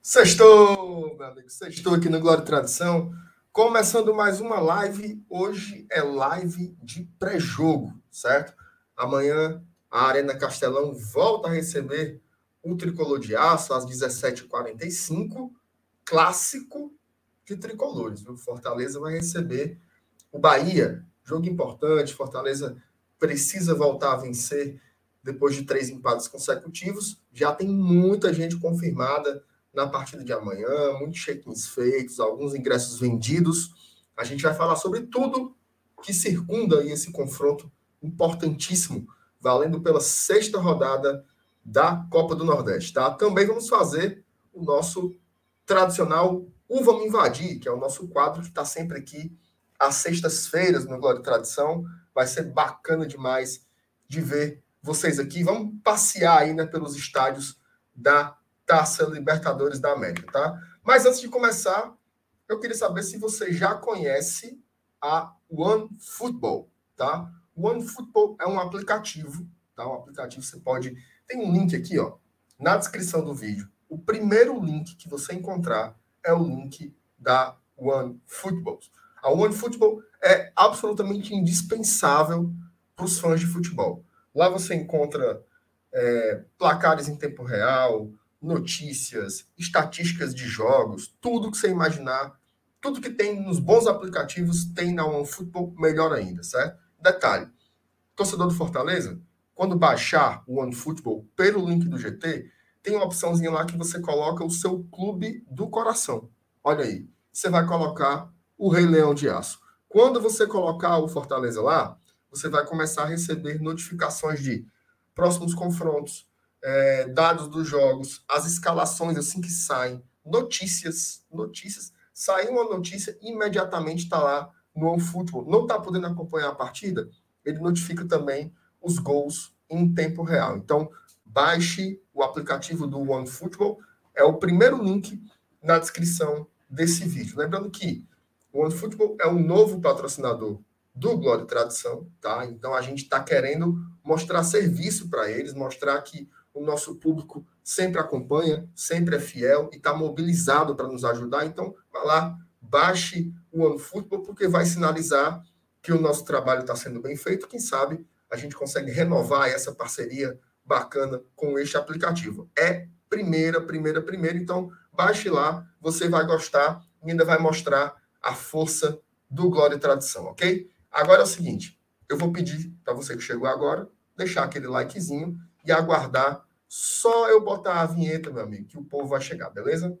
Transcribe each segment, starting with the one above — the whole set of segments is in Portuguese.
Sextou, meu amigo, sextou aqui no Glória e Tradição. Começando mais uma live. Hoje é live de pré-jogo, certo? Amanhã a Arena Castelão volta a receber o Tricolor de Aço às 17h45. Clássico de tricolores. O Fortaleza vai receber o Bahia. Jogo importante. Fortaleza precisa voltar a vencer depois de três empates consecutivos. Já tem muita gente confirmada na partida de amanhã, muitos check-ins feitos, alguns ingressos vendidos. A gente vai falar sobre tudo que circunda esse confronto importantíssimo, valendo pela sexta rodada da Copa do Nordeste, tá? Também vamos fazer o nosso tradicional O Vamos Invadir, que é o nosso quadro que está sempre aqui às sextas-feiras no Glória e Tradição. Vai ser bacana demais de ver vocês aqui. Vamos passear ainda né, pelos estádios da Taça Libertadores da América, tá? Mas antes de começar, eu queria saber se você já conhece a One Football, tá? One Football é um aplicativo, tá? Um aplicativo você pode tem um link aqui, ó, na descrição do vídeo. O primeiro link que você encontrar é o link da One Football. A One Football é absolutamente indispensável para os fãs de futebol. Lá você encontra é, placares em tempo real, notícias, estatísticas de jogos, tudo que você imaginar, tudo que tem nos bons aplicativos tem na OneFootball, melhor ainda, certo? Detalhe, torcedor do Fortaleza, quando baixar o OneFootball pelo link do GT, tem uma opçãozinha lá que você coloca o seu clube do coração. Olha aí, você vai colocar o Rei Leão de Aço. Quando você colocar o Fortaleza lá, você vai começar a receber notificações de próximos confrontos, é, dados dos jogos, as escalações assim que saem, notícias, notícias. Saiu uma notícia, imediatamente está lá no OneFootball. Não está podendo acompanhar a partida? Ele notifica também os gols em tempo real. Então, baixe o aplicativo do OneFootball. É o primeiro link na descrição desse vídeo. Lembrando que o OneFootball é um novo patrocinador do Glória e Tradição, tá? Então a gente está querendo mostrar serviço para eles, mostrar que o nosso público sempre acompanha, sempre é fiel e está mobilizado para nos ajudar. Então, vá lá, baixe o OneFootball, porque vai sinalizar que o nosso trabalho está sendo bem feito. Quem sabe a gente consegue renovar essa parceria bacana com este aplicativo. É primeira, primeira, primeira. Então, baixe lá, você vai gostar e ainda vai mostrar a força do Glória e Tradição, ok? Agora é o seguinte, eu vou pedir para você que chegou agora, deixar aquele likezinho e aguardar só eu botar a vinheta, meu amigo, que o povo vai chegar, beleza?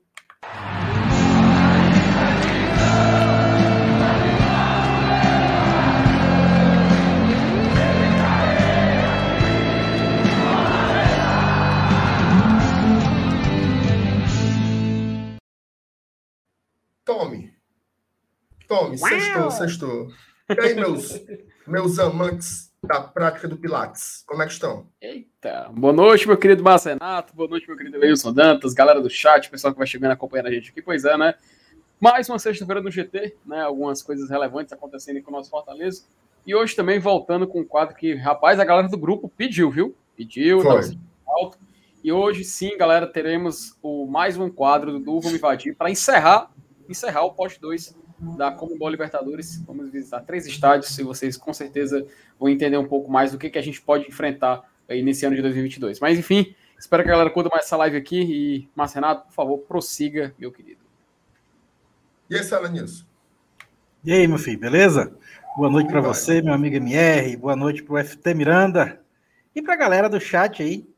Tome. Tome, sextou, sextou. E aí, meus, meus amantes da prática do Pilates, como é que estão? Eita, boa noite, meu querido Márcio Renato, boa noite, meu querido Wilson Dantas, galera do chat, pessoal que vai chegando acompanhando a gente aqui, pois é, né? Mais uma sexta-feira no GT, né? Algumas coisas relevantes acontecendo com o nosso Fortaleza. E hoje também voltando com um quadro que, rapaz, a galera do grupo pediu, viu? Pediu, alto. E hoje sim, galera, teremos o mais um quadro do Vamos Invadir para encerrar encerrar o post 2 da Comembol Libertadores. Vamos visitar três estádios e vocês com certeza vão entender um pouco mais do que, que a gente pode enfrentar aí nesse ano de 2022. Mas enfim, espero que a galera curta mais essa live aqui e, Márcio Renato, por favor, prossiga, meu querido. E aí, Sala News? E aí, meu filho, beleza? Boa noite para você, meu amigo MR, boa noite para o FT Miranda e para a galera do chat aí,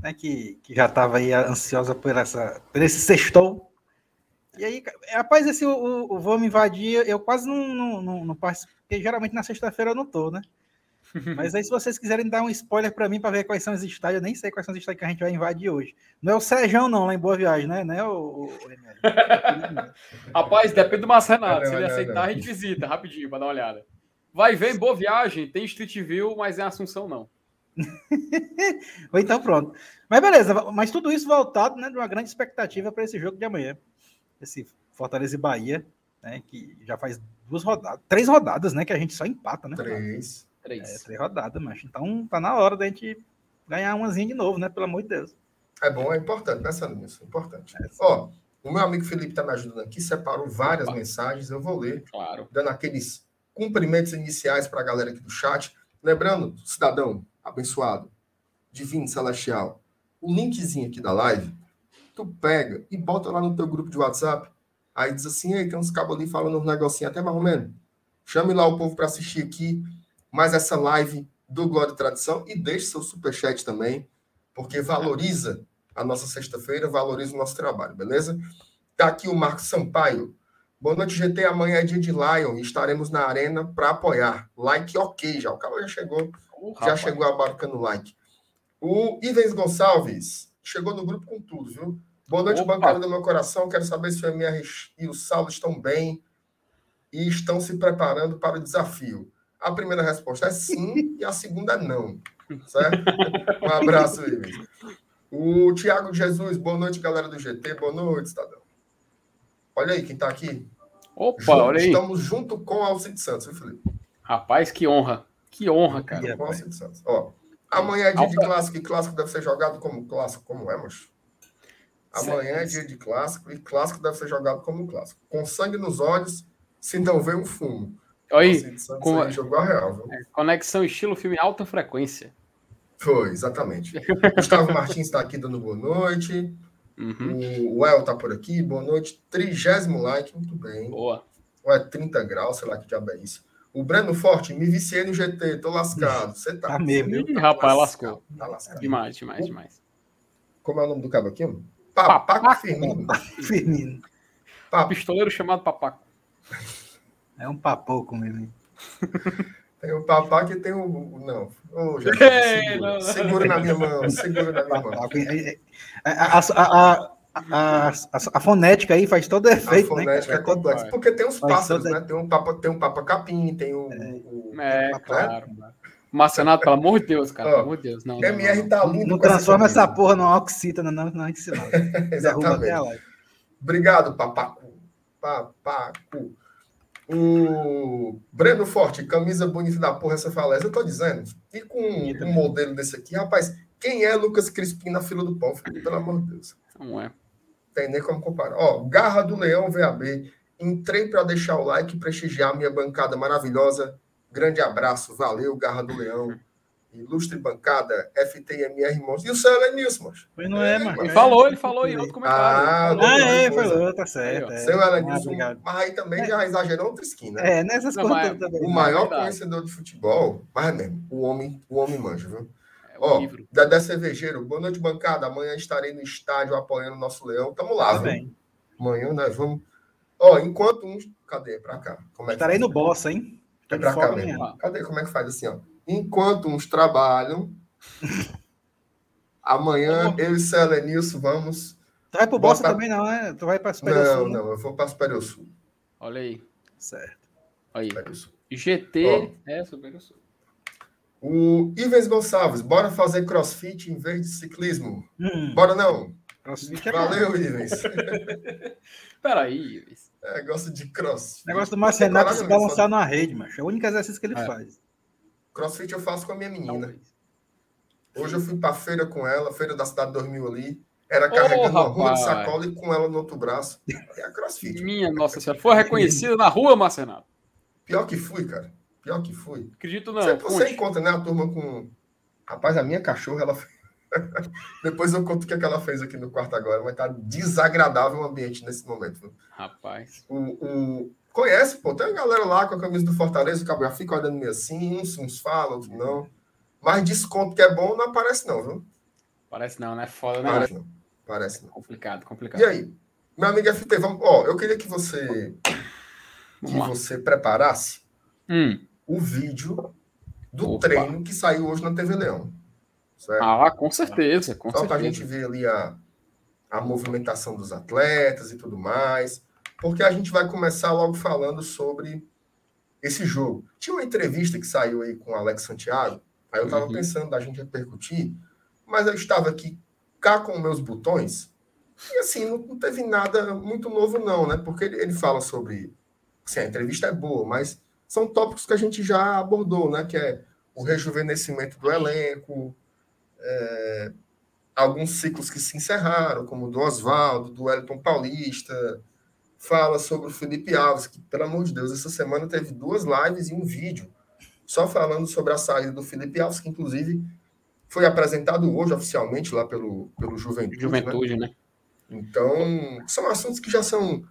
né, que, que já estava aí ansiosa por, essa, por esse sextou e aí, rapaz, esse o, o Vamos Invadir, eu quase não, não, não, não participo, porque geralmente na sexta-feira eu não tô, né? Mas aí, se vocês quiserem dar um spoiler para mim para ver quais são os estádios, eu nem sei quais são os estádios que a gente vai invadir hoje. Não é o Sejão, não, lá em Boa Viagem, né? Não é o. o... Rapaz, depende do Márcio Renato. Se ele aceitar, a gente visita rapidinho para dar uma olhada. Vai ver em Boa Viagem, tem Street View, mas em Assunção não. Ou então pronto. Mas beleza, mas tudo isso voltado né, de uma grande expectativa para esse jogo de amanhã esse Fortaleza e Bahia, né? Que já faz duas rodadas, três rodadas, né? Que a gente só empata, né? Três. Três. É, três rodadas, mas então tá na hora da gente ganhar umazinha de novo, né? Pelo amor de Deus. É bom, é importante, né, Sandro? Importante. É, Ó, o meu amigo Felipe está me ajudando aqui, separou várias Opa. mensagens, eu vou ler, claro. dando aqueles cumprimentos iniciais para a galera aqui do chat. Lembrando, cidadão abençoado, divino, celestial, o linkzinho aqui da live, tu pega e bota lá no teu grupo de WhatsApp, aí diz assim, aí tem uns cabos ali falando um negocinho até mais ou menos. Chame lá o povo para assistir aqui mais essa live do Glória e Tradição e deixe seu superchat também, porque valoriza a nossa sexta-feira, valoriza o nosso trabalho, beleza? Tá aqui o Marcos Sampaio. Boa noite, GT. Amanhã é dia de Lion. Estaremos na arena para apoiar. Like ok já. O cara já chegou, oh, já rapaz. chegou abarcando like. O Ivens Gonçalves chegou no grupo com tudo, viu? Boa noite, Opa. bancada do meu coração. Quero saber se o MR e o Saulo estão bem e estão se preparando para o desafio. A primeira resposta é sim e a segunda é não. Certo? Um abraço, Ivens. O Tiago Jesus, boa noite, galera do GT. Boa noite, Estadão. Olha aí quem está aqui. Opa, junto, olha aí. Estamos junto com Alcide Santos, viu, Felipe? Rapaz, que honra. Que honra, cara. Com Alcide Santos. Ó, amanhã é dia de clássico e clássico deve ser jogado como clássico. Como é, moço? Amanhã é dia de clássico e clássico deve ser jogado como clássico. Com sangue nos olhos, se não vê um fumo. Aí, com... aí jogou a real? É, conexão estilo filme alta frequência. Foi, exatamente. Gustavo Martins está aqui dando boa noite. Uhum. O El está por aqui, boa noite. Trigésimo like, muito bem. Boa. Ou é 30 graus, sei lá que diabo é isso. O Breno Forte, me viciei no GT, tô lascado. Você tá. Tá mesmo, tá rapaz, lascado, lascou. Tá lascado. Demais, demais, demais. Como é o nome do cabo aqui? Papaco, Papaco Firmino. Firmino. Papo. Pistoleiro chamado Papaco. É um papoco mesmo. Tem o papá que tem o. Não. Oh, segura na minha mão, segura na minha mão. A, a, a, a, fonética aí faz todo efeito. A né, fonética né, é complexa. Porque tem os pássaros, né? Tem um papa, tem um papa capim, tem o. o é, o, claro. Né? Marcenato, pelo amor de Deus, cara. Oh, pelo amor de Deus. Não, MR não, tá lindo. Não transforma essa porra numa oxítona, não, não, não. Exatamente. Obrigado, papacu. Papacu. O Breno Forte, camisa bonita da porra, essa faleza. Eu tô dizendo. E com um, modelo desse aqui, rapaz, quem é Lucas Crispim na fila do pão? Pelo amor de Deus. Não é. Tem nem como comparar. Ó, Garra do Leão VAB. Entrei para deixar o like e prestigiar minha bancada maravilhosa. Grande abraço. Valeu, Garra do Leão. Ilustre bancada, FTMR Monstros. E o seu Elenilson, moço. Pois não é, mano. Ele falou, ele falou em outro comentário. Ah, ah é, falou, tá certo. É. Seu Elenilson, ah, mas aí também é. já exagerou outra esquina. Né? É, nessas não, contas também. O maior é conhecedor de futebol, mas é mesmo, o homem, o homem manja, viu? É Ó, livro. Dedé Cervejeiro, boa noite, bancada. Amanhã estarei no estádio apoiando o nosso leão. Tamo lá, tá viu? Amanhã nós vamos. Ó, enquanto uns. Cadê? Pra cá. Como é estarei no bossa, hein? É pra cá mesmo. Cadê? Como é que faz assim, ó? Enquanto uns trabalham, amanhã eu e Célia Nilson vamos. Tu vai pro Bossa também, não, né? Tu vai para Superior não, Sul. Não, não, eu vou para Superior Sul. Olha aí. Certo. Aí. GT Ó, é Superior Sul. O Ives Gonçalves, bora fazer crossfit em vez de ciclismo. Hum. Bora não. Crossfit é Valeu, bom. Ives. Peraí, Ives. É, gosto de crossfit. Negócio do Marcenato se balançar na rede, macho. É o único exercício que ele é. faz. Crossfit eu faço com a minha menina. Hoje eu fui para feira com ela, feira da cidade dormiu ali. Era carregando oh, uma de sacola e com ela no outro braço. É a crossfit. Minha nossa senhora. Foi reconhecida na rua, Marcenato? Pior que fui, cara. Pior que fui. Acredito não. Você, você encontra, né, a turma com. Rapaz, a minha cachorra, ela. Depois eu conto o que, é que ela fez aqui no quarto agora, mas tá desagradável o ambiente nesse momento. Rapaz. O, o, Conhece, pô. Tem uma galera lá com a camisa do Fortaleza, o cabelo fica olhando meio assim, uns, uns falam, outros não. Mas desconto que é bom não aparece, não, viu? Parece não, né? Foda, né? Parece não. Parece não. Complicado, complicado. E aí? Meu amigo FT, vamos. Ó, eu queria que você. que você preparasse hum. O vídeo do Opa. treino que saiu hoje na TV Leão. Certo? Ah, com certeza. Com Só para a gente ver ali a, a movimentação dos atletas e tudo mais porque a gente vai começar logo falando sobre esse jogo. Tinha uma entrevista que saiu aí com o Alex Santiago, aí eu estava uhum. pensando da gente repercutir, mas eu estava aqui cá com meus botões, e assim, não, não teve nada muito novo, não, né? Porque ele, ele fala sobre. Assim, a entrevista é boa, mas são tópicos que a gente já abordou, né? Que é o rejuvenescimento do elenco, é, alguns ciclos que se encerraram, como o do Oswaldo, do Wellington Paulista, fala sobre o Felipe Alves, que, pelo amor de Deus, essa semana teve duas lives e um vídeo só falando sobre a saída do Felipe Alves, que inclusive foi apresentado hoje oficialmente lá pelo, pelo Juventude. Juventude, né? né? Então, são assuntos que já são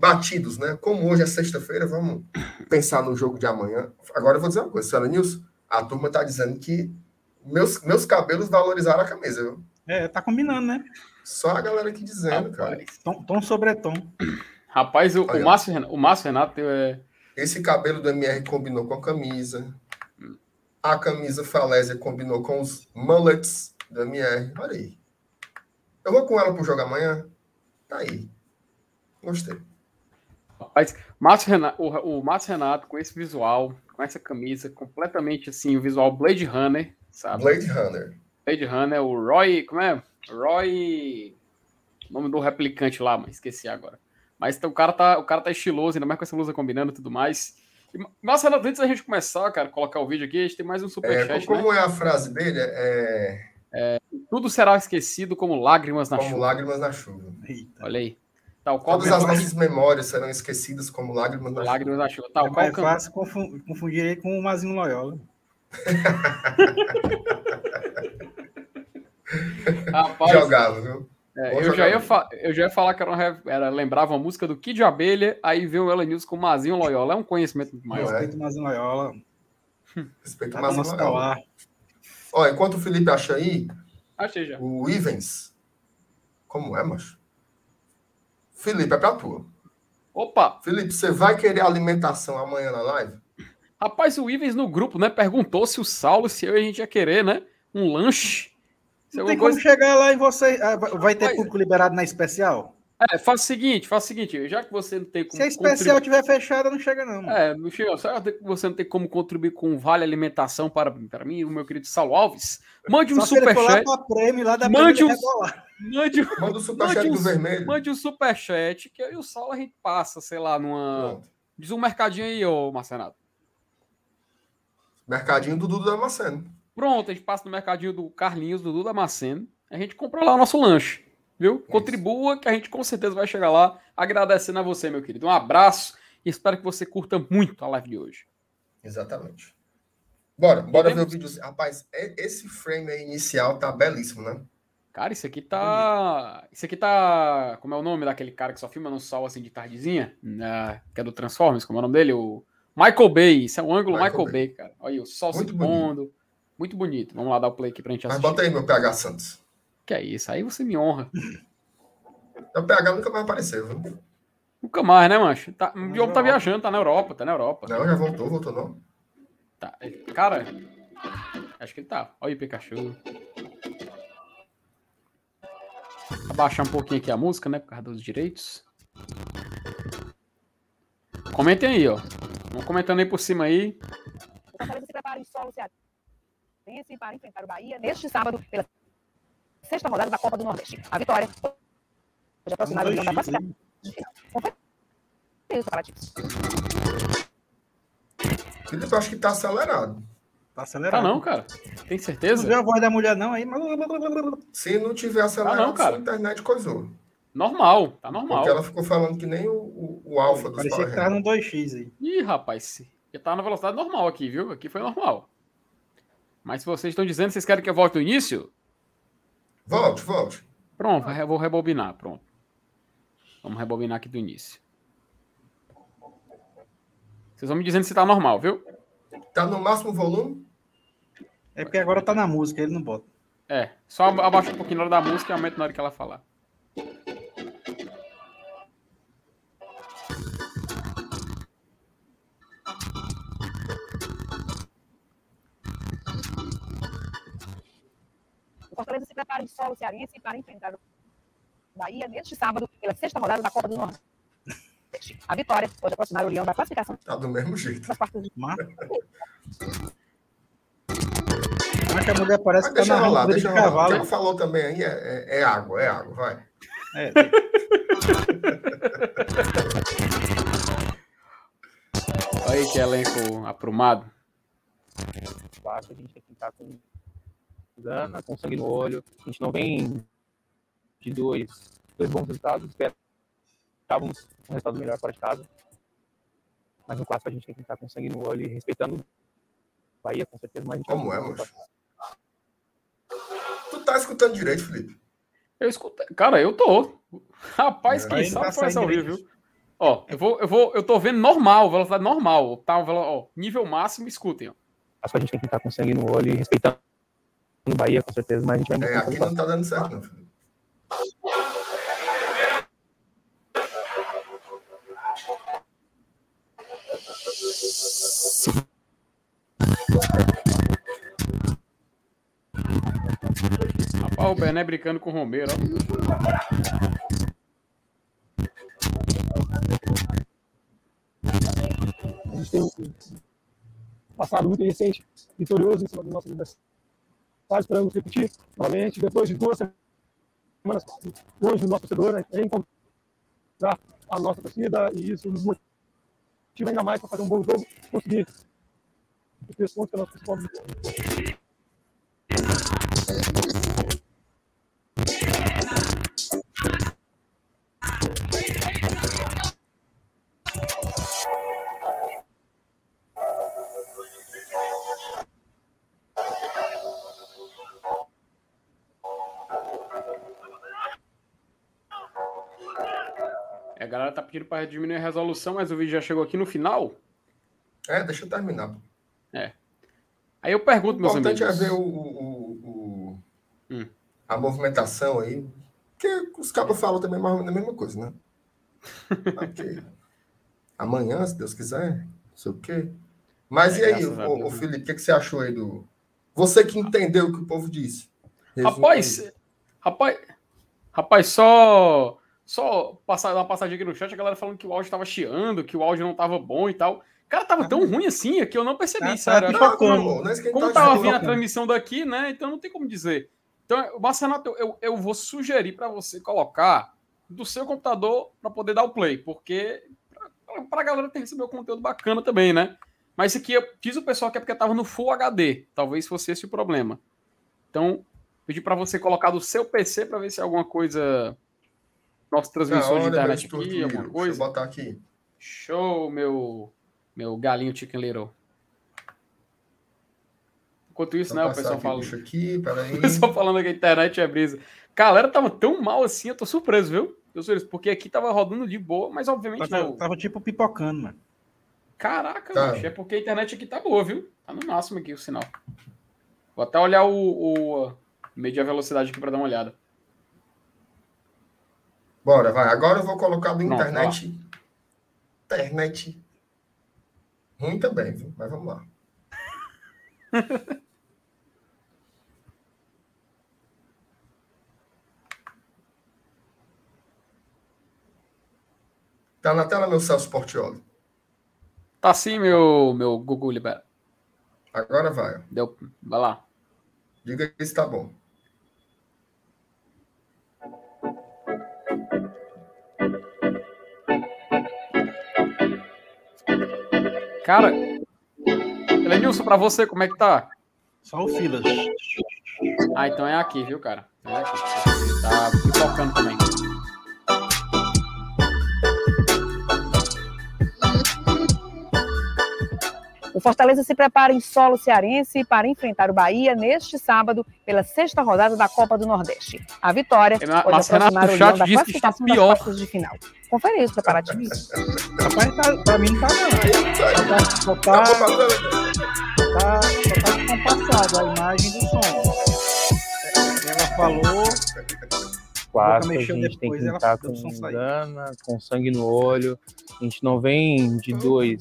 batidos, né? Como hoje é sexta-feira, vamos pensar no jogo de amanhã. Agora eu vou dizer uma coisa, senhora Nilson, a turma está dizendo que meus, meus cabelos valorizaram a camisa, viu? É, tá combinando, né? Só a galera aqui dizendo, Rapaz, cara. Tom, tom sobre tom. Rapaz, o, o, Márcio, o Márcio Renato é... Esse cabelo do MR combinou com a camisa. A camisa Falésia combinou com os mullets do MR. Olha aí. Eu vou com ela pro jogo amanhã. Tá aí. Gostei. Rapaz, Márcio Renato, o, o Márcio Renato com esse visual, com essa camisa, completamente assim, o visual Blade Runner, sabe? Blade Runner. Blade Runner, o Roy, como é? Roy. O nome do replicante lá, mas esqueci agora. Mas então, o cara tá, o cara tá estiloso, ainda mais com essa blusa combinando e tudo mais. Mas antes da gente começar, cara, colocar o vídeo aqui, a gente tem mais um superchat. É, como né? é a frase dele? É... é... tudo será esquecido como lágrimas na como chuva. Como lágrimas na chuva. Eita. Olha aí. Tal qual Todas as nossas memórias serão esquecidas como lágrimas na lágrimas chuva. Tal é qual mais fácil confundir ele com o Mazinho Loyola. Rapaz, Jogava, viu? É, eu, já ia eu já ia falar que era, era, lembrava uma música do Kid Abelha, aí veio o Ellen News com o Mazinho Loyola. É um conhecimento muito maior. Respeito o Mazinho Loyola. Respeito o Mazinho Loyola. Olha, enquanto o Felipe acha aí, Achei já. o Ivens. Como é, macho? Felipe, é pra tua. Opa! Felipe, você vai querer alimentação amanhã na live? Rapaz, o Ivens no grupo, né, perguntou se o Saulo, se eu e a gente ia querer, né, um lanche. Não tem coisa... como chegar lá e você. Ah, vai ter público liberado na especial? É, faz o seguinte, faz o seguinte, já que você não tem como. Se a especial estiver fechada, não chega, não. Mano. É, não chega. Só que você não tem como contribuir com vale alimentação para, para mim, o meu querido Saulo Alves. Mande um superchat. Mande um, mande, manda um superchat do vermelho. Mande um superchat, que aí o Saulo a gente passa, sei lá, numa. Pronto. Diz um mercadinho aí, ô Marcenato. Mercadinho do Dudu Damasceno. Pronto, a gente passa no mercadinho do Carlinhos, do Dudu Damasceno. A gente compra lá o nosso lanche. Viu? Isso. Contribua que a gente com certeza vai chegar lá agradecendo a você, meu querido. Um abraço e espero que você curta muito a live de hoje. Exatamente. Bora, bora ver o vídeo. Rapaz, é, esse frame aí inicial tá belíssimo, né? Cara, isso aqui tá. Isso aqui tá. Como é o nome daquele cara que só filma no sol assim de tardezinha? Né? Que é do Transformers, como é o nome dele? O Michael Bay. Isso é um ângulo Michael, Michael Bay. Bay. cara. Olha aí, o sol Muito se pondo. Muito bonito. Vamos lá dar o play aqui pra gente assistir. Mas bota aí meu PH Santos. Que é isso? Aí você me honra. O PH nunca vai aparecer, viu? Nunca mais, né, mancho? Tá, o Diogo tá viajando, tá na Europa, tá na Europa. Não, já voltou, voltou não. Tá. Cara, acho que ele tá. Olha o Pikachu. Abaixar um pouquinho aqui a música, né? Por causa dos direitos. Comentem aí, ó. Vamos comentando aí por cima aí. Se prepara em solo cearense para enfrentar o Bahia neste sábado pela sexta rodada da Copa do Nordeste. A vitória hoje aproximada do da classificação. Felipe, eu acho que tá acelerado. Tá acelerado. Tá não, cara. Tem certeza? Não viu a voz da mulher não aí? Se não tiver acelerado, tá não, cara. sua internet coisou. Normal, tá normal. Porque ela ficou falando que nem o, o, o alfa dos Parecia que tava no 2x aí. Ih, rapaz, já tá na velocidade normal aqui, viu? Aqui foi normal. Mas se vocês estão dizendo, vocês querem que eu volte no início? Volte, volte. Pronto, vou rebobinar, pronto. Vamos rebobinar aqui do início. Vocês vão me dizendo se tá normal, viu? Tá no máximo volume? É porque agora tá na música, ele não bota. É, só abaixa um pouquinho na hora da música e aumenta na hora que ela falar. Prepara de solo cearense para enfrentar o Bahia neste sábado pela sexta rodada da Copa do Nordeste. A vitória pode aproximar o Leão da classificação. Tá do mesmo jeito. Mas que a mulher parece Mas que tá na rolar, deixa de cavalo. Falou também aí, é, é, é, água, é água, vai. É. Olha aí que elenco aprumado. Acho que a gente tem que estar com engana, com sangue no olho. A gente não vem de dois, dois bons resultados. Esperávamos um resultado melhor fora de casa. Mas no clássico a gente tem que estar com sangue no olho e respeitando o Bahia, com certeza. Mas a gente vai Como é, moço? Tu tá escutando direito, Felipe? Eu escutei. Cara, eu tô. Rapaz, É. quem sabe tá foi essa saindo horrível, direito. viu? Ó, eu vou, eu vou, eu tô vendo normal, velocidade normal. Tá, ó, nível máximo, escutem, ó. clássico, a gente tem que estar com sangue no olho e respeitando o Bahia, com certeza. Mas a gente vai É, aqui não tá dando certo, não, Felipe. Rapaz, o Bené brincando com o Romero, ó. A gente tem um passado muito recente, vitorioso em cima dos nossos adversários. Esperamos repetir novamente, depois de duas semanas longe do nosso torcedor, né, encontrar a nossa torcida e isso nos motiva ainda mais para fazer um bom jogo, conseguir os três pontos que é o galera tá pedindo pra diminuir a resolução, mas o vídeo já chegou aqui no final. É, deixa eu terminar. Aí eu pergunto, O meus importante amigos. é ver o, o- o- Hum. a movimentação aí. Porque os cabos falam também a mesma coisa, né? Ok. Amanhã, se Deus quiser, não sei o quê. Mas É, e aí, Deus, ô, né? Felipe, o que, que você achou aí do. Você que entendeu o que o povo disse. Rapaz, rapaz, rapaz, só só passar dar uma passadinha aqui no chat, a galera falando que o áudio tava chiando, que o áudio não tava bom e tal. Cara, tava tão ruim assim que eu não percebi, Tá- sério. Não, não, não é a como tá tava vindo a transmissão daqui, né? Então não tem como dizer. Então, Marcenato, eu, eu, eu vou sugerir para você colocar do seu computador para poder dar o play, porque pra- pra galera ter receber o conteúdo bacana também, né? Mas isso aqui, eu- diz o pessoal que é porque tava no Full HD. Talvez fosse esse o problema. Então, pedi para você colocar do seu PC para ver se é alguma coisa. Nossa transmissão de hora, meu internet aqui, alguma Deixa eu coisa. botar aqui. Show, meu, meu galinho chicken little. Enquanto isso, né, o pessoal fala. aqui, peraí. O pessoal falando que a internet é brisa. Galera, tava tão mal assim, eu tô surpreso, viu? Eu sou porque aqui tava rodando de boa, mas obviamente Tava, não. tava tipo pipocando, mano. Caraca, Tá. macho, é porque a internet aqui tá boa, viu? Tá no máximo aqui o sinal. Vou até olhar o, o medir a velocidade aqui pra dar uma olhada. Bora, vai. Agora eu vou colocar do internet. Internet. Ruim também, viu? Mas vamos lá. Tá na tela, meu Celso Portioli. Tá sim, meu, meu Google libera. Agora vai. Deu. Vai lá. Diga se tá bom. Cara, Elenilson, pra você, como é que tá? Só o Filas. Ah, então é aqui, viu, cara? É aqui. Tá pipocando também. O Fortaleza se prepara em solo cearense para enfrentar o Bahia neste sábado pela sexta rodada da Copa do Nordeste. A vitória É, pode mas aproximar Renato o Chat Leão da disse que está classificação das pior. quartas de final. Confere os preparativos. Rapaz, tá, pra mim não tá não. Só tá, só tá, tá, tá descompassado a imagem do som. Ela falou, Clássico, a mexeu gente tem depois, que ela estar com gana, com sangue no olho. A gente não vem de dois.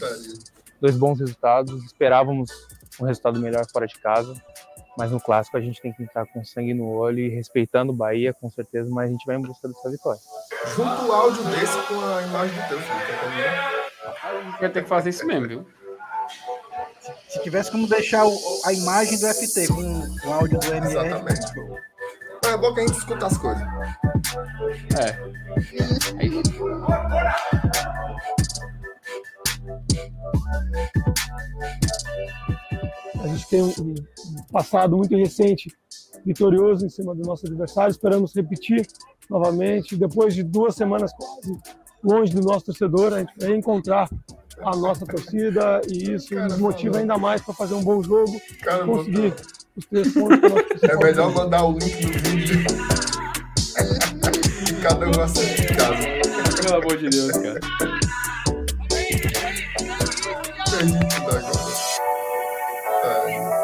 Dois bons resultados. Esperávamos um resultado melhor fora de casa. Mas no clássico a gente tem que estar com sangue no olho e respeitando o Bahia, com certeza, mas a gente vai em busca dessa vitória. Junta o áudio desse com a imagem do teu, entendendo? Vai ter que fazer isso mesmo, viu? se tivesse como deixar o- a imagem do FT com o áudio do MR. Exatamente. É bom que a gente escuta as coisas. É. É isso. A gente tem um, passado muito recente, vitorioso em cima do nosso adversário. Esperamos repetir novamente. Depois de duas semanas quase longe do nosso torcedor, a gente vai encontrar a nossa torcida e isso nos motiva ainda mais para fazer um bom jogo, Cara, conseguir os três pontos. que é É melhor mandar o link do vídeo. e cada um assiste em casa. Pelo amor de Deus, cara. Agora. É.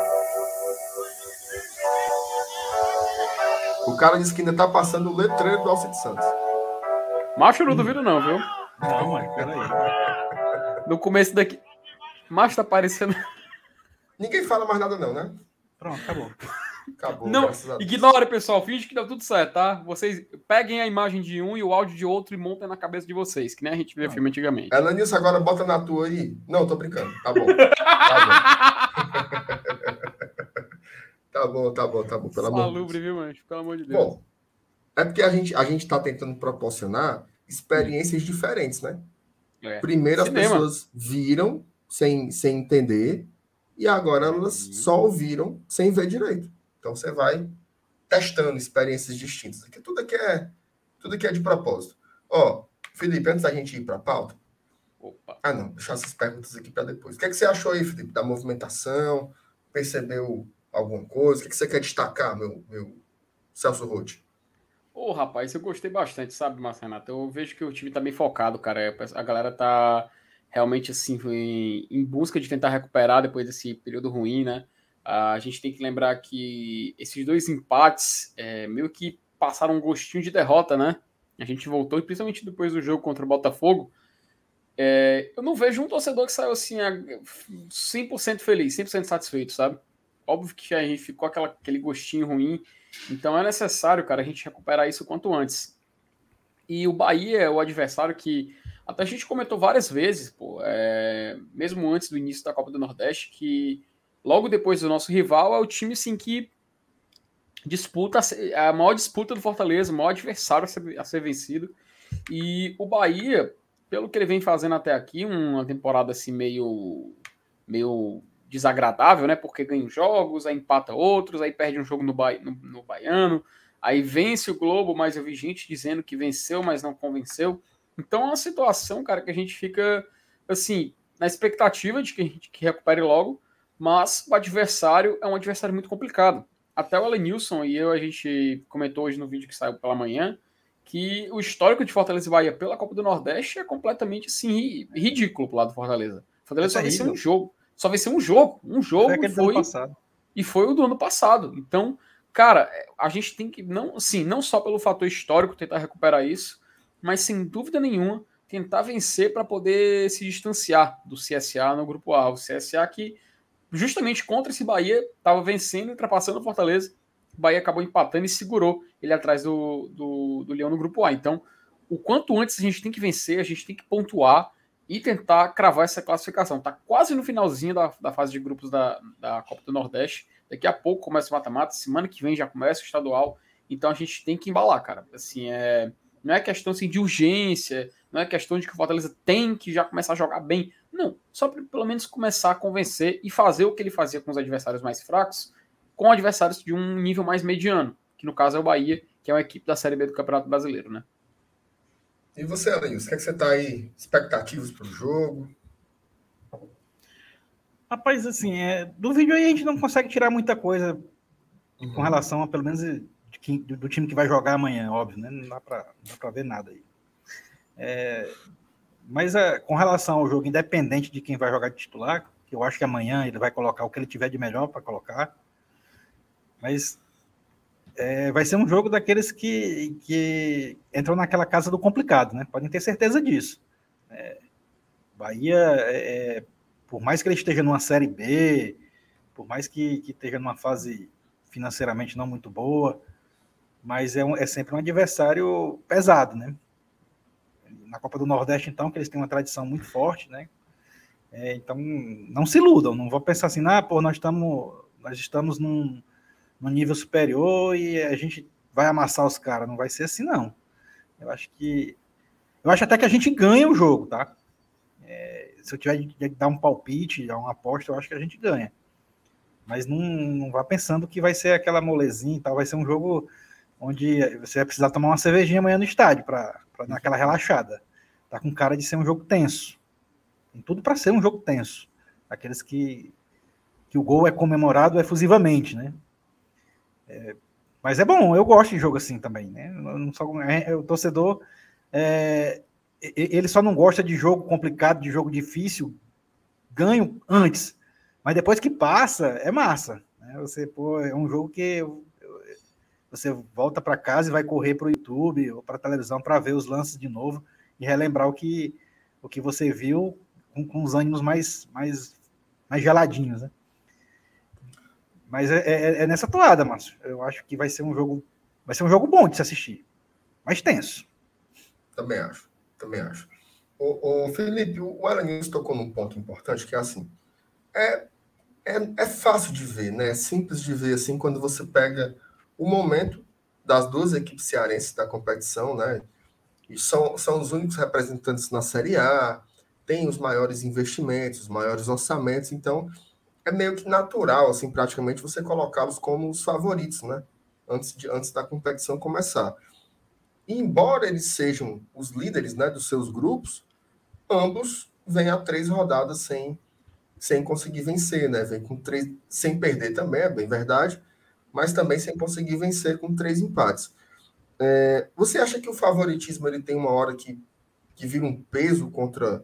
O cara disse que ainda tá passando o letreiro do Alcide Santos. Macho, eu não duvido, não, viu? Não, mano, peraí. No começo daqui. Macho tá parecendo. Ninguém fala mais nada, não, né? Pronto, acabou. Acabou, Não, graças a Deus. ignore, pessoal. Finge que deu tudo certo, tá? Vocês peguem a imagem de um e o áudio de outro e montem na cabeça de vocês, que nem a gente via filme antigamente. Elanilson, agora bota na tua aí. Não, tô brincando. Tá bom. Tá bom. tá bom, tá bom, tá bom. Pelo amor de Deus. Salubre, viu, mancho? Pelo amor de Deus. Bom, é porque a gente a gente está tentando proporcionar experiências diferentes, né? É. Primeiro as Cinema. pessoas viram sem, sem entender e agora elas Uhum. só ouviram sem ver direito. Então você vai testando experiências distintas. Aqui tudo aqui é tudo aqui é de propósito. Ó, Felipe, antes da gente ir para a pauta, Opa. ah não, deixar essas perguntas aqui para depois. O que, é que você achou aí, Felipe, da movimentação? Percebeu alguma coisa? O que, é que você quer destacar, meu, meu Celso Roth? Ô, rapaz, eu gostei bastante, sabe, Marcenato? Eu vejo que o time tá bem focado, cara. A galera tá realmente, assim, em busca de tentar recuperar depois desse período ruim, né? A gente tem que lembrar que esses dois empates é, meio que passaram um gostinho de derrota, né? A gente voltou, principalmente depois do jogo contra o Botafogo. É, eu não vejo um torcedor que saiu assim, a- 100% feliz, 100% satisfeito, sabe? Óbvio que a gente ficou aquela, aquele gostinho ruim. Então é necessário, cara, a gente recuperar isso quanto antes. E o Bahia é o adversário que até a gente comentou várias vezes, pô, é, mesmo antes do início da Copa do Nordeste, que logo depois do nosso rival é o time assim, que disputa a maior disputa do Fortaleza, o maior adversário a ser, a ser vencido. E o Bahia, pelo que ele vem fazendo até aqui, uma temporada assim meio meio desagradável, né? Porque ganha jogos, aí empata outros, aí perde um jogo no, ba no, no Baiano, aí vence o Globo, mas eu vi gente dizendo que venceu, mas não convenceu. Então é uma situação, cara, que a gente fica assim, na expectativa de que a gente que recupere logo, mas o adversário é um adversário muito complicado. Até o Elenilson e eu, a gente comentou hoje no vídeo que saiu pela manhã, que o histórico de Fortaleza e Bahia pela Copa do Nordeste é completamente assim, ri- ridículo pro lado do Fortaleza. Fortaleza só É venceu terrível. um jogo. Só venceu um jogo. Um jogo Foi aquele do foi, e foi o do ano passado. Então, cara, a gente tem que não, assim, não só pelo fator histórico tentar recuperar isso, mas sem dúvida nenhuma tentar vencer para poder se distanciar do CSA no grupo A. O CSA que justamente contra esse Bahia estava vencendo, ultrapassando o Fortaleza. O Bahia acabou empatando e segurou ele atrás do, do, do Leão no grupo A. Então, o quanto antes a gente tem que vencer, a gente tem que pontuar e tentar cravar essa classificação. Tá quase no finalzinho da, da fase de grupos da, da Copa do Nordeste. Daqui a pouco começa o mata-mata, semana que vem já começa o estadual. Então a gente tem que embalar, cara. Assim, é, não é questão assim, de urgência, não é questão de que o Fortaleza tem que já começar a jogar bem. Não, só pra, pelo menos começar a convencer e fazer o que ele fazia com os adversários mais fracos, com adversários de um nível mais mediano, que no caso é o Bahia, que é uma equipe da Série B do Campeonato Brasileiro, né? E você, Elenilson, o que, é que você tá aí? Expectativas para o jogo? Rapaz, assim, é, do vídeo aí a gente não consegue tirar muita coisa com relação a, pelo menos, de quem- do, do time que vai jogar amanhã, óbvio, né? Não dá pra, não dá pra ver nada aí. É, mas é, com relação ao jogo, independente de quem vai jogar de titular, eu acho que amanhã ele vai colocar o que ele tiver de melhor para colocar, mas é, vai ser um jogo daqueles que, que entram naquela casa do complicado, né? Podem ter certeza disso. É, Bahia, é, por mais que ele esteja numa Série B, por mais que, que esteja numa fase financeiramente não muito boa, mas é, um- é sempre um adversário pesado, né? Na Copa do Nordeste, então, que eles têm uma tradição muito forte, né? É, então, não se iludam, não vou pensar assim, ah, pô, nós estamos, nós estamos num, num nível superior e a gente vai amassar os caras, não vai ser assim, não. Eu acho que, eu acho até que a gente ganha o jogo, tá? É, se eu tiver de dar um palpite, dar uma aposta, eu acho que a gente ganha. Mas não, não vá pensando que vai ser aquela molezinha e tal, vai ser um jogo onde você vai precisar tomar uma cervejinha amanhã no estádio para dar aquela relaxada. Tá com cara de ser um jogo tenso. Tem tudo para ser um jogo tenso. Aqueles que, que o gol é comemorado efusivamente, né? É, mas é bom, eu gosto de jogo assim também, né? Não só, é, o torcedor é, ele só não gosta de jogo complicado, de jogo difícil, ganho antes. Mas depois que passa, é massa. Né? Você, pô, é um jogo que você volta para casa e vai correr para o YouTube ou para a televisão para ver os lances de novo e relembrar o que, o que você viu com, com os ânimos mais, mais, mais geladinhos, né? Mas é, é, é, nessa toada, Márcio. Eu acho que vai ser um jogo. Vai ser um jogo bom de se assistir. Mas tenso. Também acho. Também acho. O, o Felipe, o Alan tocou num ponto importante que é assim. É, é, é fácil de ver, né? É simples de ver assim quando você pega o momento das duas equipes cearenses da competição, né? E são, são os únicos representantes na Série A, tem os maiores investimentos, os maiores orçamentos, então é meio que natural, assim, praticamente você colocá-los como os favoritos, né? Antes, de, antes da competição começar. E, embora eles sejam os líderes né, dos seus grupos, ambos vêm a três rodadas sem, sem conseguir vencer, né? Vem com três, sem perder também, é bem verdade, mas também sem conseguir vencer com três empates. É, você acha que o favoritismo ele tem uma hora que, que vira um peso contra,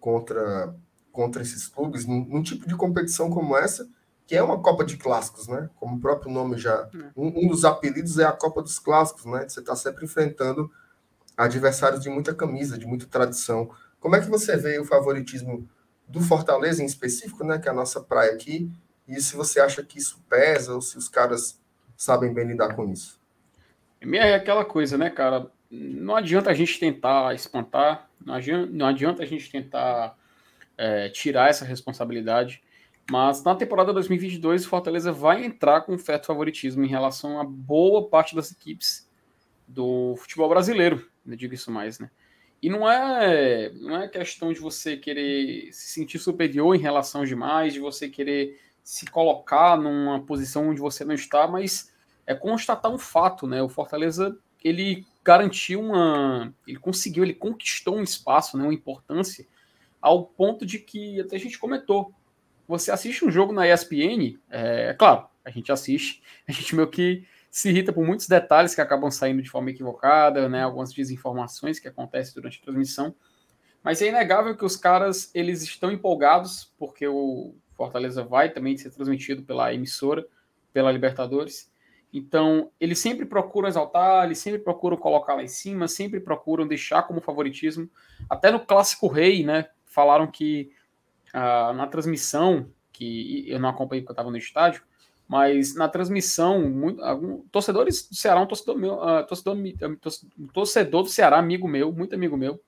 contra, contra esses clubes, num, num tipo de competição como essa, que é uma Copa de Clássicos, né? Como o próprio nome já. É. Um, um dos apelidos é a Copa dos Clássicos, né? Você está sempre enfrentando adversários de muita camisa, de muita tradição. Como é que você vê o favoritismo do Fortaleza em específico, né? Que é a nossa praia aqui, e se você acha que isso pesa ou se os caras sabem bem lidar com isso. É aquela coisa, né, cara? Não adianta a gente tentar espantar, não adianta, não adianta a gente tentar é, tirar essa responsabilidade, mas na temporada 2022 o Fortaleza vai entrar com um certo favoritismo em relação a boa parte das equipes do futebol brasileiro, eu digo isso mais, né? E não é, não é questão de você querer se sentir superior em relação demais, de você querer se colocar numa posição onde você não está, mas é constatar um fato, né? O Fortaleza ele garantiu uma, ele conseguiu, ele conquistou um espaço, né, uma importância ao ponto de que até a gente comentou. Você assiste um jogo na ESPN, é, é claro, a gente assiste, a gente meio que se irrita por muitos detalhes que acabam saindo de forma equivocada, né? Algumas desinformações que acontecem durante a transmissão. Mas é inegável que os caras eles estão empolgados porque o Fortaleza vai também ser transmitido pela emissora, pela Libertadores. Então, eles sempre procuram exaltar, eles sempre procuram colocar lá em cima, sempre procuram deixar como favoritismo. Até no Clássico Rei, né? Falaram que ah, na transmissão, que eu não acompanhei porque eu estava no estádio, mas na transmissão, muito, algum, torcedores do Ceará, um torcedor meu, uh, torcedor, um torcedor do Ceará, amigo meu, muito amigo meu,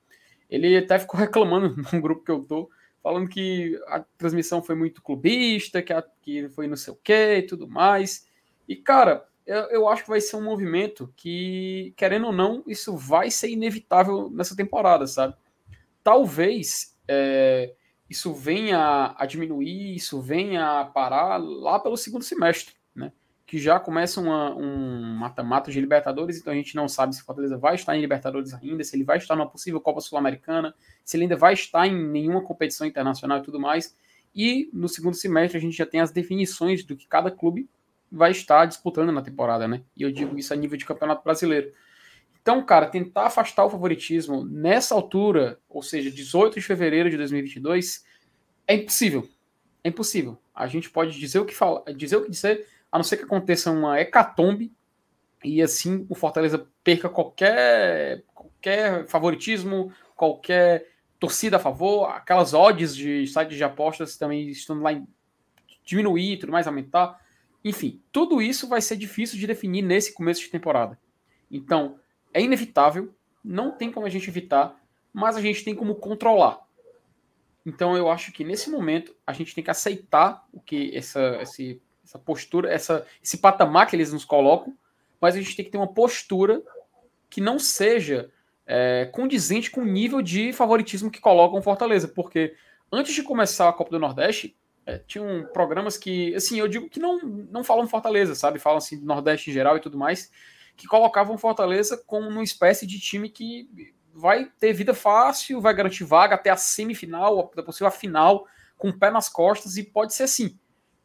ele até ficou reclamando num grupo que eu tô, falando que a transmissão foi muito clubista, que, a, que foi não sei o que e tudo mais. E, cara, eu, eu, acho que vai ser um movimento que, querendo ou não, isso vai ser inevitável nessa temporada, sabe? Talvez é, isso venha a diminuir, isso venha a parar lá pelo segundo semestre? Que já começa uma, um mata-mata de Libertadores, então a gente não sabe se o Fortaleza vai estar em Libertadores ainda, se ele vai estar numa possível Copa Sul-Americana, se ele ainda vai estar em nenhuma competição internacional e tudo mais. E no segundo semestre a gente já tem as definições do que cada clube vai estar disputando na temporada, né? E eu digo isso a nível de campeonato brasileiro. Então, cara, tentar afastar o favoritismo nessa altura, ou seja, 18 de fevereiro de 2022, é impossível. É impossível. A gente pode dizer o que fala, dizer o que dizer, a não ser que aconteça uma hecatombe e assim o Fortaleza perca qualquer qualquer favoritismo, qualquer torcida a favor, aquelas odds de sites de apostas também estão lá em diminuir, tudo mais aumentar. Enfim, tudo isso vai ser difícil de definir nesse começo de temporada. Então, é inevitável, não tem como a gente evitar, mas a gente tem como controlar. Então, eu acho que nesse momento a gente tem que aceitar o que essa, esse, essa postura, essa, esse patamar que eles nos colocam, mas a gente tem que ter uma postura que não seja é, condizente com o nível de favoritismo que colocam Fortaleza, porque antes de começar a Copa do Nordeste, É, tinham programas que, assim, eu digo que não, não falam Fortaleza, sabe? Falam assim do Nordeste em geral e tudo mais, que colocavam Fortaleza como uma espécie de time que vai ter vida fácil, vai garantir vaga até a semifinal, a possível a final, com o pé nas costas, e pode ser assim.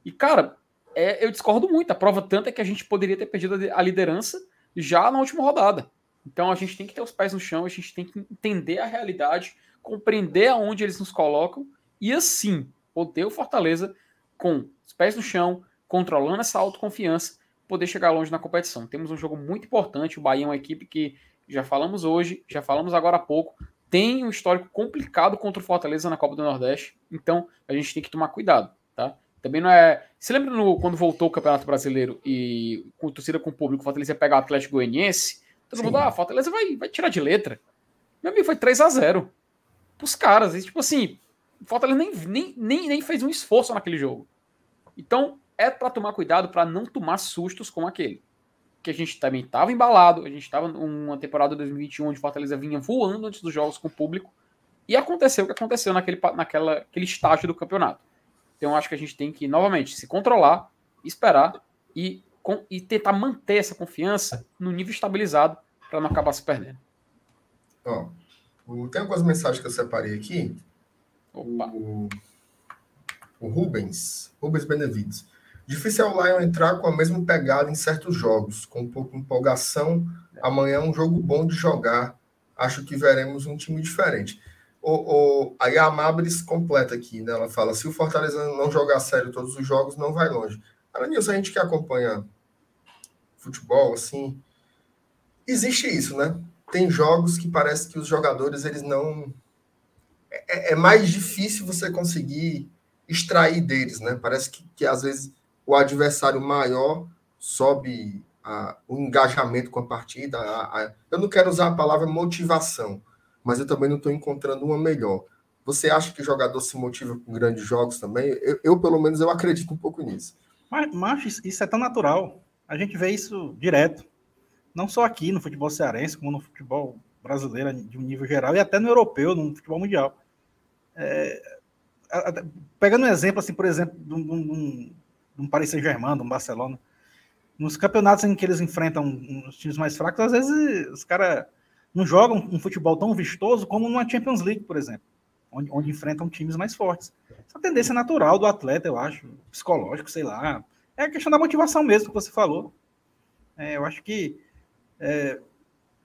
E, cara, é, eu discordo muito. A prova tanto é que a gente poderia ter perdido a liderança já na última rodada. Então a gente tem que ter os pés no chão, a gente tem que entender a realidade, compreender aonde eles nos colocam e assim poder o Fortaleza com os pés no chão, controlando essa autoconfiança, poder chegar longe na competição. Temos um jogo muito importante, o Bahia é uma equipe que já falamos hoje, já falamos agora há pouco, tem um histórico complicado contra o Fortaleza na Copa do Nordeste, então a gente tem que tomar cuidado? Também não é. Você lembra no, quando voltou o Campeonato Brasileiro e com torcida com o público, o Fortaleza ia pegar o Atlético Goianiense? Todo Sim. mundo, ah, Fortaleza vai, vai tirar de letra. Meu amigo, foi 3 a 0 pros caras. E, tipo assim, o Fortaleza nem, nem, nem, nem fez um esforço naquele jogo. Então, é para tomar cuidado para não tomar sustos como aquele. Que a gente também estava embalado, a gente estava numa temporada 2021 onde Fortaleza vinha voando antes dos jogos com o público. E aconteceu o que aconteceu naquele, naquela, aquele estágio do campeonato. Então, eu acho que a gente tem que, novamente, se controlar, esperar e, com, e tentar manter essa confiança no nível estabilizado para não acabar se perdendo. Ó, tem algumas mensagens que eu separei aqui. O, o Rubens, Rubens Benevides. Difícil é o Lion entrar com a mesma pegada em certos jogos, com um pouco de empolgação. Amanhã é um jogo bom de jogar. Acho que veremos um time diferente. O, o, aí a Amabris completa aqui, né? Ela fala: se o Fortaleza não jogar sério todos os jogos, não vai longe. Aranilson, a gente que acompanha futebol, assim, existe isso, né? Tem jogos que parece que os jogadores eles não é, é, mais difícil você conseguir extrair deles, né? Parece que, que às vezes o adversário maior sobe a, o engajamento com a partida. A, a, eu não quero usar a palavra motivação, mas eu também não estou encontrando uma melhor. Você acha que o jogador se motiva com grandes jogos também? Eu, eu pelo menos, eu acredito um pouco nisso. Mas, mas isso é tão natural. A gente vê isso direto. Não só aqui no futebol cearense, como no futebol brasileiro de um nível geral e até no europeu, no futebol mundial. É, pegando um exemplo, assim, por exemplo, de um, um, um Paris Saint-Germain, de um Barcelona, nos campeonatos em que eles enfrentam os times mais fracos, às vezes os caras não jogam um futebol tão vistoso como numa Champions League, por exemplo, onde, onde enfrentam times mais fortes. Essa tendência natural do atleta, eu acho, psicológico, sei lá. É a questão da motivação mesmo que você falou. É, eu acho que é,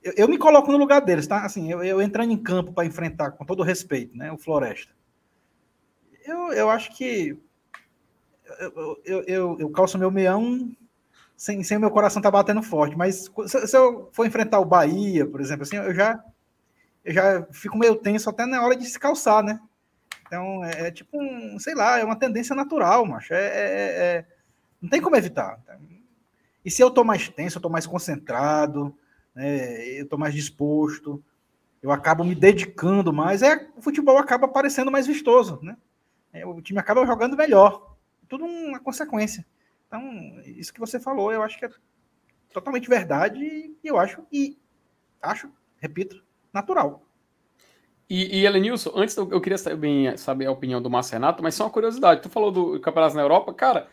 eu, eu, me coloco no lugar deles, tá? Assim, eu, eu entrando em campo para enfrentar, com todo respeito, né, o Floresta. Eu, eu acho que eu, eu, eu, eu calço meu meião sem, sem meu coração tá batendo forte, mas se, se, eu for enfrentar o Bahia, por exemplo, assim, eu já eu já fico meio tenso até na hora de se calçar, né? Então, é, é tipo um, sei lá, é uma tendência natural, macho. É, é, é não tem como evitar. E se eu tô mais tenso, eu tô mais concentrado, né, eu tô mais disposto, eu acabo me dedicando mais, é, o futebol acaba parecendo mais vistoso, né? É, o time acaba jogando melhor. Tudo uma consequência. Então, isso que você falou, eu acho que é totalmente verdade e eu acho, e acho, repito, natural. E, e Elenilson, antes eu, queria saber, saber a opinião do Márcio Renato, mas só uma curiosidade. Tu falou do campeonato na Europa, cara.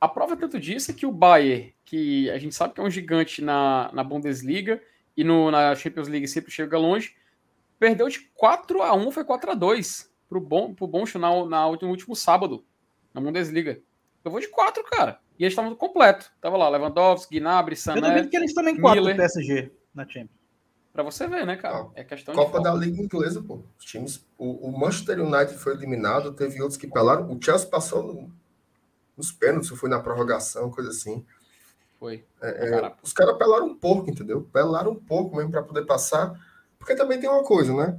A prova tanto disso é que o Bayern, que a gente sabe que é um gigante na, na Bundesliga e no, na Champions League sempre chega longe, perdeu de 4 a 1 foi 4 a 2 pro bom pro Boncho na, na, no último sábado, na Bundesliga. Eu vou de 4, cara. E eles estavam completo. Tava lá, Lewandowski, Gnabry, Sané, Eu duvido que eles também 4 do PSG na Champions. Pra você ver, né, cara? É questão Copa da Liga Inglesa, pô. Os times, o, o, Manchester United foi eliminado, teve outros que pelaram. O Chelsea passou no, nos pênaltis, foi na prorrogação, coisa assim. Foi. É, é, os caras pelaram um pouco, entendeu? Pelaram um pouco mesmo para poder passar. Porque também tem uma coisa, né?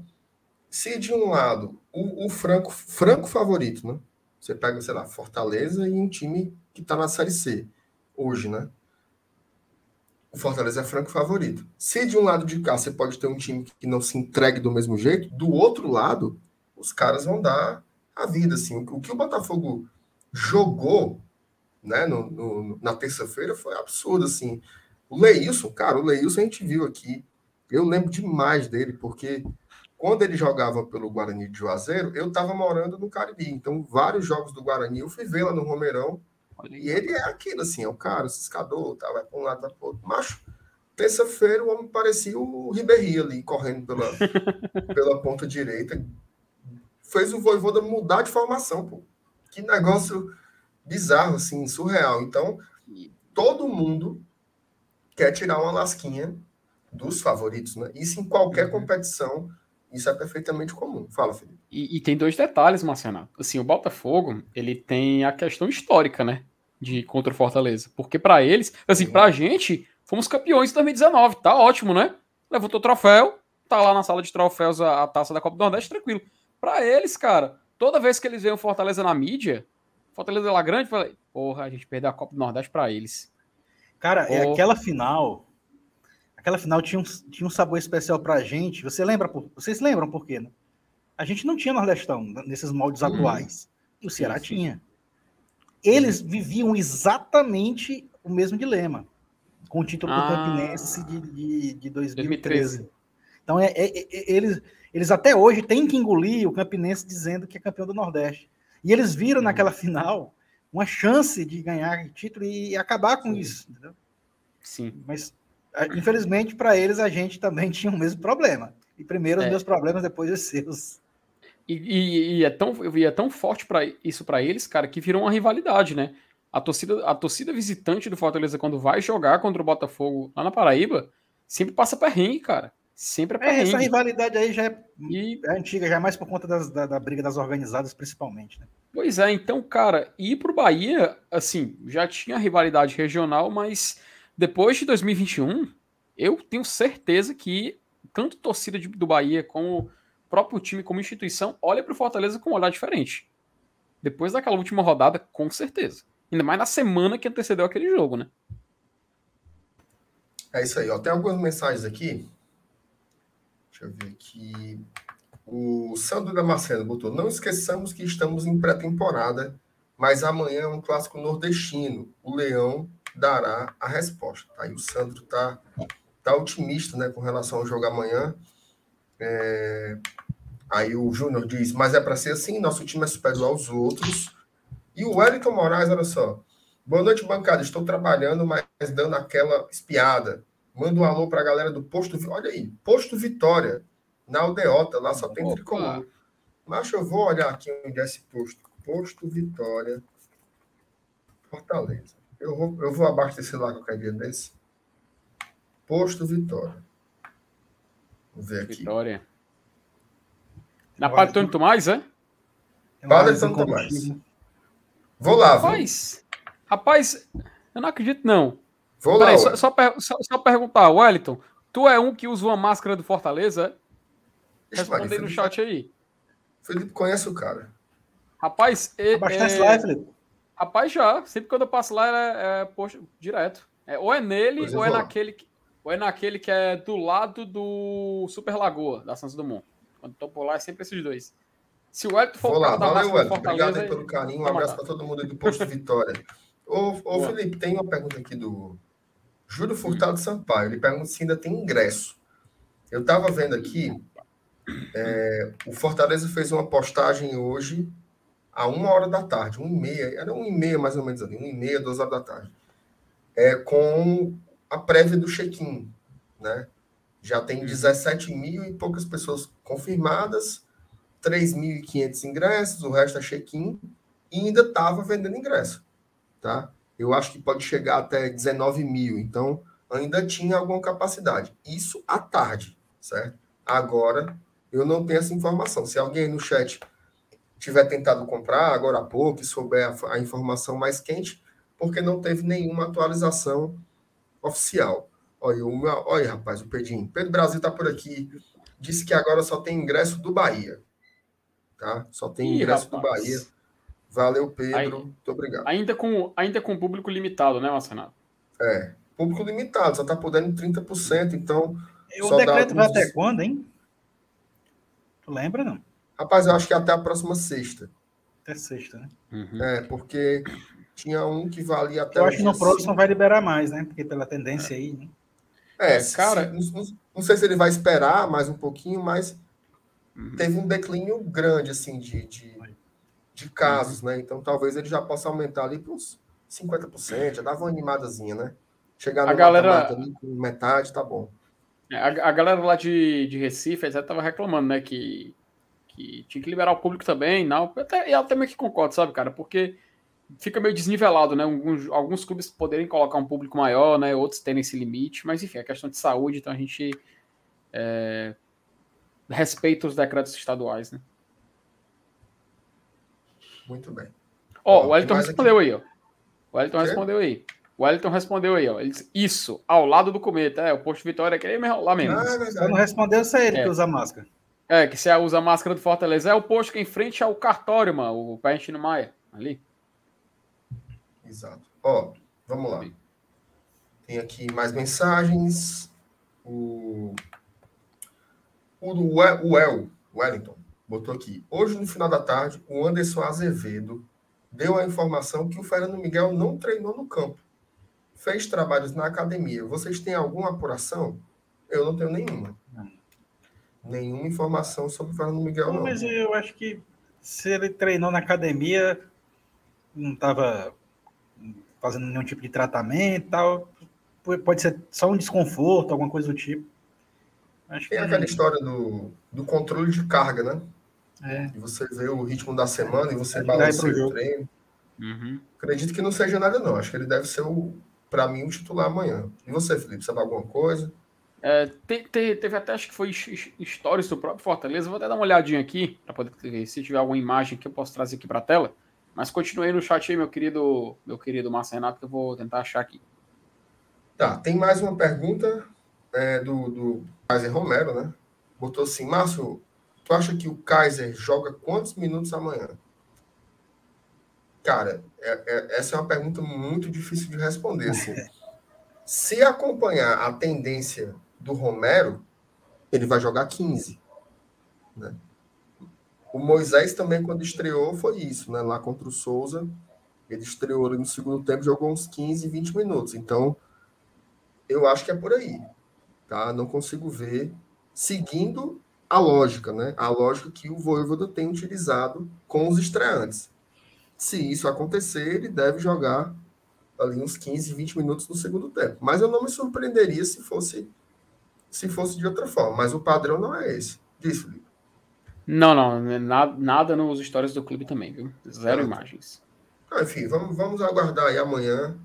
Se de um lado o, o franco, franco favorito, né? Você pega, sei lá, Fortaleza e um time que tá na Série C hoje, né? O Fortaleza é franco favorito. Se de um lado de cá você pode ter um time que não se entregue do mesmo jeito, do outro lado, os caras vão dar a vida, assim. O que o Botafogo jogou né, no, no na terça-feira foi absurdo, assim. O Leilson, cara, o Leilson a gente viu aqui. Eu lembro demais dele, porque quando ele jogava pelo Guarani de Juazeiro, eu estava morando no Cariri. Então, vários jogos do Guarani eu fui ver lá no Romeirão. E ele é aquilo, assim, é o cara, o ciscador, tá, vai para um lado, vai para outro. Macho, terça-feira o homem parecia o Ribeirinho ali, correndo pela, pela ponta direita. Fez o Voivoda mudar de formação, pô. Que negócio bizarro, assim, surreal. Então, todo mundo quer tirar uma lasquinha dos favoritos, né? Isso em qualquer uhum. competição, isso é perfeitamente comum. Fala, Felipe. E, e tem dois detalhes, Marcelo. Assim, o Botafogo, ele tem a questão histórica, né? De contra o Fortaleza. Porque para eles, assim, Sim. pra gente, fomos campeões em 2019. Tá ótimo, né? Levantou o troféu, tá lá na sala de troféus a, a taça da Copa do Nordeste, tranquilo. Para eles, cara, toda vez que eles veem o Fortaleza na mídia, Fortaleza lá grande, falei, porra, a gente perdeu a Copa do Nordeste para eles. Cara, é aquela final. Aquela final tinha um, tinha um sabor especial pra gente. Você lembra? Vocês lembram por quê, né? A gente não tinha Nordestão nesses moldes hum. atuais. E o Ceará sim, sim. tinha. Eles viviam exatamente o mesmo dilema com o título ah, do Campinense de, de, de 2013. 2013. Então, é, é, é, eles, eles até hoje têm que engolir o Campinense dizendo que é campeão do Nordeste. E eles viram uhum. naquela final uma chance de ganhar título e acabar com Sim. isso. Entendeu? Sim. Mas, infelizmente, para eles, a gente também tinha o mesmo problema. E primeiro os é. meus problemas, depois os seus. E, e, e, é tão, e é tão forte para isso para eles, cara, que virou uma rivalidade, né? A torcida, a torcida visitante do Fortaleza, quando vai jogar contra o Botafogo lá na Paraíba, sempre passa perrengue, cara. Sempre é perrengue. É, essa rivalidade aí já é, e... é antiga, já é mais por conta das, da, da, briga das organizadas, principalmente, né? Pois é, então, cara, ir pro Bahia, assim, já tinha rivalidade regional, mas depois de 2021, eu tenho certeza que tanto torcida de, do Bahia como o próprio time como instituição olha pro Fortaleza com um olhar diferente. Depois daquela última rodada, com certeza. Ainda mais na semana que antecedeu aquele jogo, né? É isso aí, ó. Tem algumas mensagens aqui. Deixa eu ver aqui. O Sandro Damasceno botou: Não esqueçamos que estamos em pré-temporada, mas amanhã é um clássico nordestino. O Leão dará a resposta. Aí o Sandro tá, tá otimista né, com relação ao jogo amanhã. É... Aí o Júnior diz: Mas é para ser assim, nosso time é superior aos outros. E o Wellington Moraes, olha só. Boa noite, bancada. Estou trabalhando, mas dando aquela espiada. Manda um alô para a galera do Posto. Olha aí, Posto Vitória, na Aldeota. Lá só tem tricolor. Mas eu vou olhar aqui onde é esse posto. Posto Vitória, Fortaleza. Eu vou, eu vou abastecer lá qualquer dia desse. Posto Vitória. Vou ver aqui. Vitória. Na Padre Antônio Tomás, é? Padre Antônio Tomás. Vou lá, rapaz, rapaz, eu não acredito, não. Vou Peraí, lá. Só, só, só, só, perguntar, Wellington, tu é um que usa uma máscara do Fortaleza? Responde aí no chat aí. Felipe conhece o cara. Rapaz, é, Abastece é... lá, Felipe. Rapaz, já. Sempre quando eu passo lá, é, é poxa, direto. É, ou é nele, ou é, naquele, ou é naquele que é do lado do Super Lagoa, da Santos Dumont. Quando tô por lá, é sempre esses dois. Se o Wellington for lá, valeu, Wellington. Obrigado aí pelo carinho. Um abraço para todo mundo aí do Posto Vitória. Ô, ô Felipe, tem uma pergunta aqui do Júlio Furtado Sampaio. Ele pergunta se ainda tem ingresso. Eu estava vendo aqui, é, o Fortaleza fez uma postagem hoje a uma hora da tarde, uma e meia, era uma e meia mais ou menos ali, uma e meia, duas horas da tarde, é, com a prévia do check-in, né? Já tem 17 mil e poucas pessoas confirmadas, 3.500 ingressos, o resto é check-in, e ainda estava vendendo ingresso, tá? Eu acho que pode chegar até 19 mil, então ainda tinha alguma capacidade. Isso à tarde, certo? Agora, eu não tenho essa informação. Se alguém no chat tiver tentado comprar agora há pouco e souber a, a informação mais quente, porque não teve nenhuma atualização oficial. Olha, o meu, olha rapaz, o Pedrinho. Pedro Brasil está por aqui. Disse que agora só tem ingresso do Bahia tá? Só tem Ih, ingresso rapaz. do Bahia. Valeu, Pedro. Aí, Muito obrigado. Ainda com, ainda com público limitado, né, Marcenato? É, público limitado, só tá podendo 30%, então. E o decreto vai até quando, hein? Tu lembra, não? Rapaz, eu acho que é até a próxima sexta. Até sexta, né? Uhum. É, porque tinha um que valia até. Eu acho que no próximo vai liberar mais, né? Porque pela tendência é. aí, né? É, cara. Se, não, não sei se ele vai esperar mais um pouquinho, mas Uhum. teve um declínio grande, assim, de, de, de casos, né? Então, talvez ele já possa aumentar ali para uns 50%, já dava uma animadazinha, né? Chegar A no galera- ali metade, tá bom. É, A, a galera lá de, de Recife até tava reclamando, né, que, que tinha que liberar o público também, não. Eu até, eu até meio que concordo, sabe, cara? Porque fica meio desnivelado, né? Alguns, alguns clubes poderem colocar um público maior, né? Outros terem esse limite, mas enfim, é questão de saúde, então a gente é, respeita os decretos estaduais, né? Muito bem. Ó, Ó, o Wellington respondeu aí, ó. O Wellington respondeu aí. O Wellington respondeu aí, ó. Ele disse, isso, ao lado do cometa. É, o posto Vitória é aquele mesmo, lá mesmo. É Só não verdade. respondeu é ele É. que usa máscara. É, que você usa a máscara do Fortaleza. É o posto que é em frente ao cartório, mano. O Pérez no Maia. Ali. Exato. Ó, vamos lá. Tem aqui mais mensagens. O, o do We- o El, Wellington, botou aqui. Hoje, no final da tarde, o Anderson Azevedo deu a informação que o Fernando Miguel não treinou no campo. Fez trabalhos na academia. Vocês têm alguma apuração? Eu não tenho nenhuma. Nenhuma informação sobre o Fernando Miguel, não. Mas eu acho que se ele treinou na academia, não estava fazendo nenhum tipo de tratamento e tal, pode ser só um desconforto, alguma coisa do tipo. Acho que Tem aquela história do, do controle de carga, né? é. E você vê o ritmo da semana e você que balanceia pro o treino. Uhum. Acredito que não seja nada, não. Acho que ele deve ser, o para mim, o titular amanhã. E você, Felipe, sabe alguma coisa? É, te- te- teve até, acho que foi his- his- stories do próprio Fortaleza. Vou até dar uma olhadinha aqui, para poder ver se tiver alguma imagem que eu posso trazer aqui para a tela. Mas continue aí no chat aí, meu querido, meu querido Márcio Renato, que eu vou tentar achar aqui. Tá, tem mais uma pergunta é, do, do Kaiser Romero, né? Botou assim, Márcio, tu acha que o Kaiser joga quantos minutos amanhã? Cara, é- é- essa é uma pergunta muito difícil de responder. Assim. Se acompanhar a tendência do Romero, ele vai jogar 15. Né? O Moisés também, quando estreou, foi isso, né? Lá contra o Souza, ele estreou ali no segundo tempo, jogou uns 15, 20 minutos. Então, eu acho que é por aí, tá? Não consigo ver seguindo a lógica, né? A lógica que o Voivoda tem utilizado com os estreantes. Se isso acontecer, ele deve jogar ali uns 15, 20 minutos no segundo tempo. Mas eu não me surpreenderia se fosse se fosse de outra forma, mas o padrão não é esse. Diz, Felipe. Não, não, nada, nada nos stories do clube também, viu? Zero Ah, imagens. Ah, enfim, vamos, vamos aguardar aí amanhã.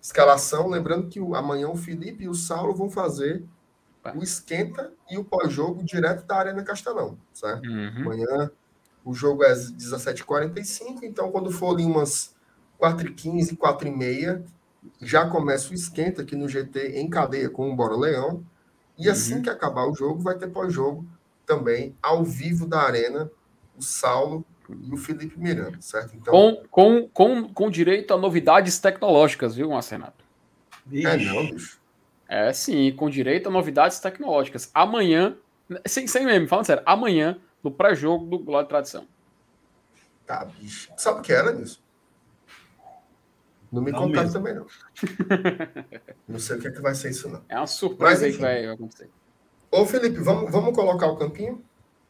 Escalação, lembrando que o, amanhã o Felipe e o Saulo vão fazer o esquenta e o pós-jogo direto da Arena Castelão, certo? Uhum. Amanhã o jogo é às 17h45, então quando for ali umas 4h15, 4h30, já começa o esquenta aqui no GT em cadeia com o Bora Leão. E assim Uhum. que acabar o jogo, vai ter pós-jogo também ao vivo da Arena, o Saulo e o Felipe Miranda, certo? Então, Com, com, com, com direito a novidades tecnológicas, viu, Márcio Renato? é não, bicho. É sim, com direito a novidades tecnológicas. Amanhã, sem, sem meme, falando sério, amanhã, no pré-jogo do Glória e Tradição. Tá, bicho. Sabe o que era nisso? Não me Não também, não. não sei o que, é que vai ser isso, não. É uma surpresa Mas, aí que enfim. vai acontecer. Ô, Felipe, vamos, vamos colocar o campinho?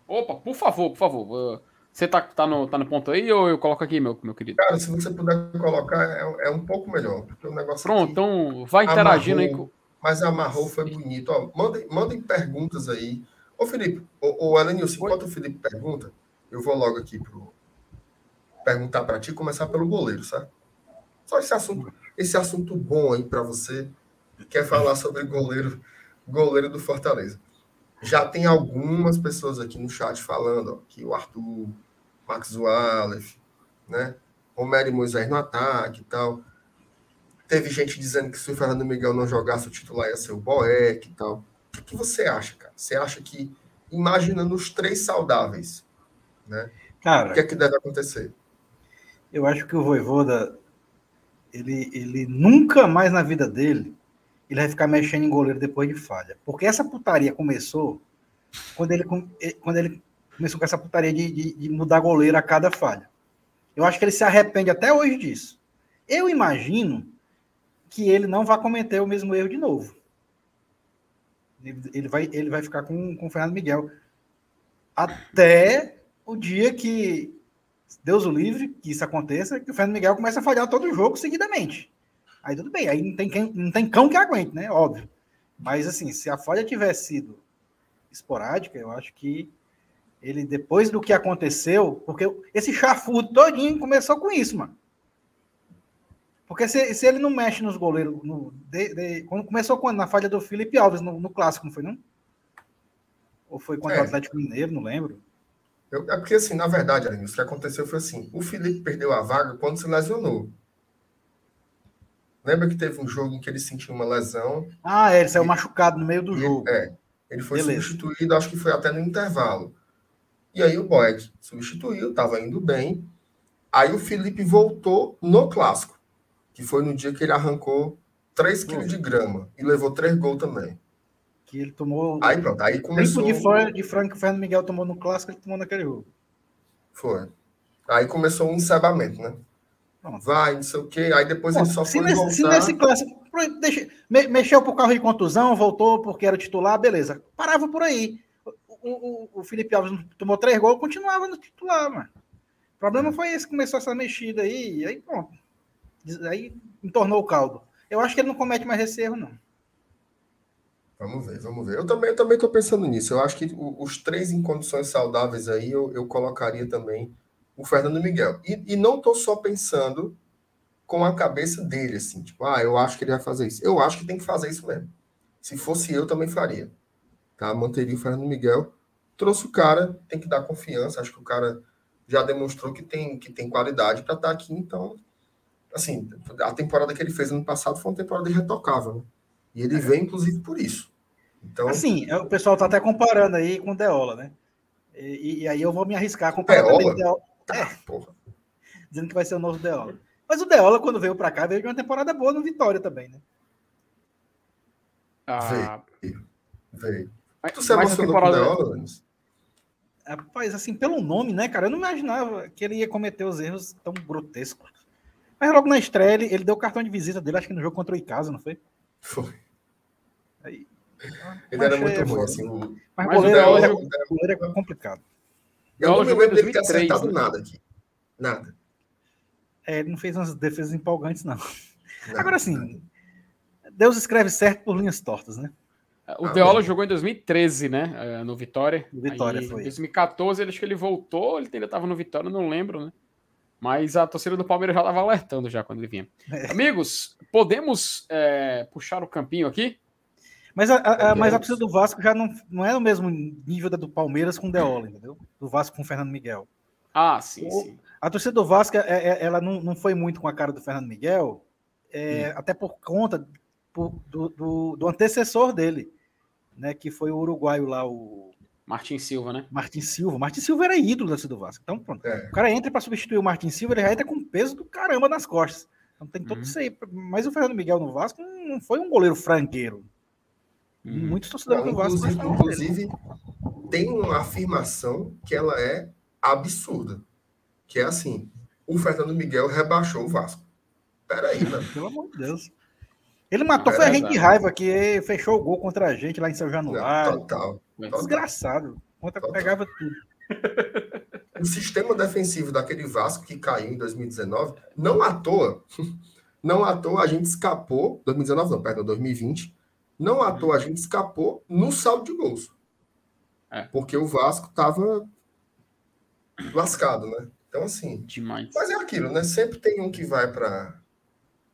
Opa, por favor, por favor. Você tá, tá, no, tá no ponto aí ou eu coloco aqui, meu, meu querido? Cara, se você puder colocar, é, é um pouco melhor. Porque o negócio Pronto, aqui, então vai interagindo aí. amarrou, com- Mas amarrou, foi bonito. Ó, mandem, mandem perguntas aí. Ô, Felipe, ô, ô Elenilson, Oi. enquanto o Felipe pergunta, eu vou logo aqui pro perguntar para ti, começar pelo goleiro, sabe? Só esse assunto, esse assunto bom aí para você que quer falar sobre goleiro, goleiro do Fortaleza. Já tem algumas pessoas aqui no chat falando ó, que o Arthur, Max Wallace, né? Romero e Moisés no ataque e tal. Teve gente dizendo que se o Fernando Miguel não jogasse, o titular ia ser o Boeck e tal. O que, você acha, cara? Você acha que, imaginando os três saudáveis, né? O Cara, que é que deve acontecer? eu acho que o Voivoda, ele, ele nunca mais na vida dele, ele vai ficar mexendo em goleiro depois de falha. Porque essa putaria começou quando ele, eh, quando ele começou com essa putaria de, de- de mudar goleiro a cada falha. Eu acho que ele se arrepende até hoje disso. Eu imagino que ele não vai cometer o mesmo erro de novo. Ele, ele vai, ele vai ficar com, com o Fernando Miguel. Até o dia que Deus o livre, que isso aconteça, que o Fernando Miguel começa a falhar todo o jogo seguidamente. Aí tudo bem, aí não tem, quem, não tem cão que aguente, né? Óbvio. Mas assim, se a falha tivesse sido esporádica, eu acho que ele, depois do que aconteceu, porque esse chafudo todinho começou com isso, mano. Porque se, se ele não mexe nos goleiros. No, de, de, quando começou quando? Na falha do Felipe Alves no, no clássico, não foi, não? Ou foi contra é. o Atlético Mineiro, não lembro. Eu, é porque, assim, na verdade, Arinhos, o que aconteceu foi assim: o Felipe perdeu a vaga quando se lesionou. Lembra que teve um jogo em que ele sentiu uma lesão? Ah, é, ele saiu e, machucado no meio do jogo. É. Ele foi Beleza. substituído, acho que foi até no intervalo. E aí o Boeck substituiu, estava indo bem. Aí o Felipe voltou no clássico que foi no dia que ele arrancou 3 quilos de grama e levou 3 gols também. Que ele tomou. Aí pronto, aí começou. de, fora, de frango que o Fernando Miguel tomou no clássico, ele tomou naquele jogo. Foi. Aí começou um encebamento, né? Pronto. Vai, não sei o quê. Aí depois ele só foi nesse, voltar. Se nesse clássico, deixa, me, mexeu por causa de contusão, voltou porque era titular, beleza. Parava por aí. O, o, o Felipe Alves tomou três gols, continuava no titular, mano. O problema foi esse, começou essa mexida aí, aí pronto. Aí entornou o caldo. Eu acho que ele não comete mais esse erro, não. Vamos ver, vamos ver. Eu também também estou pensando nisso. Eu acho que os três em condições saudáveis aí eu, eu colocaria também o Fernando Miguel. E, e não estou só pensando com a cabeça dele, assim, tipo, ah, eu acho que ele vai fazer isso. Eu acho que tem que fazer isso mesmo. Se fosse eu, também faria. Tá? Manteria o Fernando Miguel. Trouxe o cara, tem que dar confiança. Acho que o cara já demonstrou que tem, que tem qualidade para estar tá aqui, então assim, a temporada que ele fez ano passado foi uma temporada irretocável, né? E ele é. vem, inclusive, por isso. Então, assim, o pessoal tá até comparando aí com o Deola, né? E, e aí eu vou me arriscar a comparar Deola? Deola. É, porra. Dizendo que vai ser o novo Deola. Mas o Deola, quando veio para cá, veio de uma temporada boa no Vitória também, né? Ah, veio. veio. Tu se emocionou temporada... com o Deola, Anis? Rapaz, assim, pelo nome, né, cara? Eu não imaginava que ele ia cometer os erros tão grotescos. Mas logo na estreia, ele, ele deu o cartão de visita dele, acho que no jogo contra o Icasa, não foi? Foi. Aí, ele era muito bom, assim. O... Mas, mas goleiro, o goleiro, é, goleiro é complicado. Eu não me lembro dele ter acertado né? nada aqui. Nada. É, ele não fez umas defesas empolgantes, não. não Agora, assim, Deus escreve certo por linhas tortas, né? O ah, Deola jogou em 2013, né? É, no Vitória. No Vitória, Aí, foi. Em 2014, ele, acho que ele voltou, ele ainda estava no Vitória, não lembro, né? Mas a torcida do Palmeiras já estava alertando já quando ele vinha. É. Amigos, podemos é, puxar o campinho aqui? Mas a, a, a, mas a torcida do Vasco já não, não é o mesmo nível da do Palmeiras com o Deola, entendeu? Do Vasco com o Fernando Miguel. Ah, sim, o, sim. A torcida do Vasco, é, é, ela não, não foi muito com a cara do Fernando Miguel, é, até por conta por, do, do, do, antecessor dele, né? Que foi o uruguaio lá, o Martin Silva, né? Martin Silva. Martin Silva era ídolo da do Vasco. Então, pronto. É. O cara entra para substituir o Martin Silva, ele já entra com peso do caramba nas costas. Então tem todo uhum. isso aí. Mas o Fernando Miguel no Vasco não foi um goleiro franqueiro. Uhum. Muitos torcedores do Vasco. Inclusive, inclusive tem uma afirmação que ela é absurda. Que é assim: o Fernando Miguel rebaixou o Vasco. Peraí, mano. Pelo amor de Deus. Ele matou foi a gente de raiva que fechou o gol contra a gente lá em São Januário. Total. Desgraçado. Contra Total. pegava tudo. O sistema defensivo daquele Vasco que caiu em 2019, não à toa, não à toa a gente escapou, 2019 não, perdão, 2020, não à toa a gente escapou no saldo de gols. É. Porque o Vasco tava lascado, né? Então assim, Demais. mas é aquilo, né? Sempre tem um que vai para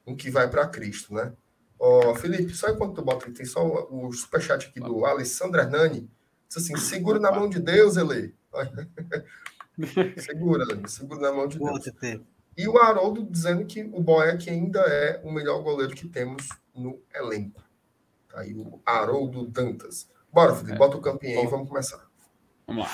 um que vai para Cristo, né? Ó, oh, Felipe, só enquanto tu bota, tem só o, o superchat aqui do Alessandro Hernani. Diz assim: segura na mão de Deus, Ele. segura, segura na mão de Deus. E o Haroldo dizendo que o Boeck ainda é o melhor goleiro que temos no elenco. Tá aí o Haroldo Dantas. Bora, Felipe, é. bota o campinho aí e vamos começar. Vamos lá.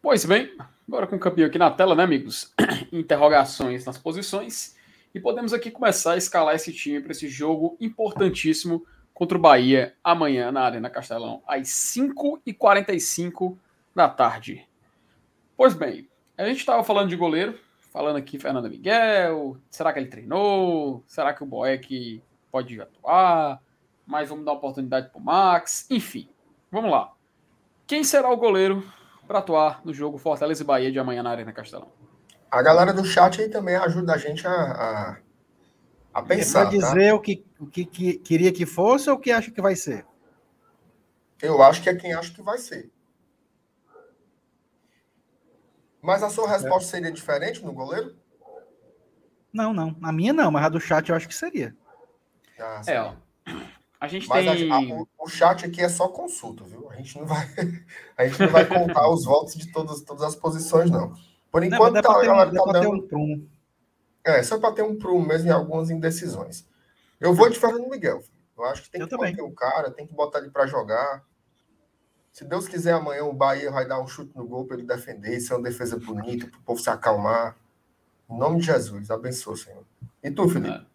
Pois bem, Agora com o campeão aqui na tela, né, amigos? Interrogações nas posições. E podemos aqui começar a escalar esse time para esse jogo importantíssimo contra o Bahia amanhã na Arena Castelão, às 5h45 da tarde. Pois bem, a gente estava falando de goleiro, falando aqui Fernando Miguel, será que ele treinou? Será que o Boeck pode atuar? mas vamos dar oportunidade pro Max. Enfim, vamos lá. Quem será o goleiro para atuar no jogo Fortaleza e Bahia de amanhã na Arena Castelão? A galera do chat aí também ajuda a gente a, a, a pensar. Para tá? dizer o, que, o que, que queria que fosse ou o que acha que vai ser? Eu acho que é quem acha que vai ser. Mas a sua resposta seria diferente no goleiro? Não, não. A minha não, mas a do chat eu acho que seria. Ah, É, ó. A gente Mas a- tem. a- o, o chat aqui é só consulta, viu? A gente não vai, a gente não vai contar os votos de todas, todas as posições, não. Por Não, enquanto, dá tá, a ter, galera tá pra ter dando. um prumo. É, só para ter um prumo mesmo em algumas indecisões. Eu vou de Fernando Miguel. Eu acho que tem Eu que também. manter o cara, tem que botar ele para jogar. Se Deus quiser, amanhã o Bahia vai dar um chute no gol para ele defender. Isso é uma defesa bonita, para o povo se acalmar. Em nome de Jesus, abençoa, Senhor. E tu, Felipe?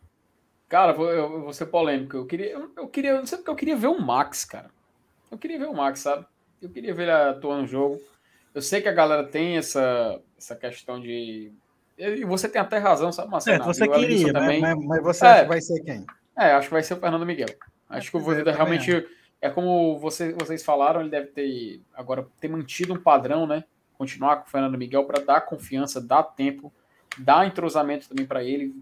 Cara, vou- eu eu vou ser polêmico. Eu queria, eu, eu queria, não sei porque eu queria ver o Max, cara. Eu queria ver o Max, sabe? Eu queria ver ele atuando no jogo. Eu sei que a galera tem essa, essa questão de. E você tem até razão, sabe, Marcelo? Certo, você o queria, né? também. mas, mas você É. acha que vai ser quem? É, acho que vai ser o Fernando Miguel. Acho que o é, Voivoda eu também realmente é como você, vocês falaram, ele deve ter agora ter mantido um padrão, né? Continuar com o Fernando Miguel para dar confiança, dar tempo, dar entrosamento também para ele.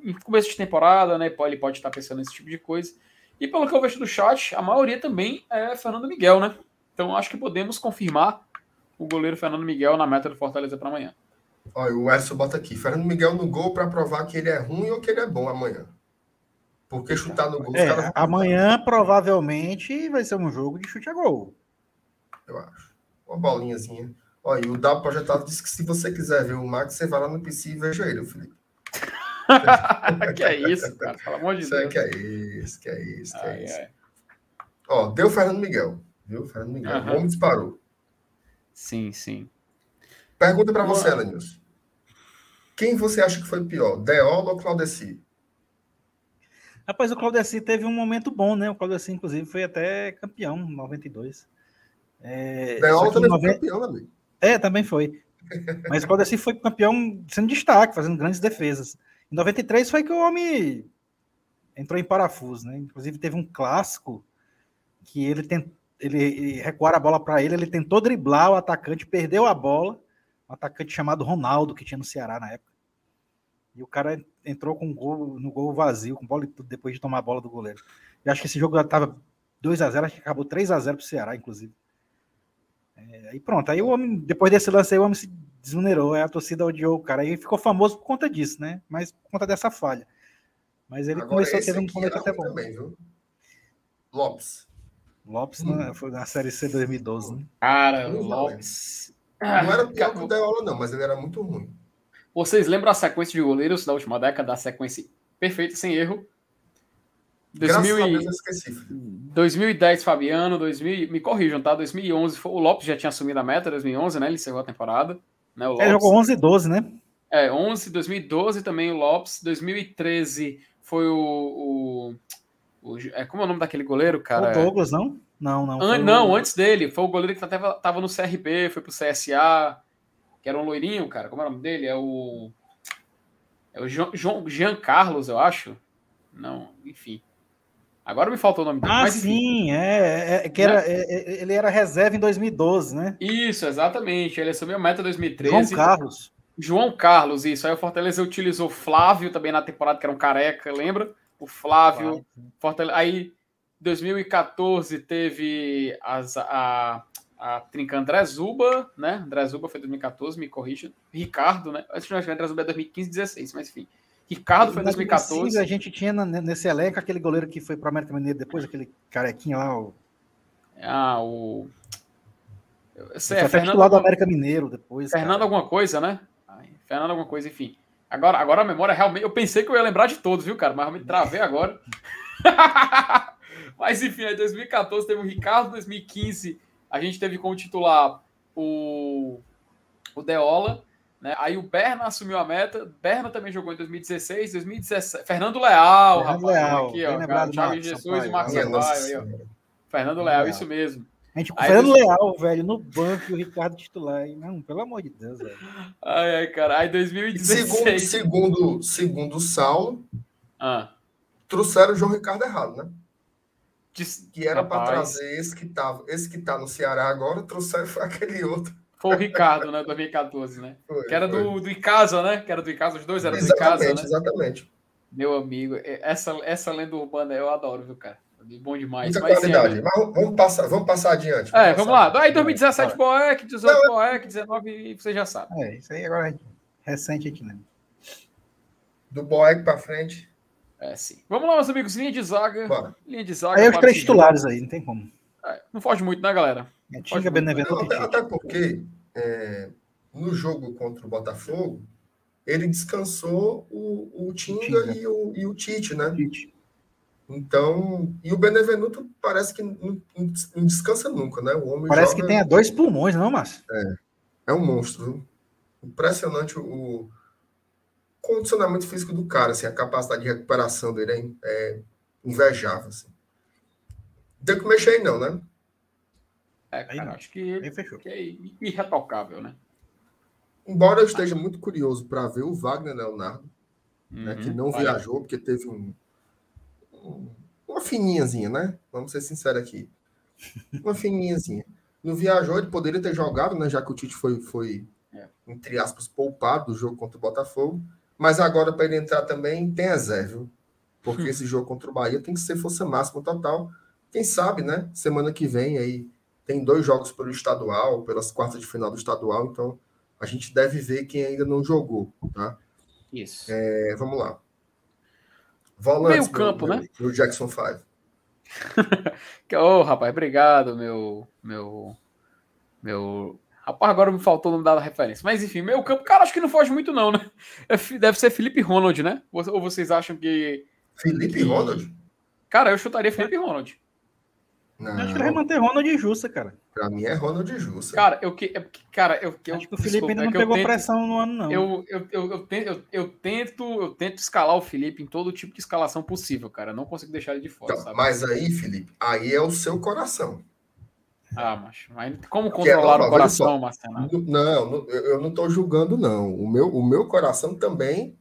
Em começo de temporada, né? Ele pode estar pensando nesse tipo de coisa. E pelo que eu vejo do chat, a maioria também é Fernando Miguel, né? Então acho que podemos confirmar o goleiro Fernando Miguel na meta do Fortaleza para amanhã. Olha, o Edson bota aqui. Fernando Miguel no gol para provar que ele é ruim ou que ele é bom amanhã. Porque chutar no gol, os É, caras vão- amanhã provavelmente vai ser um jogo de chute a gol. eu acho. Uma bolinhazinha. Olha, e o W Projetado disse que se você quiser ver o Max, você vai lá no PC e veja ele, Felipe. que é isso, cara? Pelo amor de Isso é Deus. que é isso, que é isso, que é Ai, isso. ai. Ó, deu Fernando Miguel. Viu? Fernando Miguel. Aham. O homem disparou. Sim, sim. Pergunta para você, Boa. Elenilson. Quem você acha que foi pior, Deola ou Claudeci? Rapaz, o Claudeci teve um momento bom, né? O Claudeci, inclusive, foi até campeão em 92. É, que também em foi 90 campeão, amigo. É, também foi. Mas o Claudeci foi campeão sendo destaque, fazendo grandes defesas. Em 93 foi que o homem entrou em parafuso, né? Inclusive teve um clássico que ele ele, ele recuar a bola para ele, ele tentou driblar o atacante, perdeu a bola, um atacante chamado Ronaldo que tinha no Ceará na época. E o cara entrou com um gol, no gol vazio, com bola e tudo, depois de tomar a bola do goleiro. Eu acho que esse jogo já estava 2 a 0 acho que acabou 3 a 0 para o Ceará, inclusive. É, aí pronto, aí o homem, depois desse lance aí, o homem se desunerou, aí a torcida odiou o cara, aí ficou famoso por conta disso, né? Mas por conta dessa falha. Mas ele Agora, começou a ter um começo era até bom. também, viu? Lopes. Lopes né, foi na Série C 2012, né? Cara, Não, Lopes. Não era pior que o Deola, não, mas ele era muito ruim. Vocês lembram a sequência de goleiros da última década, a sequência perfeita, sem erro? Graças 2000 a e- Deus eu esqueci. Felipe. 2010, Fabiano, 2000, me corrijam, tá? 2011, foi- o Lopes já tinha assumido a meta, 2011, né? Ele encerrou a temporada. Né? O Ele jogou 11 e 12, né? É, 11, 2012 também o Lopes, 2013 foi o... o, o- é, como é o nome daquele goleiro, cara? o Douglas, não? Não, não. An- foi o- não, antes dele, foi o goleiro que tava, tava no CRB, foi pro CSA, que era um loirinho, cara. Como é o nome dele? É o. É o João, João- Jean Carlos, eu acho. Não, enfim. Agora me faltou o nome dele. Ah, mas, sim, é, é, é que era, é, é, ele era reserva em 2012, né? Isso, exatamente. Ele assumiu a meta em 2013. João Carlos. João Carlos, isso. Aí o Fortaleza utilizou Flávio também na temporada, que era um careca, lembra? O Flávio. Fortaleza. Aí, 2014, teve as, a, a trinca André Zuba, né? André Zuba foi 2014, me corrija. Ricardo, né? Acho que André Zuba é 2015, 16, mas enfim. Ricardo foi Em 2015, 2014. A gente tinha nesse elenco aquele goleiro que foi para o América Mineiro depois, aquele carequinha lá, o Ah, o. Sei, foi é, Fernando, do América Mineiro depois. Fernando cara. alguma coisa, né? Ai, Fernando alguma coisa, enfim. Agora, agora a memória realmente. Eu pensei que eu ia lembrar de todos, viu, cara? Mas eu me travei agora. Mas enfim, aí 2014 teve o Ricardo, 2015 a gente teve como titular o, o Deola, né? Aí o Berna assumiu a meta. Berna também jogou em 2016, 2017. Fernando Leal, Fernando rapaz. Leal, Aqui, bem ó. lembrado, Thiago Marcos Jesus Sampaio. e Marcos Nossa Sampaio. aí, ó. Senhora. Fernando Leal, Leal. isso mesmo. A gente o Aí Fernando Leal, velho, no banco e o Ricardo titular. Não, pelo amor de Deus, velho. Ai, ai, cara. Aí Segundo, 2016. segundo, segundo o Saulo, Ah. trouxeram o João Ricardo errado, né? Que era para trazer esse que tava, esse que tá no Ceará agora, trouxeram foi aquele outro. Foi o Ricardo, né? 2014, né? Foi, Que era foi. do, do Icasa, né? Que era do Icasa, os dois eram do Exatamente, Icasa, né? exatamente. Meu amigo, é- essa, essa lenda urbana eu adoro, viu, cara? Bom demais. Muita Mas, sim, qualidade. Mas vamos- vamos passar, vamos passar adiante. É, vamos lá. Aí 2017 Boeck, 18 Não, Boeck, 19 e você já sabe. É, isso aí agora é recente aqui, né? Do Boeck para frente. É, sim. Vamos lá, meus amigos. Linha de zaga. Bora. Linha de zaga. Aí os três titulares aí, não tem como. É, não foge muito, né, galera? É Não, e até, até porque é, no jogo contra o Botafogo, ele descansou o, o Tinga, Tinga. E, o, e o Tite, né? Tite. Então, e o Benevenuto parece que não, não- descansa nunca, né? O homem Parece joga- que tem dois pulmões, não, Márcio? é um monstro. Impressionante o condicionamento físico do cara, assim, a capacidade de recuperação dele é, é invejável. Assim. Não tem que mexer aí, não, né? É, cara, acho que, Aí fechou. que é irretocável, né? Embora eu esteja muito curioso para ver o Wagner Leonardo, né, que Uhum. não Vai. viajou, porque teve um, um- uma fininhazinha, né? Vamos ser sinceros aqui. Uma fininhazinha. Não viajou, ele poderia ter jogado, né? Já que o Tite foi, foi É. entre aspas, poupado do jogo contra o Botafogo. Mas agora, para ele entrar também, tem reserva, viu? Porque Hum. esse jogo contra o Bahia tem que ser força máxima total. Quem sabe, né? Semana que vem aí tem dois jogos pelo estadual, pelas quartas de final do estadual, então a gente deve ver quem ainda não jogou, tá? Isso. É, vamos lá. Volantes, Meio campo, meu, né? No Jackson 5. Que- Ô, rapaz, obrigado, meu. Meu. Meu. Rapaz, agora me faltou o nome da referência. Mas enfim, meu campo, cara, acho que não foge muito, não, né? É Deve ser Felipe Ronald, né? Ou vocês acham que. Felipe Que- Ronald? Cara, eu chutaria Felipe Ronald. Não, Eu acho que ele vai manter Ronald e Justa, cara. pra mim é Ronald Jussa. Cara, eu que. é Cara, eu. eu acho que o Felipe ainda é não pegou tento- pressão no ano, não. Eu, eu, eu, eu, tento, eu, eu tento, eu tento escalar o Felipe em todo tipo de escalação possível, cara. Eu não consigo deixar ele de fora, Então, sabe? mas aí, Felipe, aí é o seu coração. Ah, macho. Mas como é controlar normal, o coração, Marcelo? Não, eu não estou julgando, não. O meu, o meu coração também,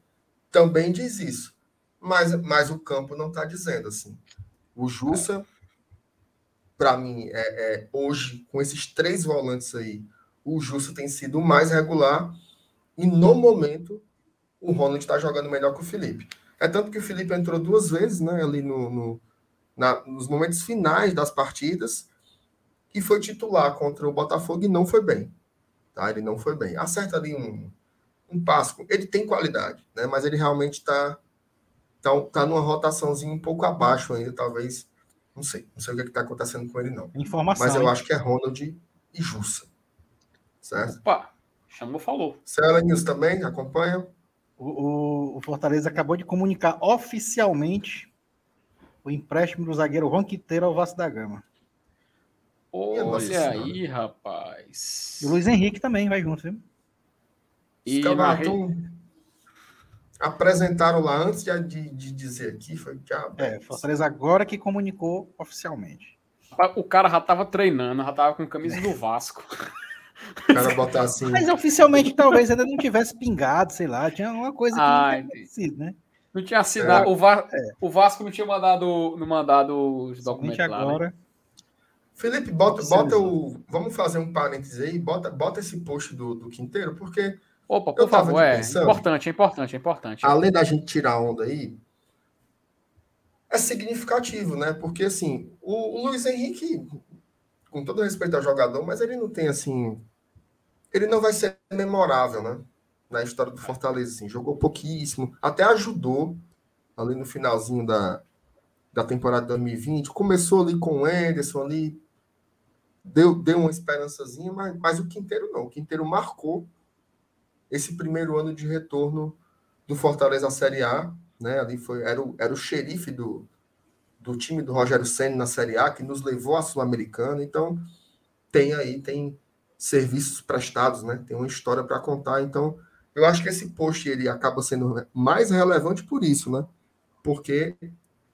também diz isso. Mas, mas o campo não está dizendo assim. O Jussa, para mim, é, é, hoje, com esses três volantes aí, o Jussa tem sido o mais regular. E no momento, o Ronald está jogando melhor que o Felipe. É tanto que o Felipe entrou duas vezes, né? Ali no, no- na- nos momentos finais das partidas. E foi titular contra o Botafogo e não foi bem tá? Ele não foi bem. Acerta ali um, um passo. Ele tem qualidade, né? Mas ele realmente está tá, tá numa rotaçãozinha um pouco abaixo ainda, talvez. Não sei. Não sei o que está acontecendo com ele, não. Informação. Mas eu hein? acho que é Ronald e Jussa. Certo? Opa, chamou, falou. Cela News também acompanha. O, o- o Fortaleza acabou de comunicar oficialmente o empréstimo do zagueiro Juan Quinteiro ao Vasco da Gama. Nossa Olha Senhora. aí, rapaz. E o Luiz Henrique também vai junto, viu? E Os caras na apresentaram lá antes de, de, de dizer aqui. Foi que a- É, Fortaleza agora que comunicou oficialmente. o cara já tava treinando, já tava com camisa do Vasco. o cara botar assim. Mas oficialmente talvez ainda não tivesse pingado, sei lá, tinha alguma coisa que Ah, não tinha né? Não tinha assinado. É. O, Va- o Vasco não tinha mandado, não mandado os documentos Somente lá. né? Felipe, bota, Oficializou. bota o. Vamos fazer um parênteses aí, bota, bota esse post do, do Quinteiro, porque Opa, Eu por tava favor, é pensando. importante, é importante, é importante. além da gente tirar onda aí, é significativo, né? Porque assim, o, o Luiz Henrique, com todo respeito ao jogador, mas ele não tem assim. Ele não vai ser memorável, né? Na história do Fortaleza, assim, jogou pouquíssimo, até ajudou ali no finalzinho da, da temporada 2020. Começou ali com o Anderson ali, deu, deu uma esperançazinha, mas, mas o Quinteiro não. O Quinteiro marcou esse primeiro ano de retorno do Fortaleza à Série A, né? Ali foi era o, era o xerife do, do time do Rogério Senna na Série A que nos levou à Sul-Americana. Então tem aí tem serviços prestados, né? Tem uma história para contar. Então eu acho que esse post ele acaba sendo mais relevante por isso, né? Porque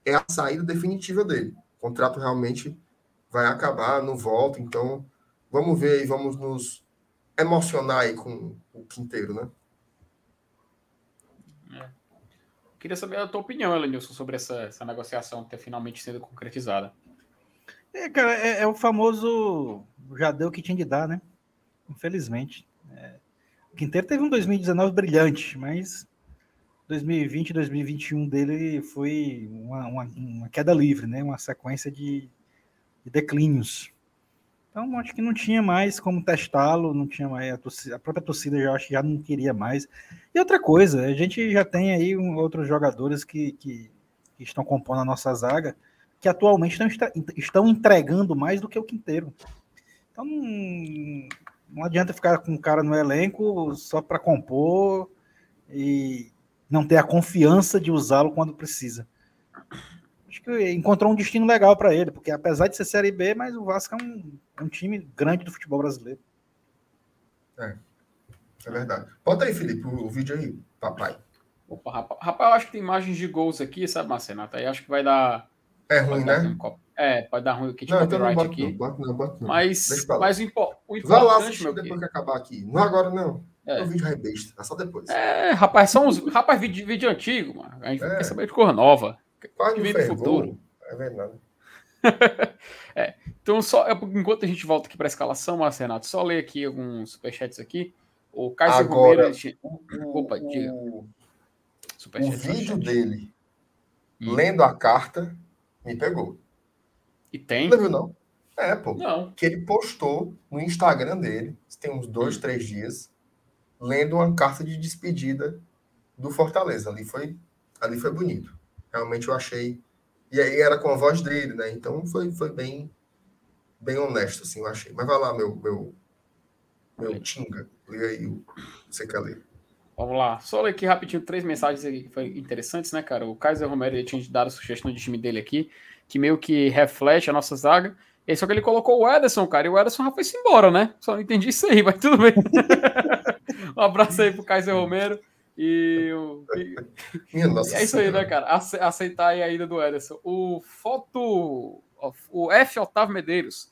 é a saída definitiva dele. O contrato realmente vai acabar, não volta. Então vamos ver aí, vamos nos emocionar aí com o Quinteiro, né? Queria saber a tua opinião, Elenilson, sobre essa, essa negociação ter finalmente sido concretizada. É, cara, é, é o famoso já deu o que tinha de dar, né? Infelizmente. É, o Quinteiro teve um 2019 brilhante, mas 2020 2021 dele foi uma, uma, uma, queda livre, né? Uma sequência de, de declínios. Então, acho que não tinha mais como testá-lo, não tinha mais. A, torcida, a, própria torcida já acho que já não queria mais. E outra coisa, a gente já tem aí um, outros jogadores que, que, que, estão compondo a nossa zaga, que atualmente estão, estão entregando mais do que o Quinteiro. Então, não, não adianta ficar com o cara no elenco só para compor e não ter a confiança de usá-lo quando precisa acho que encontrou um destino legal para ele, porque apesar de ser Série B, mas o Vasco é um, é um time grande do futebol brasileiro. É, é verdade. Bota aí, Felipe, o, o vídeo aí, papai. Opa, rapaz, rapaz, eu acho que tem imagens de gols aqui, sabe, Marcenato? Aí acho que vai dar. É ruim, né? É, pode dar ruim aqui de não, então não boto, aqui. Não, boto, não, boto, não. Mas, mas o, impo o importante, Vai lá assistir meu depois que acabar aqui. Não agora, não. É. O vídeo é besta, é só depois. É, rapaz, são uns. Rapaz, vídeo, vídeo antigo, mano. A gente é. quer saber de cor nova. Quase vem no futuro. É verdade. é, então, só enquanto a gente volta aqui para a escalação, Márcio Renato, só ler aqui alguns superchats aqui. O Kaiser Agora, Romero. O, Opa, o, diga. O, o vídeo dele hum. lendo a carta me pegou. E tem? Não viu, não? É, pô. Não. Que ele postou no Instagram dele, tem uns dois, hum. três dias, lendo uma carta de despedida do Fortaleza. Ali foi, ali foi bonito. Realmente eu achei. E aí era com a voz dele, né? Então foi, foi bem, bem honesto, assim, eu achei. Mas vai lá, meu, meu, meu Tinga. Lê aí o que você quer ler. Vamos lá. Só ler aqui rapidinho três mensagens que foram interessantes, né, cara? O Kaiser Romero ele tinha dado a sugestão de time dele aqui, que meio que reflete a nossa zaga. E só que ele colocou o Ederson, cara, e o Ederson já foi-se embora, né? Só não entendi isso aí, mas tudo bem. um abraço aí pro Kaiser Romero. E, o, e é isso aí, né, cara? Aceitar aí a ida do Ederson. O foto. O F. Otávio Medeiros.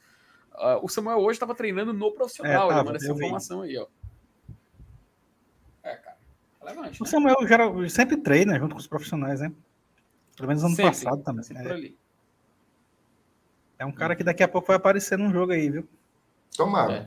Uh, o Samuel hoje estava treinando no profissional. É, ele manda essa informação vi. aí, ó. É, cara. Relevante. O né? Samuel já, sempre treina junto com os profissionais, né? Pelo menos ano sempre, passado também. É. é. um cara que daqui a pouco vai aparecer num jogo aí, viu? Tomara. É.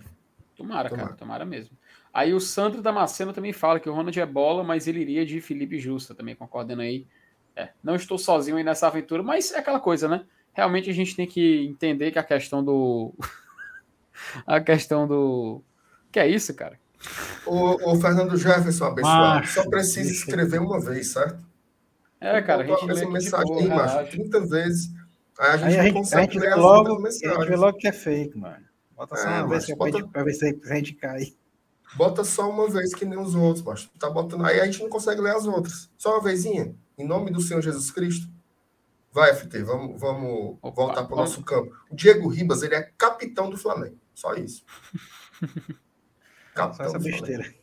Tomara, tomara, cara. Tomara mesmo. Aí o Sandro Damasceno também fala que o Ronald é bola, mas ele iria de Felipe Justa, também concordando aí. É, não estou sozinho aí nessa aventura, mas é aquela coisa, né? Realmente a gente tem que entender que a questão do. a questão do. Que é isso, cara? O, o Fernando Jefferson, abençoado, só precisa escrever uma vez, certo? É, cara, a gente lê essa mensagem aí, macho, 30 vezes. Aí a gente aí a gente, consegue a gente ler logo, as A gente vê logo que é fake, mano. Bota só é, uma vez bota... pra ver se a gente cai. Bota só uma vez que nem os outros, mas tá botando aí a gente não consegue ler as outras. Só uma vezinha. Em nome do Senhor Jesus Cristo. Vai, FT, vamos, vamos Opa, voltar para o nosso campo. O Diego Ribas, ele é capitão do Flamengo. Só isso. capitão só essa besteira.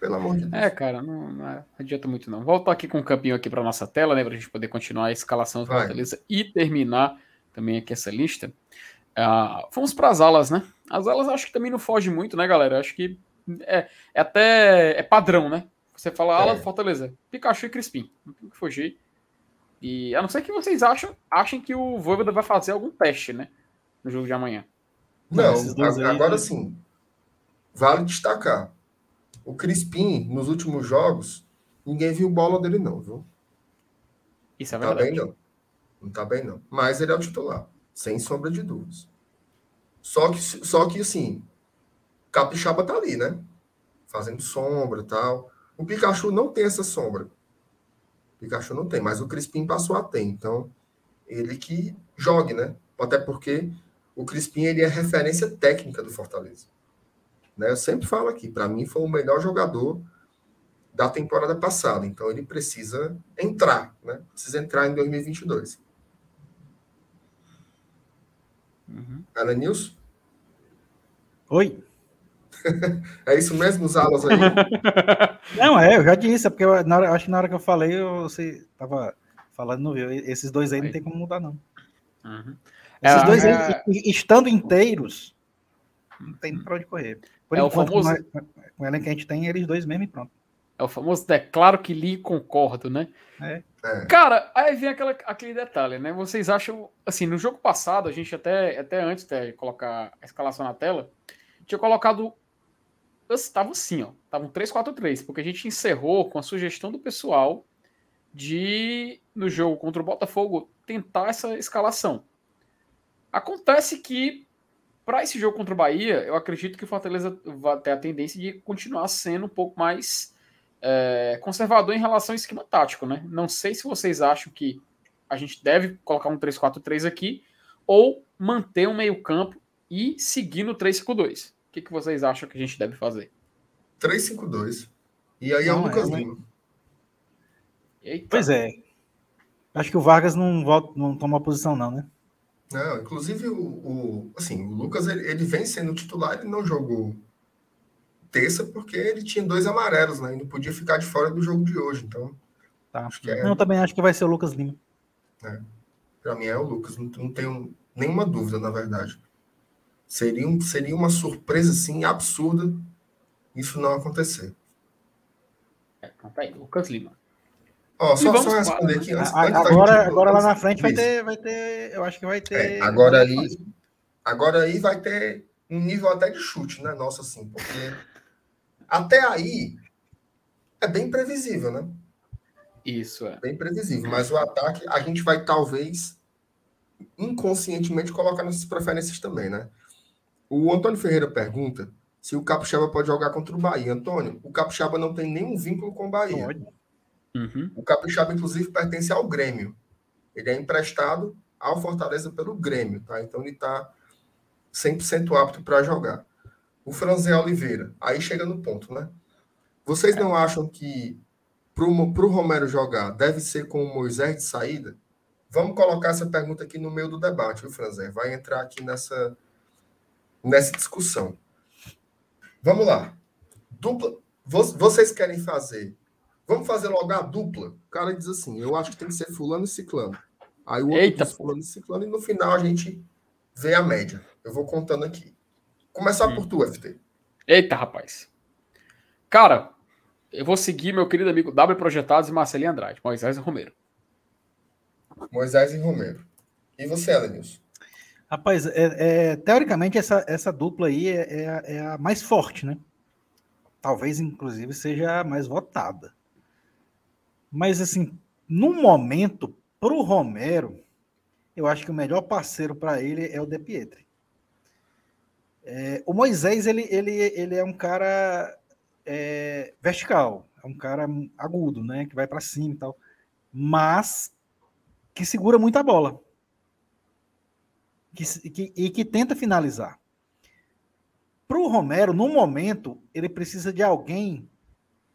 Pelo amor de Deus. É, cara, não, não adianta muito não. Volto aqui com o um campinho aqui para nossa tela, né, para a gente poder continuar a escalação do Fortaleza e terminar também aqui essa lista. Uh, vamos para as alas, né? As alas acho que também não foge muito, né, galera? Acho que é, é até é padrão, né? Você fala ala é. do Fortaleza, Pikachu e Crispim. Não tem que fugir. E a não ser que vocês acham, achem que o Voivoda vai fazer algum teste, né? No jogo de amanhã. Não, agora sim. Vale destacar. O Crispim, nos últimos jogos, ninguém viu bola dele, não, viu? Isso é verdade. Tá bem, não. Não tá bem, não. Mas ele é o titular sem sombra de dúvidas. Só que, só que assim, Capixaba tá ali, né? Fazendo sombra e tal. O Pikachu não tem essa sombra. O Pikachu não tem, mas o Crispim passou a ter. Então, ele que jogue, né? Até porque o Crispim ele é referência técnica do Fortaleza. Né? Eu sempre falo aqui, para mim foi o melhor jogador da temporada passada. Então ele precisa entrar, né? Precisa entrar em 2022. Uhum. Nilson? Oi. é isso mesmo, os alas aí? Não, é, eu já disse, é porque eu, na hora, acho que na hora que eu falei, eu, você tava falando, não viu? Esses dois aí, aí. não tem como mudar, não. Uhum. Esses é, dois é... aí, estando inteiros, não tem pra onde correr. Por é enquanto, o famoso... com o elenco que a gente tem, eles dois mesmo e pronto. É o famoso declaro que li e concordo, né? É. É. Cara, aí vem aquela, aquele detalhe, né? Vocês acham, assim, no jogo passado, a gente até, até antes de colocar a escalação na tela, tinha colocado. Estava assim, ó. Tava um 3-4-3, porque a gente encerrou com a sugestão do pessoal de, no jogo contra o Botafogo, tentar essa escalação. Acontece que, para esse jogo contra o Bahia, eu acredito que o Fortaleza vai ter a tendência de continuar sendo um pouco mais é, conservador em relação ao esquema tático, né? Não sei se vocês acham que a gente deve colocar um 3-4-3 aqui ou manter um meio-campo e seguir no 3-5-2. O que, que vocês acham que a gente deve fazer? 3-5-2. E aí é o Não, Lucas é, Lima. Eita. Pois é. Acho que o Vargas não, volta, não toma posição, não, né? Não, inclusive o, o- assim, o Lucas ele, ele vem sendo titular, ele não jogou terça porque ele tinha dois amarelos, né? E não podia ficar de fora do jogo de hoje. Então, Tá. acho que é, Não, eu também acho que vai ser o Lucas Lima. para mim é o Lucas, não, não tenho nenhuma dúvida, na verdade. Seria, um, seria uma surpresa assim absurda isso não acontecer. É, tá aí, Lucas Lima. Ó, só, vamos só responder aqui antes, A- antes agora, gente- agora lá na frente vai ter, vai ter. Eu acho que vai ter. É, agora aí, agora aí vai ter um nível até de chute, né? Nossa, assim, porque até aí é bem previsível, né? Isso, é. Bem previsível. Mas o ataque a gente vai talvez inconscientemente colocar nessas preferências também, né? O Antônio Ferreira pergunta se o Capixaba pode jogar contra o Bahia. Antônio, o Capixaba não tem nenhum vínculo com o Bahia. Pode. Uhum. O Capixaba, inclusive, pertence ao Grêmio. Ele é emprestado ao Fortaleza pelo Grêmio, tá? Então ele está 100% apto para jogar. O Franzé Oliveira, aí chega no ponto, né? Vocês não acham que para o Romero jogar deve ser com o Moisés de saída? Vamos colocar essa pergunta aqui no meio do debate, viu, Franzé? Vai entrar aqui nessa, nessa discussão. Vamos lá. Dupla. Vo- Vocês querem fazer Vamos fazer logo a dupla. O cara diz assim: eu acho que tem que ser fulano e ciclano. Aí o outro Eita, diz fulano e ciclano, e no final a gente vê a média. Eu vou contando aqui. Começar Hum. por tu, FT. Eita, rapaz. Cara, eu vou seguir meu querido amigo W Projetados e Marcelinho Andrade, Moisés e Romero. Moisés e Romero. E você, Elenilson? Rapaz, é, é, teoricamente essa, essa dupla aí é, é a- é a mais forte, né? Talvez, inclusive, seja a mais votada. Mas, assim, no momento, pro Romero, eu acho que o melhor parceiro para ele é o De Pietri. É, o Moisés, ele, ele, ele é um cara é, vertical, é um cara agudo, né? Que vai para cima e tal. Mas que segura muita bola que, que- e que tenta finalizar. Para o Romero, no momento, ele precisa de alguém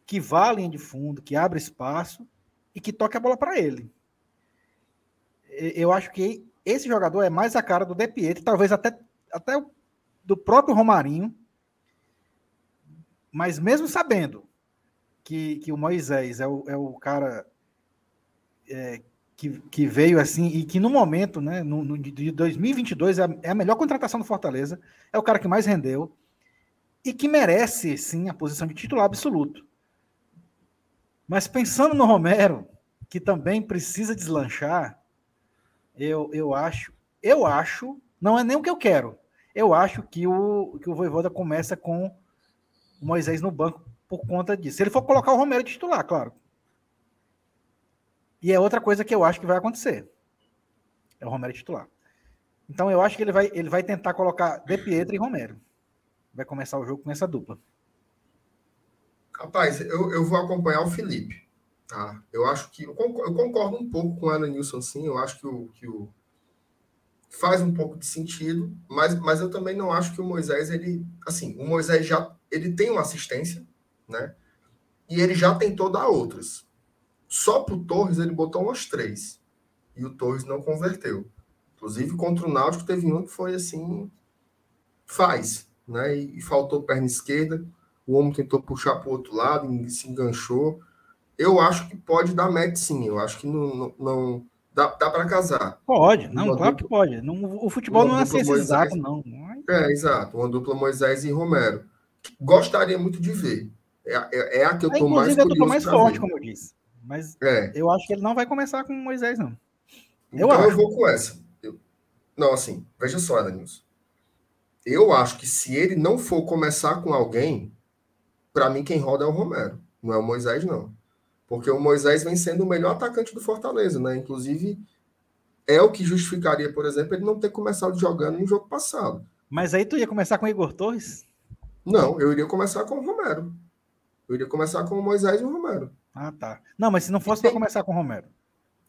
que vá à linha de fundo, que abra espaço e que toque a bola para ele. Eu acho que esse jogador é mais a cara do De Pietro, talvez até, até o- do próprio Romarinho, mas mesmo sabendo que, que o Moisés é o, é o cara é, que, que veio assim e que no momento, né, no, no, de 2022 é a, é a melhor contratação do Fortaleza, é o cara que mais rendeu e que merece sim a posição de titular absoluto. Mas pensando no Romero, que também precisa deslanchar, eu, eu acho, eu acho, não é nem o que eu quero. Eu acho que o que o Voivoda começa com o Moisés no banco por conta disso. Se ele for colocar o Romero titular, claro. E é outra coisa que eu acho que vai acontecer. É o Romero titular. Então eu acho que ele vai, ele vai tentar colocar De Pietro e Romero. Vai começar o jogo com essa dupla. Rapaz, eu, eu vou acompanhar o Felipe. Tá? Eu acho que. Eu concordo, eu concordo um pouco com o Alan Nilson, sim. Eu acho que o, que o. Faz um pouco de sentido, mas, mas eu também não acho que o Moisés, ele. Assim, o Moisés já. Ele tem uma assistência, né? E ele já tentou dar outras. Só pro Torres ele botou umas três. E o Torres não converteu. Inclusive, contra o Náutico teve um que foi assim. Faz, né? E, e faltou perna esquerda. O homem tentou puxar para o outro lado, e se enganchou. Eu acho que pode dar match sim. Eu acho que não, não, não- dá, dá para casar. Pode, não, Uma claro dupla- que pode. Não, o futebol não é ciência Moisés. exata, não. É, exato. Uma dupla Moisés e Romero. Gostaria muito de ver. É, é, é a que eu estou mais inclusive, curioso mais forte, ver. como eu disse. Mas É. eu acho que ele não vai começar com Moisés, não. Eu Então eu, acho. vou com essa. Eu- Não, assim, veja só, Elenilson. Eu acho que se ele não for começar com alguém, para mim quem roda é o Romero. Não é o Moisés, não. Porque o Moisés vem sendo o melhor atacante do Fortaleza, né? Inclusive, é o que justificaria, por exemplo, ele não ter começado jogando no jogo passado. Mas aí tu ia começar com o Igor Torres? Não, eu iria começar com o Romero. Eu iria começar com o Moisés e o Romero. Ah, tá. Não, mas se não fosse tem- pra começar com o Romero.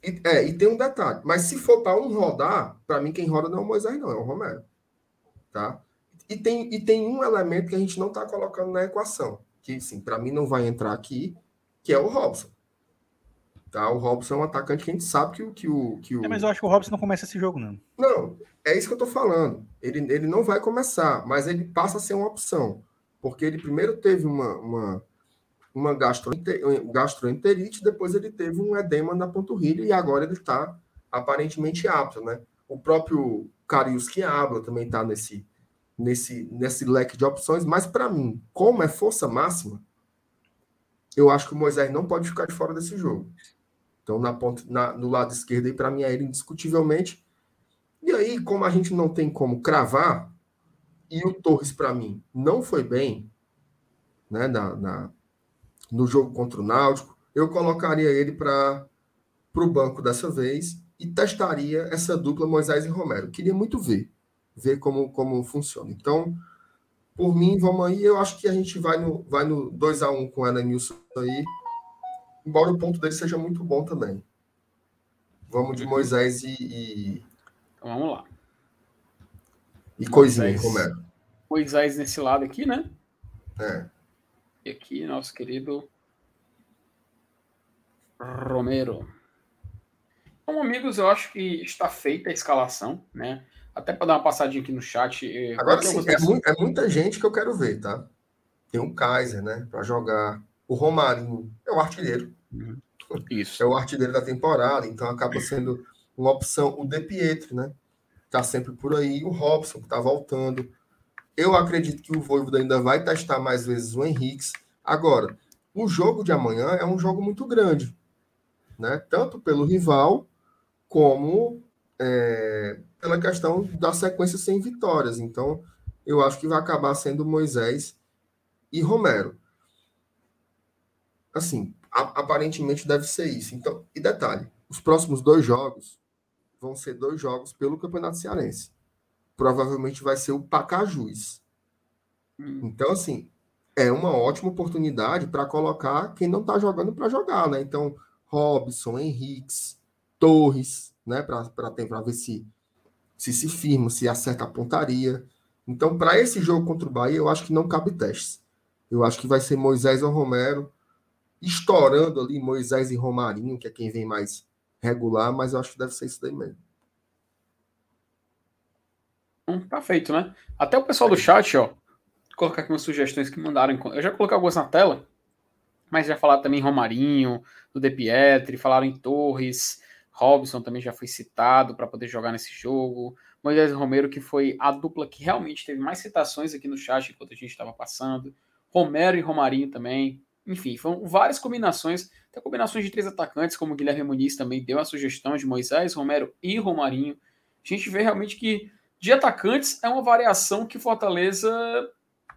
E, é, e tem um detalhe. Mas se for para um rodar, para mim quem roda não é o Moisés, não, é o Romero. Tá? E tem, e tem um elemento que a gente não está colocando na equação, que sim, para mim não vai entrar aqui, que é o Robson. Tá? O Robson é um atacante que a gente sabe que, o- que o. Que o... É, mas eu acho que o Robson não começa esse jogo, não. Não, é isso que eu tô falando. Ele, ele não vai começar, mas ele passa a ser uma opção. Porque ele primeiro teve uma, uma, uma gastroente- gastroenterite, depois ele teve um edema na panturrilha e agora ele está aparentemente apto, né? O próprio Carius Quiabla também está nesse, nesse, nesse leque de opções, mas para mim, como é força máxima, eu acho que o Moisés não pode ficar de fora desse jogo. Então, na ponta, na, no lado esquerdo, aí, para mim, é ele indiscutivelmente. E aí, como a gente não tem como cravar, e o Torres, para mim, não foi bem né, na, na- no jogo contra o Náutico, eu colocaria ele para o banco dessa vez e testaria essa dupla Moisés e Romero. Queria muito ver, ver como, como funciona. Então, por mim, vamos aí. Eu acho que a gente vai no, vai no 2 a 1 com o Elenilson aí, embora o ponto dele seja muito bom também. Vamos de Moisés e, e, Então vamos lá. e coisinha, Moisés. Romero. Moisés nesse lado aqui, né? É. E aqui, nosso querido Romero. Então, amigos, eu acho que está feita a escalação, né? Até para dar uma passadinha aqui no chat. eh, Agora sim, é, mu- é muita gente que eu quero ver, tá? Tem o Kaiser, né? Para jogar. O Romarinho é o artilheiro. Isso. É o artilheiro da temporada, então acaba sendo uma opção. O De Pietri, né? Tá sempre por aí. O Robson, que tá voltando. Eu acredito que o Voivoda ainda vai testar mais vezes o Henriques. Agora, o jogo de amanhã é um jogo muito grande, né? Tanto pelo rival, como é, pela questão da sequência sem vitórias. Então, eu acho que vai acabar sendo Moisés e Romero. Assim, a- aparentemente deve ser isso. Então, e detalhe, os próximos dois jogos vão ser dois jogos pelo Campeonato Cearense. Provavelmente vai ser o Pacajus. Hum. Então, assim, é uma ótima oportunidade para colocar quem não está jogando para jogar, né? Então, Robson, Henriques, Torres, né? Para ver se, se se firma, se acerta a pontaria. Então, para esse jogo contra o Bahia, eu acho que não cabe testes. Eu acho que vai ser Moisés ou Romero, estourando ali Moisés e Romarinho, que é quem vem mais regular, mas eu acho que deve ser isso daí mesmo. Hum, Tá feito, né? Até o pessoal do chat, ó. Colocar aqui umas sugestões que mandaram. Eu já coloquei algumas na tela, mas já falaram também Romarinho, do De Pietri, falaram em Torres, Robson também já foi citado para poder jogar nesse jogo. Moisés Romero, que foi a dupla que realmente teve mais citações aqui no chat enquanto a gente estava passando. Romero e Romarinho também. Enfim, foram várias combinações, até combinações de três atacantes, como o Guilherme Muniz também deu a sugestão de Moisés, Romero e Romarinho. A gente vê realmente que de atacantes é uma variação que Fortaleza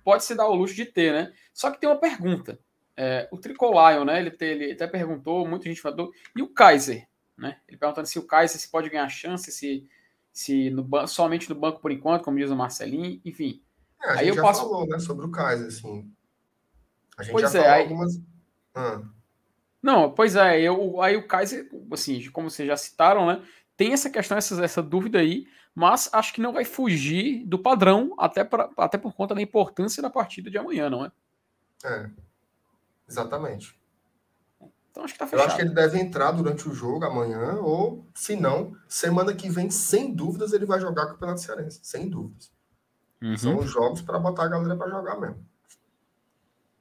pode se dar ao luxo de ter, né? Só que tem uma pergunta. É, o Tricolion, né? Ele, te- ele até perguntou, muita gente falou, e o Kaiser, né? Ele perguntando se o Kaiser se pode ganhar chance, se, se no somente no banco por enquanto, como diz o Marcelinho, enfim. É, a Aí gente eu já passo- falou, né, sobre o Kaiser, assim. A gente Pois já é, falou aí- algumas. Ah, Não, pois é, eu, aí o Kaiser, assim, como vocês já citaram, né? Tem essa questão, essa, essa dúvida aí, mas acho que não vai fugir do padrão, até, pra, até por conta da importância da partida de amanhã, não é? é. Exatamente. Então acho que tá Eu fechado. acho que ele deve entrar durante o jogo amanhã, ou, se não, semana que vem, sem dúvidas, ele vai jogar Campeonato Cearense. Sem dúvidas. Uhum. São os jogos para botar a galera para jogar mesmo.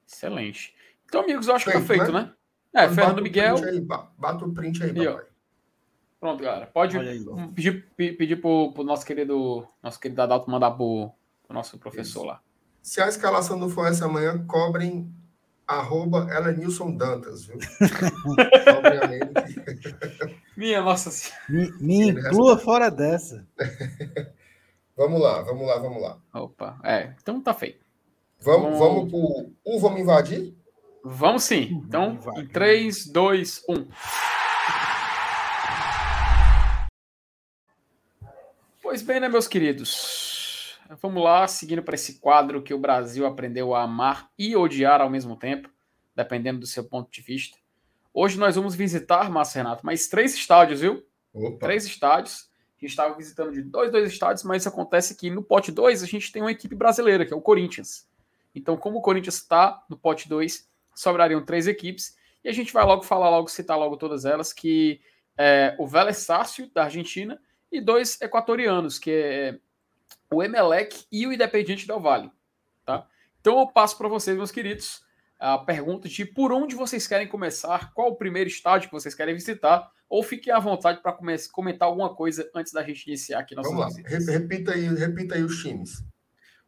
Excelente. Então, amigos, eu acho que tá Feito, feito, né? né? É, Então, Fernando o Miguel. print aí, ba- bata o print aí, papai. Pronto, galera. Pode aí. pedir, pe- pedir pro, pro nosso querido nosso querido Adalto mandar pro, pro nosso professor lá. Se a escalação não for essa amanhã, cobrem arroba Elenilson Dantas, viu? Minha nossa senhora. Me, me inclua fora dessa. vamos lá, vamos lá, vamos lá. Opa, é, então tá feito. Vamos, vamos pro. Um, vamos invadir? Vamos sim. Então, em 3, 2, 1. Pois bem, né, meus queridos? Vamos lá, seguindo para esse quadro que o Brasil aprendeu a amar e odiar ao mesmo tempo, dependendo do seu ponto de vista. Hoje nós vamos visitar, Márcio Renato, mais três estádios, viu? Opa. Três estádios. A gente estava visitando de dois, dois estádios, mas acontece que no pote 2 a gente tem uma equipe brasileira, que é o Corinthians. Então, como o Corinthians está no pote 2, sobrariam três equipes. E a gente vai logo falar, logo citar logo todas elas, que é o Vélez Sácio, da Argentina, e dois equatorianos, que é o Emelec e o Independiente Del Vale. Tá? Então eu passo para vocês, meus queridos, a pergunta de por onde vocês querem começar, qual o primeiro estádio que vocês querem visitar, ou fiquem à vontade para comentar alguma coisa antes da gente iniciar aqui nossas Vamos lá, repita aí, repita aí os times.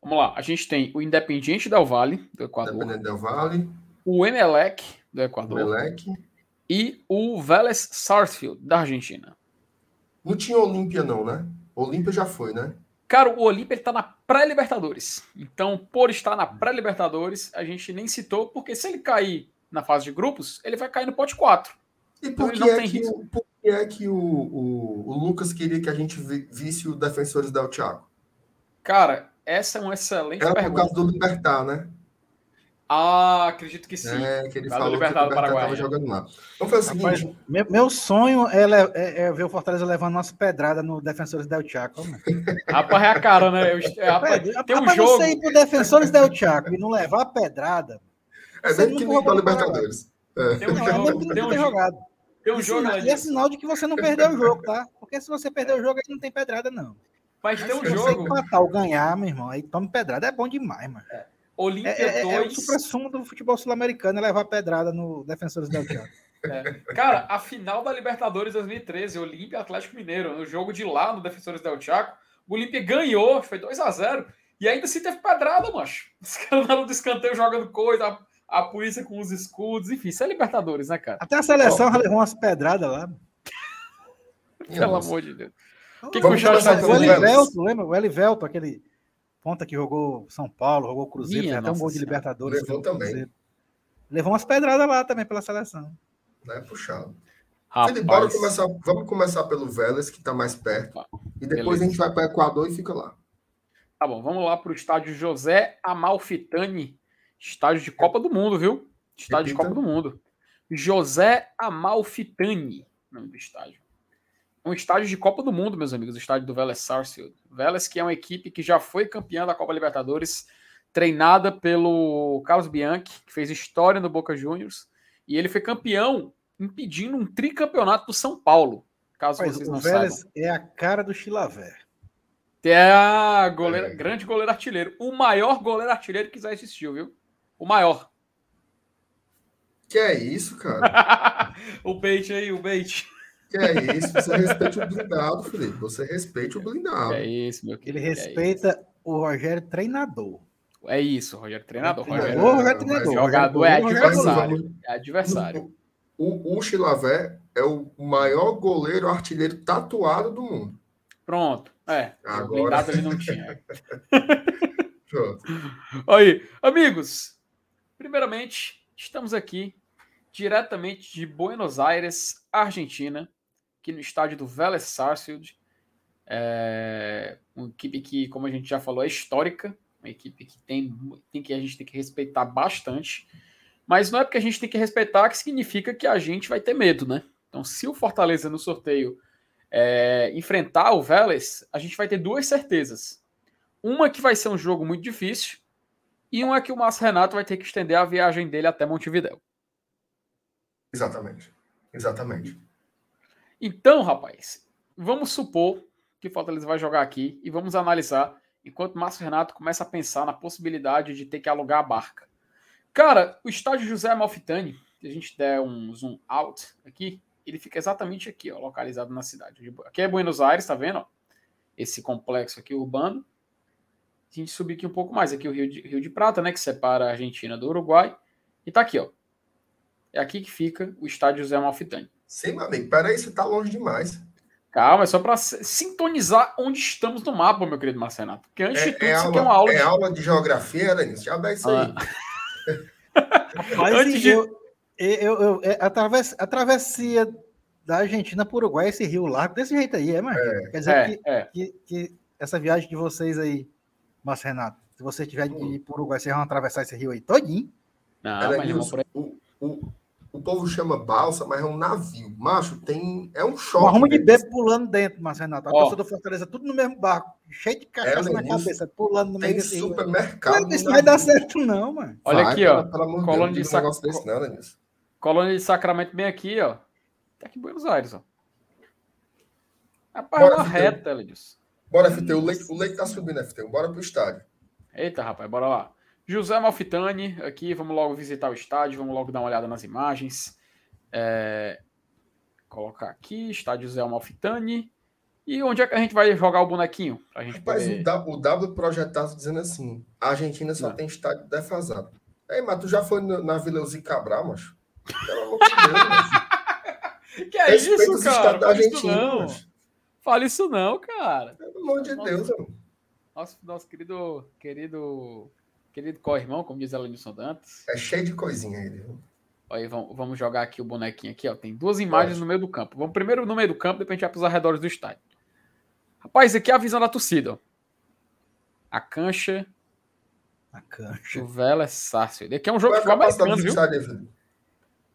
Vamos lá, a gente tem o Independiente Del Vale, do Equador. Independiente Del Vale. O Emelec, do Equador. Emelec. E o Vélez Sarsfield, da Argentina. Não tinha Olímpia, não, né? Olímpia já foi, né? Cara, o Olímpia está na pré-Libertadores. Então, por estar na pré-Libertadores, a gente nem citou, porque se ele cair na fase de grupos, ele vai cair no pote 4. E então, por, então, que, é que, o, por que é que o, o, o, Lucas queria que a gente visse o Defensores del Thiago? Cara, essa é uma excelente Era pergunta. por causa do Libertar, né? Ah, acredito que sim. É, que ele falou que o estava jogando lá. Vamos fazer o seguinte. Rapaz, meu, meu, sonho é, é, é, ver o Fortaleza levando nossa pedrada no Defensores del Chaco. Rapaz, é a cara, né? Eu, é, rapaz, tem um rapaz, jogo... você ir pro Defensores del Chaco e não levar a pedrada... É nem que nem para Libertadores. É. Tem um jogo... Tem um jogado. Tem um jogo e é sinal de que você não perdeu o jogo, tá? Porque se você perder o jogo, aí não tem pedrada, não. Mas, Mas tem um jogo... Se você empatar ou ganhar, meu irmão, aí tome pedrada. É bom demais, mano. É. Olímpia é, 2. É, é o supra-sumo do futebol sul-americano é levar pedrada no Defensores del Chaco. É. Cara, a final da Libertadores 2013, Olímpia Atlético Mineiro, no jogo de lá no Defensores del Chaco, o Olímpia ganhou, foi 2 a 0 e ainda se teve pedrada, macho. Os caras na do escanteio jogando coisa, a, a, polícia com os escudos, enfim, isso é Libertadores, né, cara? Até a seleção oh. levou umas pedradas lá. Pelo amor de Deus. O que, que o Jorge tá O Elivelto, lembra? O Elivelto, aquele ponta que jogou São Paulo, jogou Cruzeiro, Minha, até um gol de Libertadores. Levou também. Levou umas pedradas lá também pela seleção. Não é puxado. Rapaz. bora começar, vamos começar pelo Vélez, que está mais perto. E depois Beleza. a gente vai para o Equador e fica lá. Tá bom, vamos lá para o estádio José Amalfitani, estádio de Copa do Mundo, viu? Estádio Repita. de Copa do Mundo. José Amalfitani, nome do estádio um estádio de Copa do Mundo, meus amigos, o estádio do Vélez Sarsfield. Vélez, que é uma equipe que já foi campeã da Copa Libertadores, treinada pelo Carlos Bianchi, que fez história no Boca Juniors, e ele foi campeão impedindo um tricampeonato do São Paulo, caso Mas vocês não Vélez saibam. é a cara do Chilaver. É a goleira, é. grande goleiro artilheiro. O maior goleiro artilheiro que já existiu, viu? O maior. Que é isso, cara? o bait aí, o bait. Que é isso, você respeite o blindado, Felipe. Você respeite o blindado. É isso, meu querido. Ele respeita é o Rogério treinador. É isso, Rogério treinador. É, Rogério, o Rogério treinador. Jogador é adversário. É adversário. O, o Chilavé é o maior goleiro artilheiro tatuado do mundo. Pronto. É. Agora... O blindado ele não tinha. Pronto. Aí, amigos. Primeiramente, estamos aqui diretamente de Buenos Aires, Argentina, aqui no estádio do Vélez Sarsfield. É uma equipe que, como a gente já falou, é histórica, uma equipe que tem, tem que a gente tem que respeitar bastante. Mas não é porque a gente tem que respeitar que significa que a gente vai ter medo, né? Então, se o Fortaleza no sorteio é, enfrentar o Vélez, a gente vai ter duas certezas. Uma que vai ser um jogo muito difícil e uma que o Márcio Renato vai ter que estender a viagem dele até Montevidéu. Exatamente. Exatamente. Então, rapaz, vamos supor que o Fortaleza vai jogar aqui e vamos analisar enquanto o Márcio Renato começa a pensar na possibilidade de ter que alugar a barca. Cara, o estádio José Malfitani, se a gente der um zoom out aqui, ele fica exatamente aqui, ó, localizado na cidade. Aqui é Buenos Aires, tá vendo? Ó? Esse complexo aqui urbano. A gente subir aqui um pouco mais, aqui o Rio de, Rio de Prata, né, que separa a Argentina do Uruguai. E tá aqui, ó. É aqui que fica o estádio José Malfitani. Sim, meu amigo. Peraí, você tá longe demais. Calma, é só para sintonizar onde estamos no mapa, meu querido Marcenato. Porque antes de É, tudo, é isso aqui aula, é uma aula é de... aula de geografia, Denis? Já dá isso aí. Mas Antes de- eu, eu, eu- é, a, travess- a travessia da Argentina para o Uruguai, esse rio largo, desse jeito aí, é, mano? Quer dizer É, que, é. que, que essa viagem de vocês aí, Márcio Renato, se vocês tiverem de ir para o Uruguai, vocês vão atravessar esse rio aí todinho. Não, Era mas isso. por aí. o, o, o povo chama balsa, mas é um navio. Macho, tem. É um Um choque. arrumo de velho. bebo pulando dentro, Márcio Renato. A pessoa do Fortaleza, tudo no mesmo barco, cheio de cachaça É, na cabeça, pulando no meio Tem desse rio. supermercado. Mas no isso não vai dar certo, não, mano. Olha Vai, aqui, ó. Pelo Colônia de não um desse, não. Colônia de Sacramento bem aqui, ó. Tá aqui em Buenos Aires, ó. Rapaz, Bora, uma Vitão. reta, Edilson. Bora, FT. O leite, o leite tá subindo, FT. Bora pro estádio. Eita, rapaz, bora lá. José Malfitani, aqui, vamos logo visitar o estádio, vamos logo dar uma olhada nas imagens. É, Colocar aqui, estádio José Malfitani. E onde é que a gente vai jogar o bonequinho? Pra gente Rapaz, poder... o, W, projetado dizendo assim: a Argentina só Não. tem estádio defasado. Ei, mas tu já foi na, Vila Uzi Cabral, macho? Pelo amor de Deus, macho. Que é Respeita isso, cara? da isso Argentina, não. Fala isso não, cara. Pelo amor de Nossa. Deus, mano. Nosso, nosso querido, querido, querido co-irmão, como diz Elenilson Dantas. É cheio de coisinha aí, viu? Aí, vamos, vamos jogar aqui o bonequinho aqui, ó. Tem duas imagens no meio do campo. Vamos primeiro no meio do campo, depois a gente vai para os arredores do estádio. Rapaz, aqui é a visão da torcida, ó. A cancha A cancha. do Vélez Sarsfield. Aqui é um jogo de é futebol americano, viu? estádio?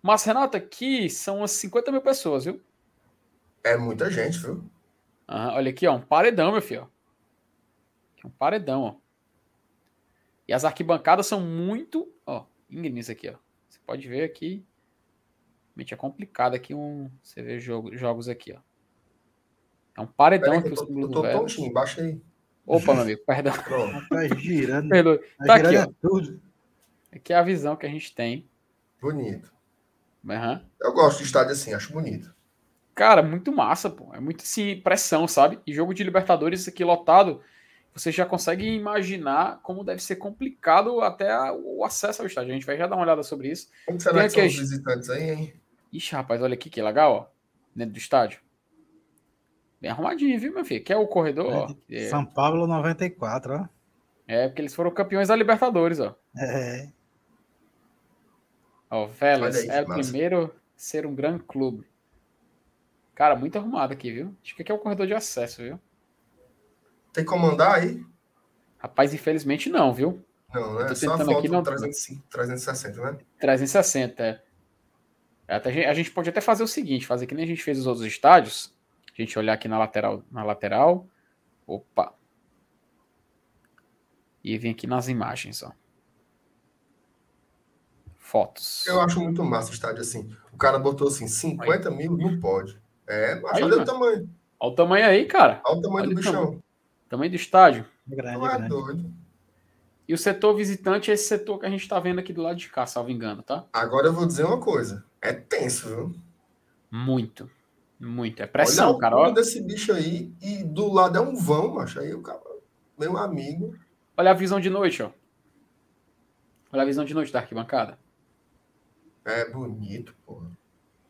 Mas, Renato, aqui são umas 50 mil pessoas, viu? É muita gente, viu? Aham, olha aqui, ó. Um paredão, meu filho. ó. Aqui é um paredão, ó. E as arquibancadas são muito, ó, íngremes aqui, ó. Você pode ver aqui. Realmente é complicado aqui um. Você vê jogo, jogos aqui, ó. É um paredão Peraí, que aqui eu o tô, símbolo do tontinho, baixa aí. Opa, meu amigo, perdão. Pronto, Tá girando. Perdoe. Tá, Tá aqui, girando ó. é tudo. Aqui é a visão que a gente tem. bonito. Aham. Eu gosto de estádio assim, acho bonito. Cara, muito massa, pô. É muito assim, pressão, sabe? E jogo de Libertadores aqui lotado, você já consegue imaginar como deve ser complicado até a- o acesso ao estádio. A gente vai já dar uma olhada sobre isso. Como será Tem que são os visitantes aí, hein? Ixi, rapaz, olha aqui que legal, ó. Dentro do estádio. Bem arrumadinho, viu, meu filho? Que é o corredor, ó. É, São Paulo 94, ó. é, porque eles foram campeões da Libertadores, ó. É. Ó, Vélez Olha aí, é o primeiro a ser um grande clube. Cara, muito arrumado aqui, viu? Acho que aqui é o corredor de acesso, viu? Tem como andar aí? Rapaz, infelizmente não, viu? Não, né? Só a foto aqui, não- 300 360, né? 360, é. Até a gente- pode até fazer o seguinte, fazer que nem a gente fez os outros estádios. A gente olhar aqui na lateral, na lateral. Opa. E vir aqui nas imagens, ó. Fotos. Eu acho muito massa o estádio assim. O cara botou assim, 50 mil, não pode. É, mas Aí, olha o tamanho. Olha o tamanho aí, cara. Olha o tamanho Olha do o bichão. Tamanho do estádio. Grande, Não é grande. E o setor visitante é esse setor que a gente tá vendo aqui do lado de cá, salvo engano, tá? Agora eu vou dizer uma coisa. É tenso, viu? Muito. Muito. É Olha pressão, o cara. Olha, desse bicho aí e do lado é um vão, macho. Aí o cara, meu amigo. olha a visão de noite, ó. Olha a visão de noite da arquibancada. É bonito, porra.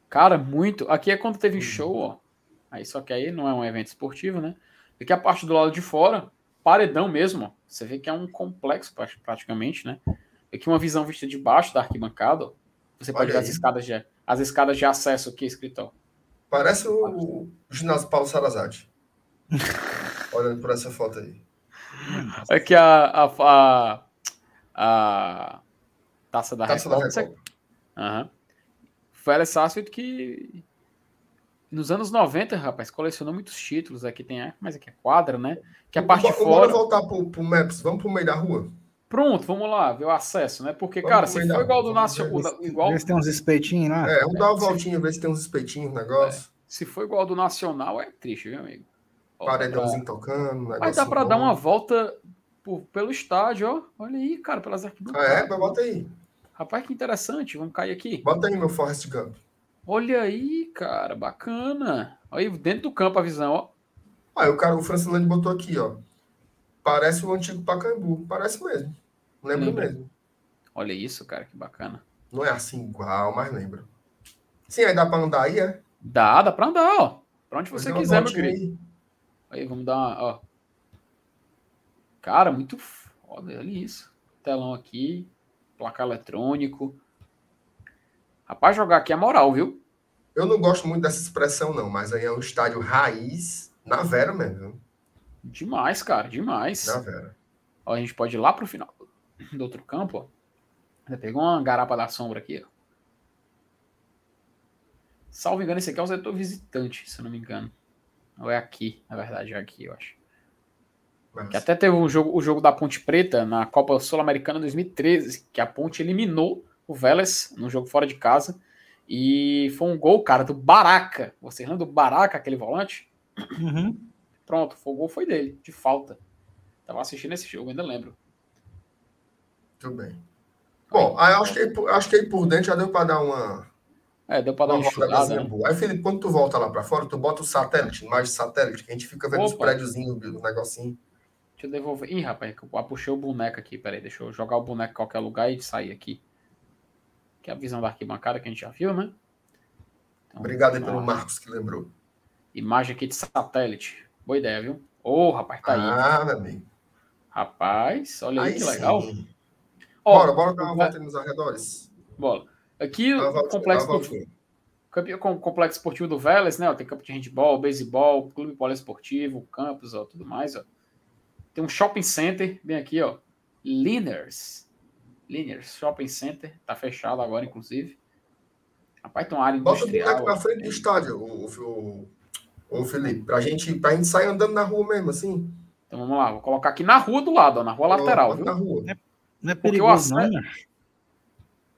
Cara, muito. Aqui é quando Uhum. teve show, ó. Aí só que aí não é um evento esportivo, né? Aqui a parte do lado de fora, paredão mesmo, ó. Você vê que é um complexo pra- praticamente, né? Aqui uma visão vista de baixo da arquibancada, ó. Você pode Olha ver as escadas de as escadas de acesso aqui escrito. Parece o, o ginásio Paulo Sarazate. Olhando por essa foto aí. Aqui a a, a, a taça da Taça da Recopa. Recopa. Aham. Félix Sarsfield que nos anos 90, rapaz, colecionou muitos títulos. Aqui tem, mas aqui é quadra, né? Que a parte de Bora fora. voltar pro, pro Maps. Vamos pro meio da rua. Pronto, vamos lá, ver o acesso, né? Porque, Vamos cara, se for igual do vamos Nacional, igual, Vê se tem uns espetinhos lá. É, vamos dar uma voltinha, ver se tem uns espetinhos, um negócio. se for igual do Nacional, é triste, viu, amigo? Ó, Paredãozinho tocando. Mas dá pra dar bom. uma volta por- pelo estádio, ó. Olha aí, cara, pelas Ah, arquibancadas. é? Mas Bota aí. Rapaz, que interessante. Vamos cair aqui. Bota aí, meu Forrest Gump. Olha aí, cara, bacana. Olha aí, dentro do campo a visão, ó. Aí o cara, o Francilane botou aqui, ó. Parece o antigo Pacaembu. Parece mesmo. Lembra Lembra. mesmo. Olha isso, cara, que bacana. Não é assim igual, mas lembro. Sim, aí dá pra andar aí, é? Dá, dá pra andar, ó. Pra onde você uma quiser, meu querido. aí. Aí, vamos dar uma, ó. Cara, muito foda, olha isso. Telão aqui, placar eletrônico. Rapaz, jogar aqui é moral, viu? Eu não gosto muito dessa expressão, não, mas aí é um estádio raiz na Vera mesmo? Demais, cara, demais. Na Vera. Ó, a gente pode ir lá pro final do outro campo, ó. Já pegou uma garapa da sombra aqui, ó. Salvo engano, esse aqui é o setor visitante, se eu não me engano. Ou é aqui, na verdade, é aqui, eu acho. Mas- Que até teve um jogo, o jogo da Ponte Preta na Copa Sul-Americana 2013, que a Ponte eliminou o Vélez no jogo fora de casa. E foi um gol, cara, do Baraca. Você lembra do Baraca, aquele volante? Uhum. Pronto, foi- o gol foi dele, de falta. Tava assistindo esse jogo, ainda lembro. Tudo bem. Bom, aí eu acho que, aí por- acho que aí por dentro já deu para dar uma, É, deu pra dar uma uma enxugada, rodadazinha né? boa. Aí, Felipe, quando tu volta lá para fora, tu bota o satélite, imagem de satélite, que a gente fica vendo os Opa. prédiozinhos, o negocinho. Deixa eu devolver. Ih, rapaz, eu puxei o boneco aqui. Peraí, deixa eu jogar o boneco em qualquer lugar e sair aqui. Que é a visão da arquibancada que a gente já viu, né? Então, Obrigado aí pelo. Marcos que lembrou. Imagem aqui de satélite. Boa ideia, viu? Ô, rapaz, tá aí. Ah, meu amigo. Rapaz, olha aí, Aí que sim. legal. Ó, Bora, bora dar uma volta aí nos arredores. bola. Aqui o voltinha, complexo, esportivo, complexo esportivo do Vélez, né? ó, tem campo de handball, beisebol, clube poliesportivo, campus, ó, tudo mais, ó. Tem um shopping center bem aqui, ó. Liners. Liners Shopping Center. Tá fechado agora, inclusive. Rapaz, tem uma área Bota o industrial. boneco na ó. frente do estádio, o, o, o, Felipe, pra gente, pra gente sair andando na rua mesmo, assim. Então vamos lá, vou colocar aqui na rua do lado, ó, na rua lateral, Bota viu? Na rua. Não é Porque o perigoso, não, né?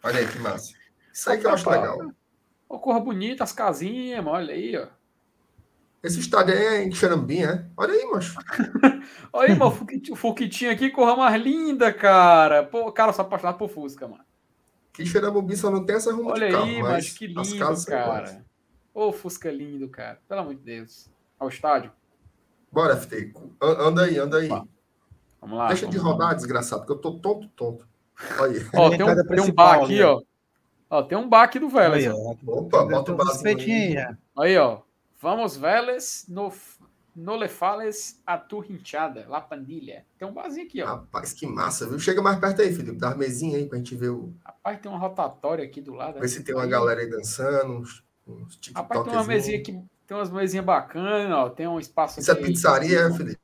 Olha aí que massa. Isso aí que eu acho Opa. legal. Ô, cor bonita, as casinhas, olha aí, ó. Esse estádio aí é em Xerambim, é? Olha aí, macho. Olha aí, mano, o Fuquit- o Fuquitinho aqui, corra mais linda, cara. Pô, cara, eu sou apaixonado por Fusca, mano. Que Xerambi só não tem essa ruma Olha de carro, aí, mas que lindo, casas cara. Ô, Fusca lindo, cara. Pelo amor de Deus. Ao estádio. Bora, FT. An- Anda aí, anda aí. Opa. Vamos lá. Deixa de vamos lá. rodar, desgraçado, porque eu tô tonto, tonto. Olha aí. Ó, tem um, tem um bar aqui, ali, ó. Ó, tem um bar aqui do Vélez. Aí, ó. Opa, bota o um barzinho aí. Aí, ó. Vamos, Vélez, no, no le fales a tu hinchada, la pandilha. Tem um barzinho aqui, ó. Rapaz, que massa, viu? Chega mais perto aí, Felipe. Dá uma mesinha aí pra gente ver, o... Rapaz, tem uma rotatória aqui do lado. ver se tem uma Aí, galera aí dançando, uns, uns Rapaz, tem uma mesinha aqui. Tem umas mesinhas bacanas, ó. Tem um espaço Isso é aqui- pizzaria, é, Felipe?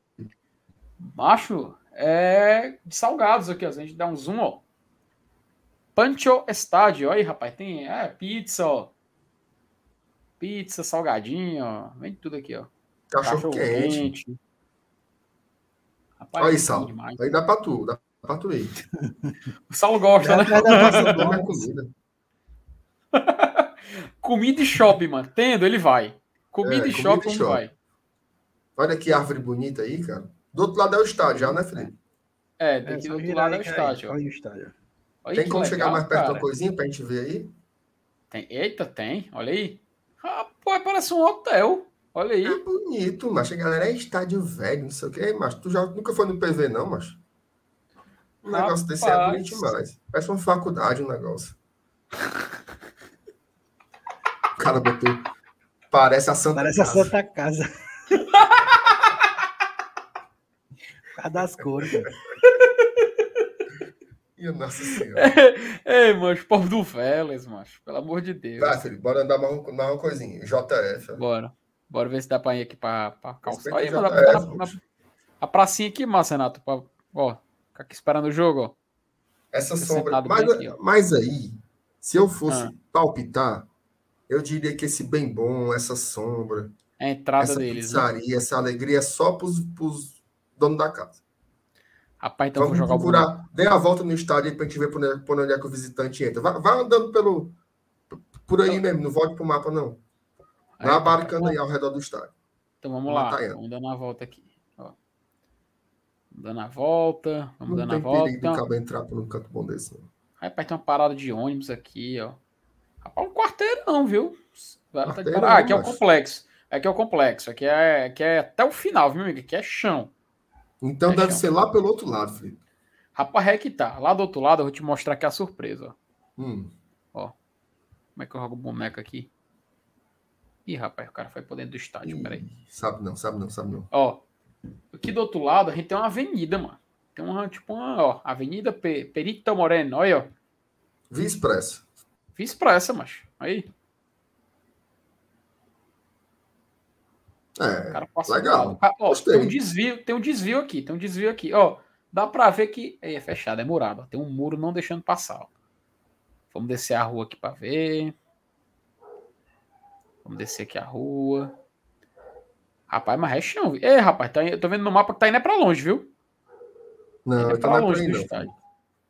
Macho, é de salgados aqui, ó. A gente dá um zoom, ó. Pancho Estádio, aí, rapaz, tem é, pizza, ó. Pizza, salgadinho, ó. Vem tudo aqui, ó. Cachorro quente. Rapaz, Olha aí, é Sal. demais. Aí dá pra tu, dá pra tu ir. O Saulo gosta, né? Vai dar pra Essa ser dor é bom. comida. Comida e shopping, mano. Tendo, ele vai. Comida É, e comida shopping, ele vai. Olha que árvore bonita aí, cara. Do outro lado é o estádio já, né, Felipe? É, É, daqui só do outro virar lado é o estádio. Olha o estádio. Olha Tem como chegar legal, mais perto cara. uma coisinha pra gente ver aí? Tem... Eita, tem. Olha aí. Rapaz, parece um hotel. Olha aí. É bonito, mas a galera é estádio velho, não sei o quê. Mas tu já nunca foi no PV, não, mas Um negócio desse é Rapaz. bonito demais. Parece uma faculdade um negócio. O cara botou. Parece a Santa Parece a Casa. Santa Casa. Por causa das cores. cara. Ih, Nossa Senhora. Ei, mano, o povo do Vélez, macho. Pelo amor de Deus. Vai, Felipe, bora andar mais, um- mais uma coisinha. JF. Bora. Bora ver se dá pra ir aqui pra, pra calçar. Aí, mano, JF, na, na- a pracinha aqui, massa, Renato. Pra, ó, ficar aqui esperando o jogo, ó. Essa Fica sombra. Mas, aqui, mas aí, se eu fosse Ah. palpitar, eu diria que esse bem bom, essa sombra, É a entrada essa deles, né? pizzaria, essa alegria é só pros, pros donos da casa. Rapaz, então vou Vamos jogar o boneco. procurar. Dê a volta no estádio aí pra gente ver por onde, por onde é que o visitante entra. Vai, vai andando pelo. Por aí mesmo, não volte pro mapa, não. Tá, abarcando tá. aí ao redor do estádio. Então vamos lá. ela. Vamos dando a volta aqui. Ó. Dando a volta. Vamos Não dando a tem volta. perigo do Então, cabo entrar por um canto bom desse, não. Rapaz, tem uma parada de ônibus aqui, ó. Rapaz, um quarteirão, viu? Tá parada. Ah, aqui é o complexo. Aqui é o complexo. Aqui é, aqui é até o final, viu, amigo? Aqui é chão. Então É deve chão. ser lá pelo outro lado, Felipe. Rapaz, é que tá. Lá do outro lado eu vou te mostrar aqui a surpresa, ó. Hum. Como é que eu jogo boneco aqui? Ih, rapaz, o cara foi por dentro do estádio, peraí. Sabe não, sabe não, sabe não. Ó, aqui do outro lado a gente tem uma avenida, mano. Tem uma, tipo uma, ó, Avenida Pe Perito Moreno, olha, ó. Vi expressa. Fiz pressa, macho. Aí, o É, cara passa legal. Ó, tem um desvio, tem um desvio aqui, tem um desvio aqui, ó. Dá pra ver que é fechado, é murado. ó. Tem um muro não deixando passar, ó. Vamos descer a rua aqui pra ver. Vamos descer aqui a rua. Rapaz, mas é chão. Ei, rapaz, tá, eu tô vendo no mapa que tá indo é pra longe, viu? não, é pra por longe aí, do estádio.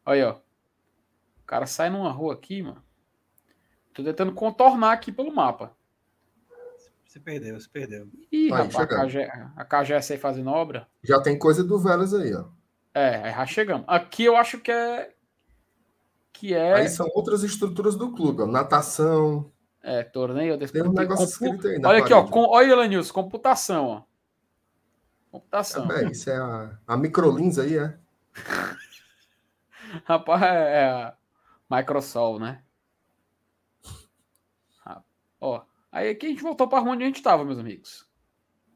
Olha, ó. O cara sai numa rua aqui, mano. Tô tentando contornar aqui pelo mapa. Se perdeu, se perdeu. Ih, Aí, rapaz, a, chegando. KG, a KGS aí fazendo obra. Já tem coisa do Velas aí, ó. É, aí já chegamos. Aqui eu acho que é. Que é. Aí são outras estruturas do clube, ó. Natação. É, torneio Tem um negócio Compu- escrito aí na Olha aqui, ó. parede. Com... Olha, Elenils, computação, ó. Computação. É, isso é a, a microlins aí, é. Rapaz, é é a Microsoft, né? Ah, Ó, aí aqui a gente voltou para onde a gente estava, meus amigos.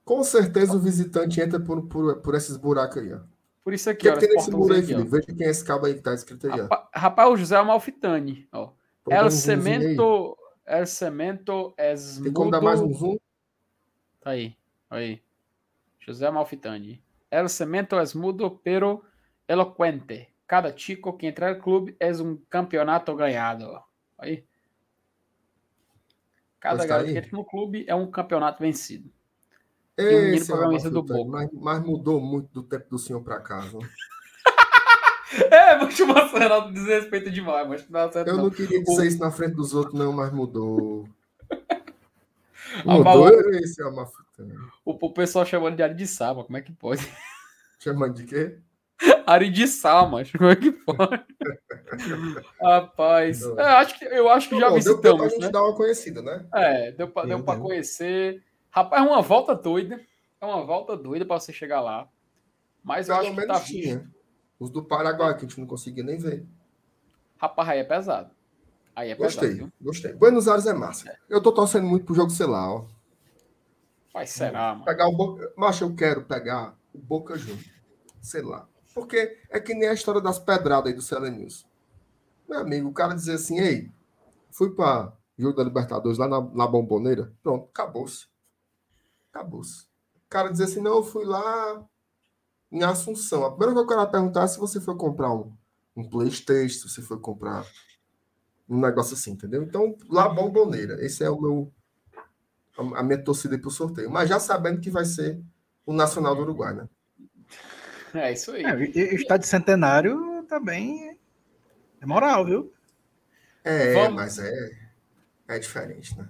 Com certeza o visitante entra por, por, por esses buracos aí, ó. Por isso O aqui, que, ó. que tem esse nesse muro aí, portãozinho aqui? Veja quem é esse cabo aí que tá escrito ó. aí, ó. Rapa- Rapaz, o José ó. Pô, dá El um zoomzinho aí. cemento, el cemento es Tem como dar mais um zoom? Tá aí, aí. José Amalfitani. El cemento es mudo, pero elocuente. Cada chico que entra al clube es un campeonato ganhado. Aí. Cada entra no clube é um campeonato vencido. o menino Esse é o protagonista do Boca. mas, mas mudou muito do tempo do senhor pra cá, viu? É, vou chamar o Renato desrespeito demais, mas não certo. Eu não. não queria dizer isso na frente dos outros, não, mas mudou. Mudou mas esse Amalfitani. O, o pessoal chamando de Ari de Sá, mas como é que pode? Chamando de quê? Ari de Sá, mas como é que pode? Rapaz, é, acho que, eu acho que já Bom, deu, deu pra visitamos, gente né? dar uma conhecida, né? É, deu pra, deu pra conhecer. Rapaz, é uma volta doida. É uma volta doida pra você chegar lá. Mas eu Pelo acho que tá tinha. Os do Paraguai, que a gente não conseguia nem ver. Rapaz, aí é pesado. Aí é Gostei, pesado, viu? gostei. Buenos Aires é massa. Eu tô torcendo muito pro jogo, sei lá, ó. Mas será, mano? Pegar o Boca. Macho, eu quero pegar o Boca Juniors. Sei lá. Porque é que nem a história das pedradas aí do Selenius. Meu amigo, o cara dizer assim, ei, fui pra jogo da Libertadores lá na, na Bomboneira. Pronto, acabou-se. Acabou-se. O cara dizer assim, não, eu fui lá em Assunção. A primeira coisa que eu quero perguntar é se você foi comprar um, um Playstation, se você foi comprar um negócio assim, entendeu? Então, lá Bomboneira. Esse é o meu a minha torcida aí pro sorteio. Mas já sabendo que vai ser o Nacional do Uruguai, né? É isso aí. É, e- e o estádio centenário também é moral, viu? É, Vamos. mas é, é diferente, né?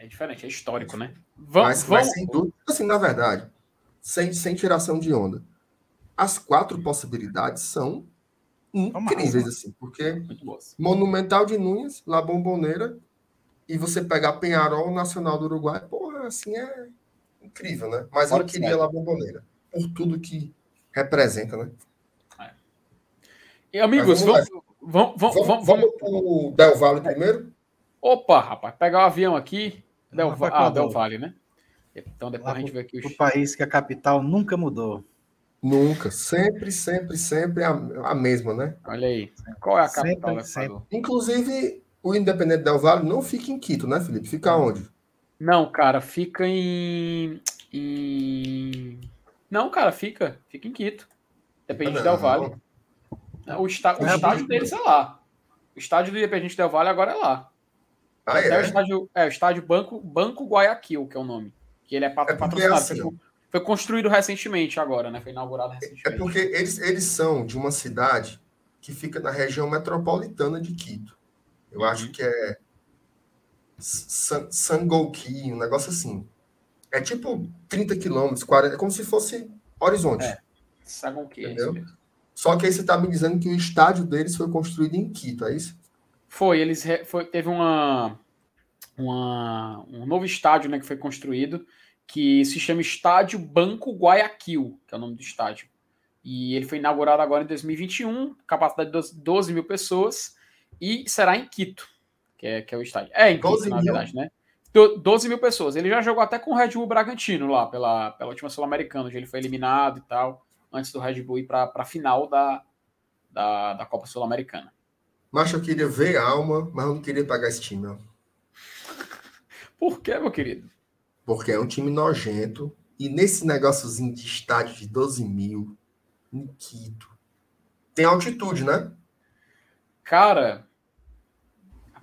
É diferente, é histórico, né? Vamos, mas, vamos. mas sem dúvida, assim, na verdade, sem, sem tiração de onda, as quatro possibilidades são incríveis, assim, porque. Monumental de Núñez, La Bomboneira, e você pegar Penharol Nacional do Uruguai, porra, assim, é incrível, né? Mas Fora eu de queria série. La Bomboneira, por tudo que representa, né? E amigos, Mas vamos vamos, vamos, vamos, Vamos, vamos, vamos pro Del Valle primeiro? Opa, rapaz, pegar o avião aqui. Del, ah, qual Del? Valle, né? Então depois Lá a gente vê aqui O os. país que a capital nunca mudou. Nunca, sempre, sempre, sempre a, a mesma, né? Olha aí. Qual é a Sempre, capital do sempre. Equador? Inclusive, o Independente Del Valle não fica em Quito, né, Felipe? Fica onde? Não, cara, fica em. em... Não, cara, fica. Fica em Quito. Dependente Ah, Del não. Valle. O, está, o É, estádio deles é lá. O estádio do Independente Del Valle agora é lá. Ah, Até o é? estádio, é, o estádio Banco, Banco Guayaquil, que é o nome. Que ele é, pat- É patrocinado. assim, foi, foi construído recentemente agora, né? Foi inaugurado É recentemente. porque eles, eles são de uma cidade que fica na região metropolitana de Quito. Eu Uhum. acho que é San- Sangolqui, um negócio assim. É tipo 30 quilômetros, 40, é como se fosse Horizonte. É. Sabe o que é? Só que aí você está me dizendo que o estádio deles foi construído em Quito, é isso? Foi, eles re- foi, teve uma, uma um novo estádio, né, que foi construído, que se chama Estádio Banco Guayaquil, que é o nome do estádio. E ele foi inaugurado agora em 2021, capacidade de 12 12 mil pessoas, e será em Quito. que é, que é o estádio. É em 12 na mil? verdade, né? Do- 12 mil pessoas. Ele já jogou até com o Red Bull Bragantino lá, pela, pela última Sul-Americana, onde ele foi eliminado e tal, antes do Red Bull ir para a final da, da, da Copa Sul-Americana. Mas eu queria ver alma, mas eu não queria pagar esse time, ó. Por quê, meu querido? Porque é um time nojento. E nesse negóciozinho de estádio de 12 mil, Nikito. Tem altitude, né? Cara,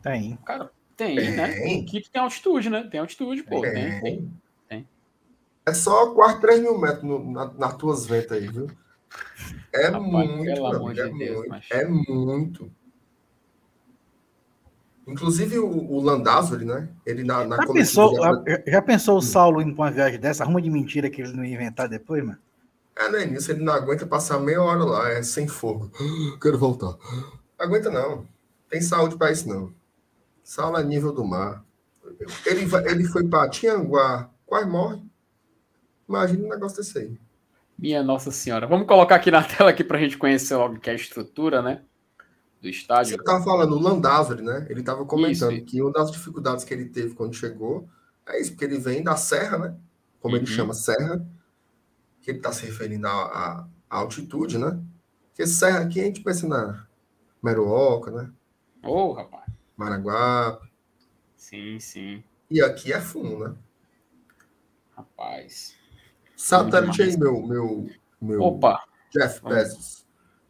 Tem. cara, tem, Tem. né? O Quito tem altitude, né? Tem altitude, pô. Tem, tem. tem. É só quase 3 mil metros no, na, nas tuas ventas aí, viu? É Rapaz, muito, pelo amor amigo, é de Deus, muito. macho. É muito. Inclusive o, o Landázuri, né? Ele na, na Já pensou, já- já- pensou o Saulo indo pra uma viagem dessa? Arruma de mentira que ele não ia inventar depois, mano? É, né? Nisso ele não aguenta passar meia hora lá, é sem fogo. Quero voltar. Aguenta não. Tem saúde para isso não. Sala a nível do mar. Ele, ele foi para Tianguá, quase morre. Imagina um negócio desse aí. Minha Nossa Senhora. Vamos colocar aqui na tela aqui pra gente conhecer logo que é a estrutura, né? Do Você estádio. estava falando, o Landázuri, né? Ele estava comentando Isso. que uma das dificuldades que ele teve quando chegou é isso, porque ele vem da serra, né? Como ele Uhum. chama serra, que ele está se referindo à, à- altitude, né? Porque serra aqui a gente pensa na Meruoca, né? Ô, rapaz. Maraguá. Sim, sim. E aqui é fundo, né? Rapaz. Satélite aí, meu, meu, meu Opa. Jeff Vamos. Bezos.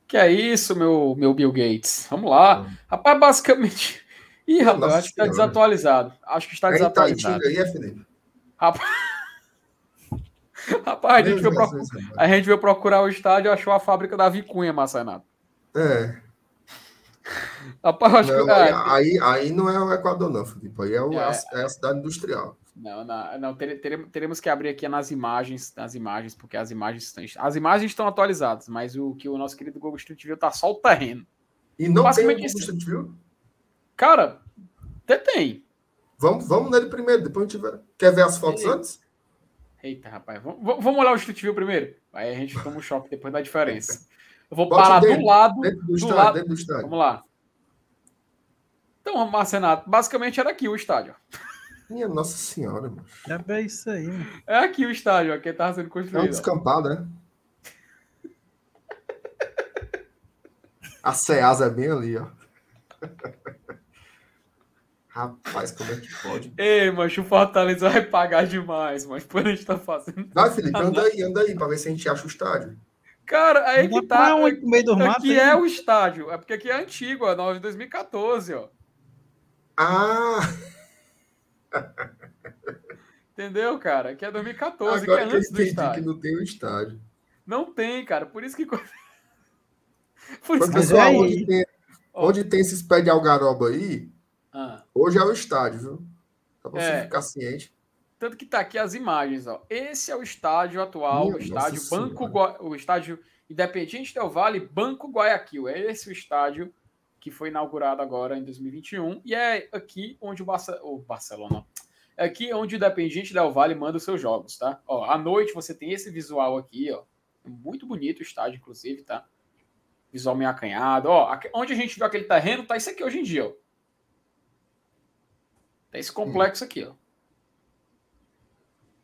Que é isso, meu, meu Bill Gates? Vamos lá. Rapaz, basicamente. Ih, rapaz, Nossa acho que está desatualizado. Acho que está tá desatualizado. Itinga aí, é, Felipe? Rapaz, rapaz a, gente veio procu- Jesus, amado. a gente veio procurar o estádio e achou a fábrica da Vicunha, Marcenato. É. Rapaz, Não, que. ah, aí, aí não é o Equador, não, Felipe. Aí é, o- É. a, é a cidade industrial. Não, não, não tere- teremos, teremos que abrir aqui nas imagens, nas imagens, porque as imagens estão, as imagens estão atualizadas, mas o que o nosso querido Google Street View tá só o terreno. E não tem o Google. Street View? Cara, até tem. Vamos, vamos nele primeiro, depois a gente vai. Quer ver as fotos Sim. antes? Eita, rapaz, vamos, vamos olhar o Street View primeiro. Aí a gente toma um choque depois da diferença. Eu vou Bote parar dentro, do lado, Dentro do do estádio, lado. dentro do estádio. Vamos lá. Então, Marcenato, basicamente era aqui o estádio. Minha Nossa Senhora, mano. É isso aí, mano. É aqui o estádio, ó, que estava sendo É um construído. descampado, né? A Ceasa é bem ali, ó. Rapaz, como é que pode? Ei, mas o Fortaleza vai pagar demais, mas por a gente tá fazendo. Vai, Felipe, anda aí, anda aí, pra ver se a gente acha o estádio. Cara, aí que tá. Não, no meio dos matos. Aqui aí. é o estádio. É porque aqui é antigo, é 9 de 2014, ó. Ah, Entendeu, cara? Aqui é 2014, que é agora que eu antes do entendi que estádio. não tem o estádio. Não tem, cara. Por isso que. Por isso Mas, que. Pessoal, é onde tem, onde tem esses pés de algaroba aí, Ah, hoje é o estádio, viu? Pra É. você ficar ciente. Tanto que tá aqui as imagens, ó. Esse é o estádio atual, Minha o estádio Nossa Banco. Gua- o estádio Independiente Del Vale, Banco Guayaquil. É esse o estádio que foi inaugurado agora em 2021 e é aqui onde o, Barce... o Barcelona é aqui onde o Independiente Del Vale manda os seus jogos, tá? Ó, à noite você tem esse visual aqui, ó. Muito bonito o estádio, inclusive, tá? Visual meio acanhado. Ó, onde a gente viu aquele terreno, tá isso aqui hoje em dia, ó. Tá esse complexo aqui, ó.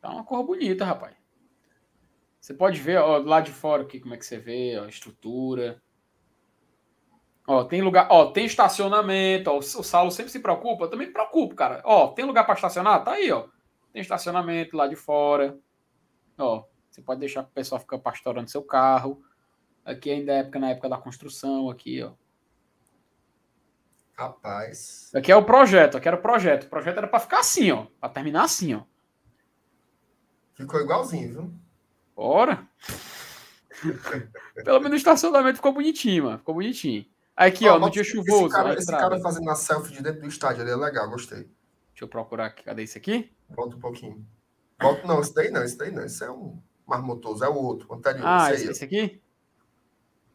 Tá uma cor bonita, rapaz. Você pode ver, ó, lá de fora aqui como é que você vê, ó, a estrutura. Ó, tem lugar, ó, tem estacionamento, ó, o Saulo sempre se preocupa, eu também me preocupo, cara. Ó, tem lugar para estacionar? Tá aí, ó. Tem estacionamento lá de fora. Ó, você pode deixar o pessoal ficar pastorando seu carro. Aqui ainda é época na época da construção aqui, ó. Rapaz. Aqui é o projeto, aqui era o projeto. O projeto era para ficar assim, ó, para terminar assim, ó. Ficou igualzinho, viu? Ora. Pelo menos o estacionamento ficou bonitinho, mano. Ficou bonitinho. Aqui, ó, no bota dia esse chuvoso. cara- a esse cara fazendo a selfie de dentro do estádio ali é legal, gostei. Deixa eu procurar aqui. Cadê esse aqui? Volta um pouquinho. Volta, não, esse daí não, esse daí não. Esse é um marmotoso, é o outro, o anterior. Ah, esse esse, aí, esse aqui?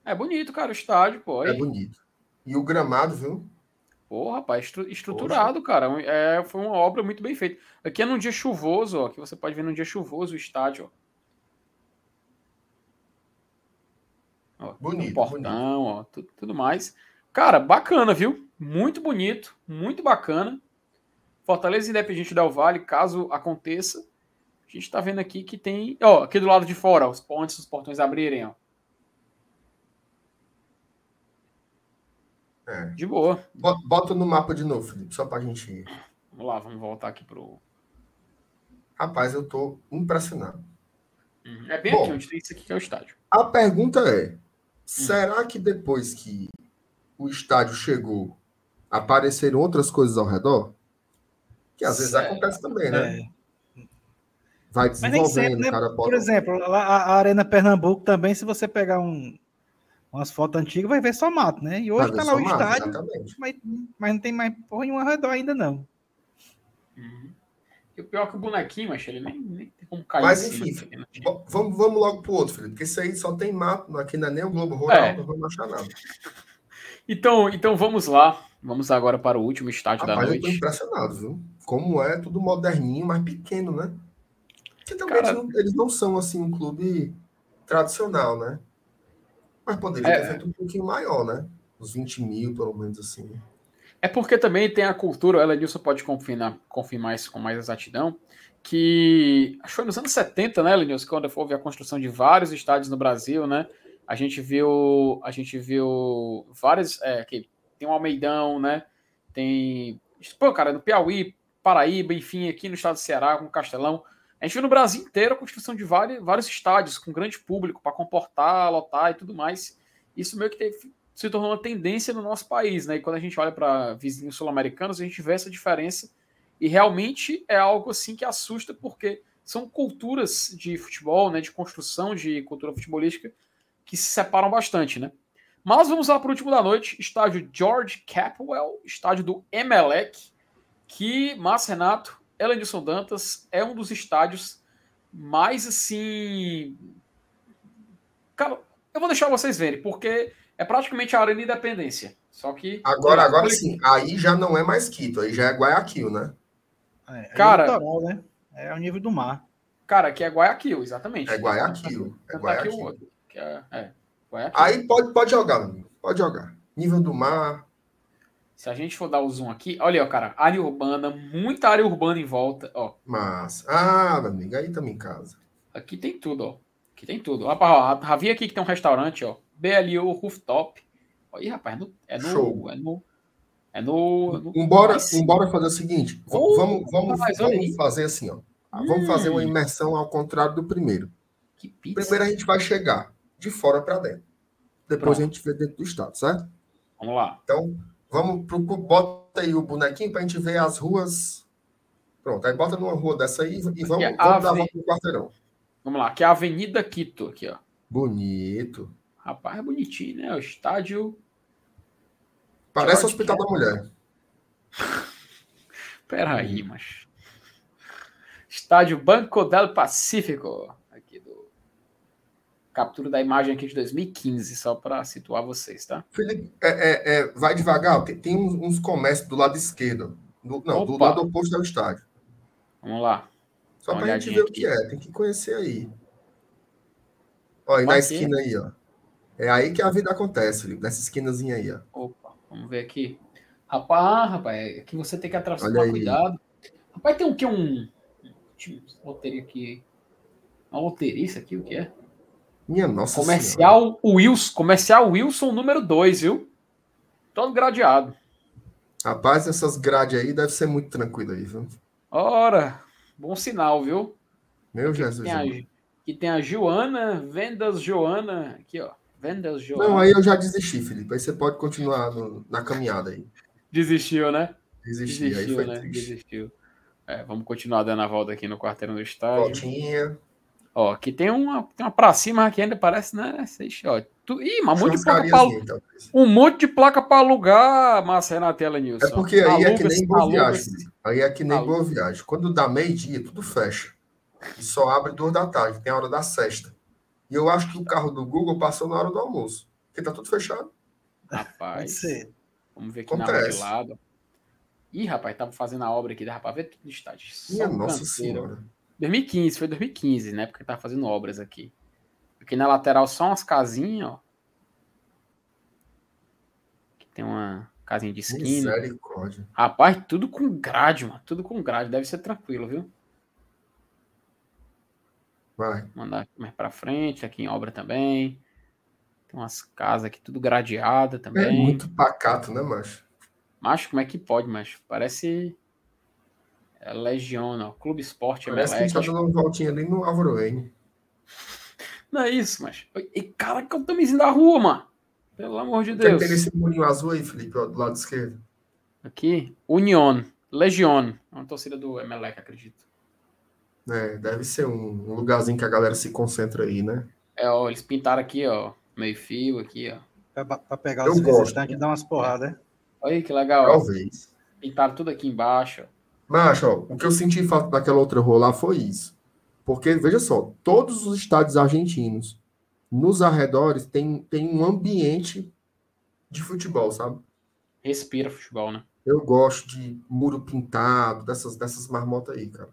É bonito, cara, o estádio, pô. ó. é Aí. bonito. E o gramado, viu? Pô, rapaz, estru- estruturado, cara. Um- É, foi uma obra muito bem feita. Aqui é num dia chuvoso, ó. Que você pode ver num dia chuvoso o estádio, ó. Ó, Bonito, um portão, ó, tudo, tudo mais. Cara, bacana, viu? muito bonito, muito bacana. Fortaleza Independente Del Vale, caso aconteça. A gente está vendo aqui que tem. Ó, aqui do lado de fora, os pontes, os portões abrirem, ó. É. De boa. Bo- Bota no mapa de novo, Felipe, só pra gente ir. Vamos lá, vamos voltar aqui pro. Rapaz, eu tô impressionado. Uhum. É bem Bom. aqui onde tem isso aqui que é o estádio. A pergunta é: será que depois que o estádio chegou, apareceram outras coisas ao redor? Que às vezes Certo. acontece também, né? É. Vai Mas nem desenvolvendo, sempre, né? o cara Por exemplo, lá a Arena Pernambuco também, se você pegar um, umas fotos antigas, vai ver só mato, né? E hoje tá lá o mato, estádio, Exatamente. mas, mas não tem mais porra nenhuma ao redor ainda, não. Uhum. E o pior é que o bonequinho, mas ele nem, nem tem como cair Mas, enfim, né? Vamos, vamos logo pro outro, Felipe, porque isso aí só tem mato, aqui não é nem o Globo Rural, É. não vamos achar nada. Então, então vamos lá. Vamos agora para o último estádio da Rapaz, eu tô noite. impressionado, viu? Como é tudo moderninho, mas pequeno, né? Porque também Cara- eles, não, eles não são, assim, um clube tradicional, né? Mas poderia É. ter feito um pouquinho maior, né? Uns 20 mil, pelo menos, assim. É porque também tem a cultura, ela Edilson pode confirmar, confirmar isso com mais exatidão, que acho que foi nos anos 70, né, Lenilson, quando houve a construção de vários estádios no Brasil, né? A gente viu, a gente viu vários, é, que tem o Almeidão, né? Tem, pô, cara, no Piauí, Paraíba, enfim, aqui no estado do Ceará, com o Castelão. A gente viu no Brasil inteiro a construção de vários, vários estádios com grande público para comportar, lotar e tudo mais. Isso meio que teve, se tornou uma tendência no nosso país, né? E quando a gente olha para vizinhos sul-americanos, a gente vê essa diferença e realmente é algo assim que assusta porque são culturas de futebol, né, de construção de cultura futebolística que se separam bastante, né? Mas vamos lá para o último da noite, estádio George Capwell, estádio do Emelec, que, Márcio Renato, Elenilson Dantas, é um dos estádios mais assim. Cara, eu vou deixar vocês verem, porque é praticamente a Arena Independência. Só que. Agora, agora sim, aí já não é mais Quito, aí já é Guayaquil, né? É, é Cara- litoral, né? É o nível do mar. Cara, que é Guayaquil, exatamente. É Guayaquil. É o Guayaquil. outro, que é, é, Guayaquil. Aí pode, pode jogar. Pode jogar. Nível do mar. Se a gente for dar o zoom aqui, olha aí, ó, cara, área urbana, muita área urbana em volta, ó. Massa. Ah, meu amigo, aí também em casa. Aqui tem tudo, ó. Aqui tem tudo. Rapaz, ó, Ravi aqui que tem um restaurante, ó. BLU Rooftop. Aí, rapaz, é no. É no. Show. É no. É no. no Embora, Mas embora fazer o seguinte, Oh, vamos, vamos, rapaz, vamos fazer assim, ó. Ah, Vamos fazer uma Hum. imersão ao contrário do primeiro. Que pizza. Primeiro a gente vai chegar de fora para dentro. Depois Pronto. a gente vê dentro do estado, certo? Vamos lá. Então, vamos pro bota aí o bonequinho para a gente ver as ruas. Pronto, aí bota numa rua dessa aí e vamos, é vamos dar a volta no quarteirão. Vamos lá. Aqui é a Avenida Quito, aqui, ó. Bonito. Rapaz, é bonitinho, né? O estádio. Parece George Hospital da Mulher. Peraí, mas. Estádio Banco del Pacífico. Aqui do. Captura da imagem aqui de 2015, só para situar vocês, tá? Felipe, é, é, é, vai devagar, tem, tem uns, uns comércios do lado esquerdo. Do- não, do Opa. lado oposto ao estádio. Vamos lá. Só uma pra gente ver o que aqui. é, tem que conhecer aí. Olha, na Aqui. esquina aí, ó. É aí que a vida acontece, Felipe, nessa esquinazinha aí, ó. Opa, vamos ver aqui. Rapaz, rapaz, aqui você tem que aí. cuidado. Rapaz, tem o que? Um. Loteria aqui. Uma loteriça aqui, o que é? Minha nossa Senhora. Comercial Wilson. Comercial Wilson número 2, viu? Todo gradeado. Rapaz, essas grades aí deve ser muito tranquilo aí, viu? Ora, bom sinal, viu? Meu Aqui Jesus. tem a, aqui tem a Joana, Vendas Joana. Aqui, ó. Vendas Joana. Não, aí eu já desisti, Felipe. Aí você pode continuar no- na caminhada aí. Desistiu, né? Desisti, aí Desistiu, foi né? triste. Desistiu. É, vamos continuar dando a volta aqui no quarteirão do estádio. Voltinha. Ó, aqui tem uma, tem uma pra cima que ainda parece, né? Sei, ó. Tu, ih, mas um monte de placa pra, talvez. um monte de placa pra alugar, Márcia na tela, Nilson. É porque aí é que nem boa viagem. Aí é que nem Aluga. boa viagem. Quando dá meio-dia, tudo fecha. E só abre duas da tarde, tem a hora da sexta. E eu acho que o carro do Google passou na hora do almoço. Porque tá tudo fechado. Rapaz, vamos ver aqui na rua de Acontece. lado. Ih, rapaz, tava fazendo a obra aqui, dá pra ver tudo no estádio. Minha um nossa canteiro. senhora. 2015, foi 2015, né? Porque tava fazendo obras aqui. Aqui na lateral só umas casinhas, ó. Aqui tem uma. Casinha de esquina. Misericórdia. Rapaz, tudo com grade, mano. Tudo com grade. Deve ser tranquilo, viu? Vai. Mandar mais pra frente, aqui em obra também. Tem umas casas aqui, tudo gradeada É também. muito pacato, né, macho? Macho, como é que pode, macho? Parece. É Legião, ó. Clube Esporte Parece que a gente tá dando uma voltinha ali no Álvaro N. Não é isso, macho. E cara, que é o tamanhozinho da rua, mano. Pelo amor de que é que Deus. tem nesse murinho azul aí, Felipe, ó, do lado esquerdo? Aqui, Union. Legion. É uma torcida do Emelec, acredito. É, deve ser um, lugarzinho que a galera se concentra aí, né? É, ó, eles pintaram aqui, ó. Meio fio aqui, ó. Pra, pra pegar Eu os gosto. visitantes e dar umas porradas, né? Olha aí que legal, ó. Talvez. Pintaram tudo aqui embaixo. ó. Macho, ó, o que eu senti falta daquela outra rua lá foi isso. Porque, veja só, todos os estádios argentinos, nos arredores, tem, tem um ambiente de futebol, sabe? Respira futebol, né? Eu gosto de muro pintado, dessas, dessas marmotas aí, cara.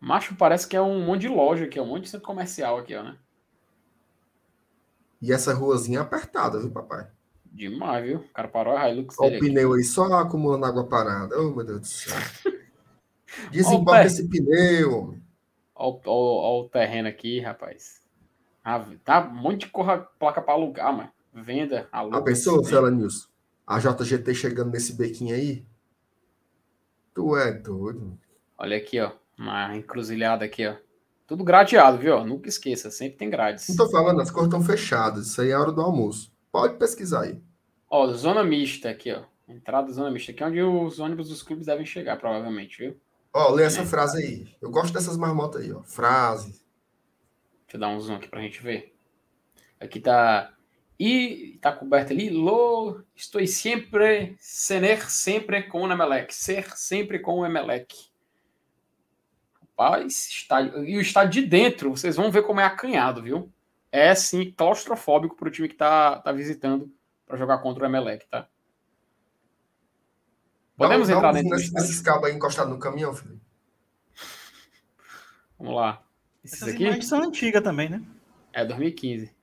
Macho parece que é um monte de loja aqui, ó, um monte de centro comercial aqui, ó, né? E essa ruazinha é apertada, viu, papai? Demais, viu? O cara parou a Hilux Olha o aqui. pneu aí só acumulando água parada. Oh, meu Deus do céu. Desemboca esse pneu. Olha, o- terreno aqui, rapaz. Ah, tá um monte de corra, placa pra alugar, mano. Venda, aluga. A pessoa. Cela News, a JGT chegando nesse bequinho aí? Tu é doido. Olha aqui, ó. Uma encruzilhada aqui, ó. Tudo gradeado, viu? Nunca esqueça, sempre tem grades. Não tô falando, as cores estão fechadas. Isso aí é a hora do almoço. Pode pesquisar aí. Ó, zona mista aqui, ó. Entrada da zona mista. Aqui é onde os ônibus dos clubes devem chegar, provavelmente, viu? Ó, lê essa frase aí. Eu gosto dessas marmotas aí, ó. Frase. Deixa eu dar um zoom aqui pra gente ver. Aqui tá. E tá coberto ali. Lo, estou sempre, ser sempre com o Emelec. Ser sempre com o Emelec. Rapaz, estádio, e o estádio de dentro, vocês vão ver como é acanhado, viu? É sim claustrofóbico pro time que tá, tá visitando para jogar contra o Emelec, tá? Podemos dá, um- entrar dá um nesses, nesses cabos aí encostados no caminhão, filho. Vamos lá. Esses Essas aqui? imagens são antigas também, né? É 2015.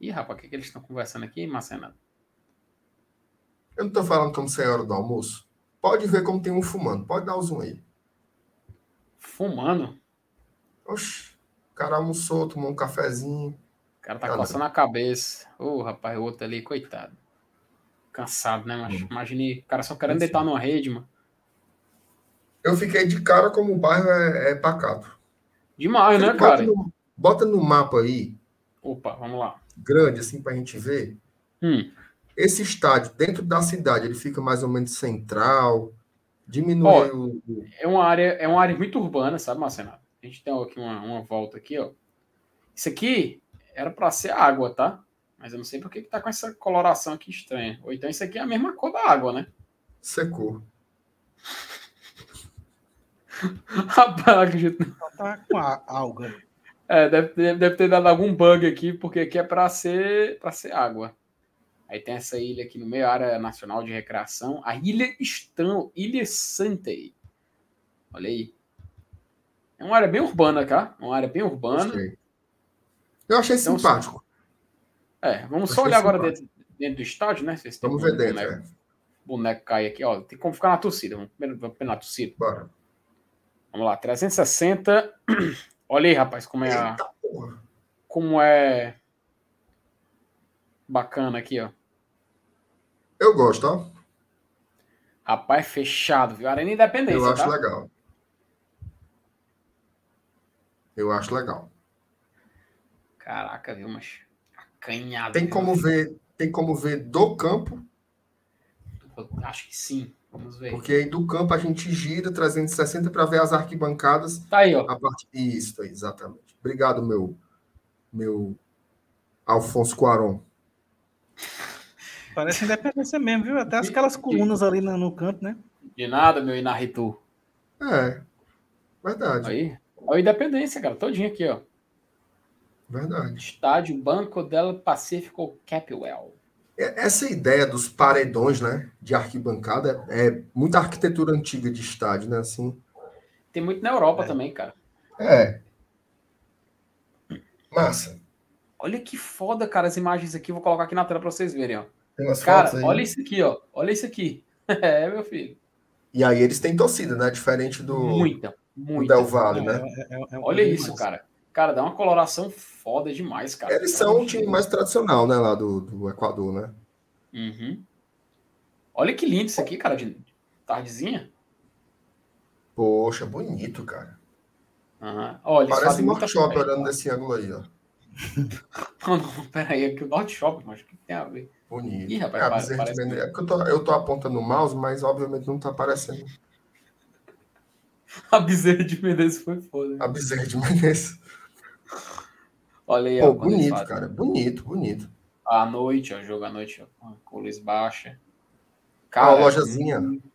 Ih, rapaz, o que, que eles estão conversando aqui, Marcena? Eu não tô falando como se é a hora do almoço. Pode ver como tem um fumando. Pode dar o zoom aí. Fumando? Oxi. O cara almoçou, tomou um cafezinho. O cara tá Nada. coçando a cabeça. Ô, rapaz, o outro ali, coitado. Cansado, né, macho? Imagine, o cara só querendo deitar numa rede, mano. Eu fiquei de cara como o bairro é, é pacato. Demais, né, bota, cara? no, bota no mapa aí, Opa, vamos lá. grande, assim, pra gente ver. Hum, Esse estádio, dentro da cidade, ele fica mais ou menos central. Diminui Ó, o. é uma área, é uma área muito urbana, sabe, Marcena? A gente tem aqui uma, uma volta aqui, ó. Isso aqui era pra ser água, tá? Mas eu não sei por que que tá com essa coloração aqui estranha. Ou então isso aqui é a mesma cor da água, né? Secou. Rapaz, acredito. Só tá com a alga. É, deve ter, deve ter dado algum bug aqui, porque aqui é para ser para ser água. Aí tem essa ilha aqui no meio, área nacional de recreação, a Ilha Estão, Ilha Santei. Olha aí. É uma área bem urbana, cara. Uma área bem urbana. Gostei. Eu achei Então, simpático. É, vamos só olhar agora dentro, dentro do estádio, né? Se Vamos ver dentro. boneco, é. boneco cai aqui, ó. Tem como ficar na torcida. Vamos primeiro na torcida. Bora. Vamos lá, 360. Olha aí, rapaz, como é a. Eita porra. Como é. Bacana aqui, ó. Eu gosto, ó. Rapaz, fechado, viu? Arena Independência, Eu acho tá? legal. Eu acho legal. Caraca, viu, mas acanhado. Tem viu? como ver, tem como ver do campo, Acho que sim. Vamos ver. porque aí do campo a gente gira 360 para ver as arquibancadas. Tá aí, ó. A parte isso, aí, exatamente. Obrigado, meu meu Alfonso Cuaron. Parece independência mesmo, viu? Até aquelas colunas ali no, no canto, né? De nada, meu Inaritu. É. Verdade, Aí. Olha a Independência, cara. Todinho aqui, ó. Verdade. Estádio Banco del Pacífico Capwell. Essa ideia dos paredões, né, de arquibancada é muita arquitetura antiga de estádio, né, assim. Tem muito na Europa também, cara. É. Massa. Olha que foda, cara, as imagens aqui. Vou colocar aqui na tela pra vocês verem, ó. Tem umas Cara, fotos aí. olha isso aqui, ó. Olha isso aqui. É, meu filho. E aí eles têm torcida, né? Diferente do, Muita, do muita. Del Valle, né? É- é- é Olha isso, massa. cara. Cara, dá uma coloração foda demais, cara. Eles são o time mais tradicional, né? Lá do, do Equador, né? Uhum. Olha que lindo isso aqui, cara, de tardezinha. Poxa, bonito, cara. Aham. Olha, Parece um workshop olhando desse ângulo aí, ó. Não, não, pera aí, aqui o Norte Shopping, mas o que tem a ver? Bonito. Ih, rapaz, é, parece Menezes. É porque eu tô, eu tô apontando o mouse, mas obviamente não tá aparecendo A bezerra de Menezes foi foda. a Bezerra de Menezes. Olha aí, Pô, ó, bonito, fazem. cara. Bonito, bonito. À noite, ó, jogo à noite, ó, com luz baixa. Ó, a lojazinha. Muito,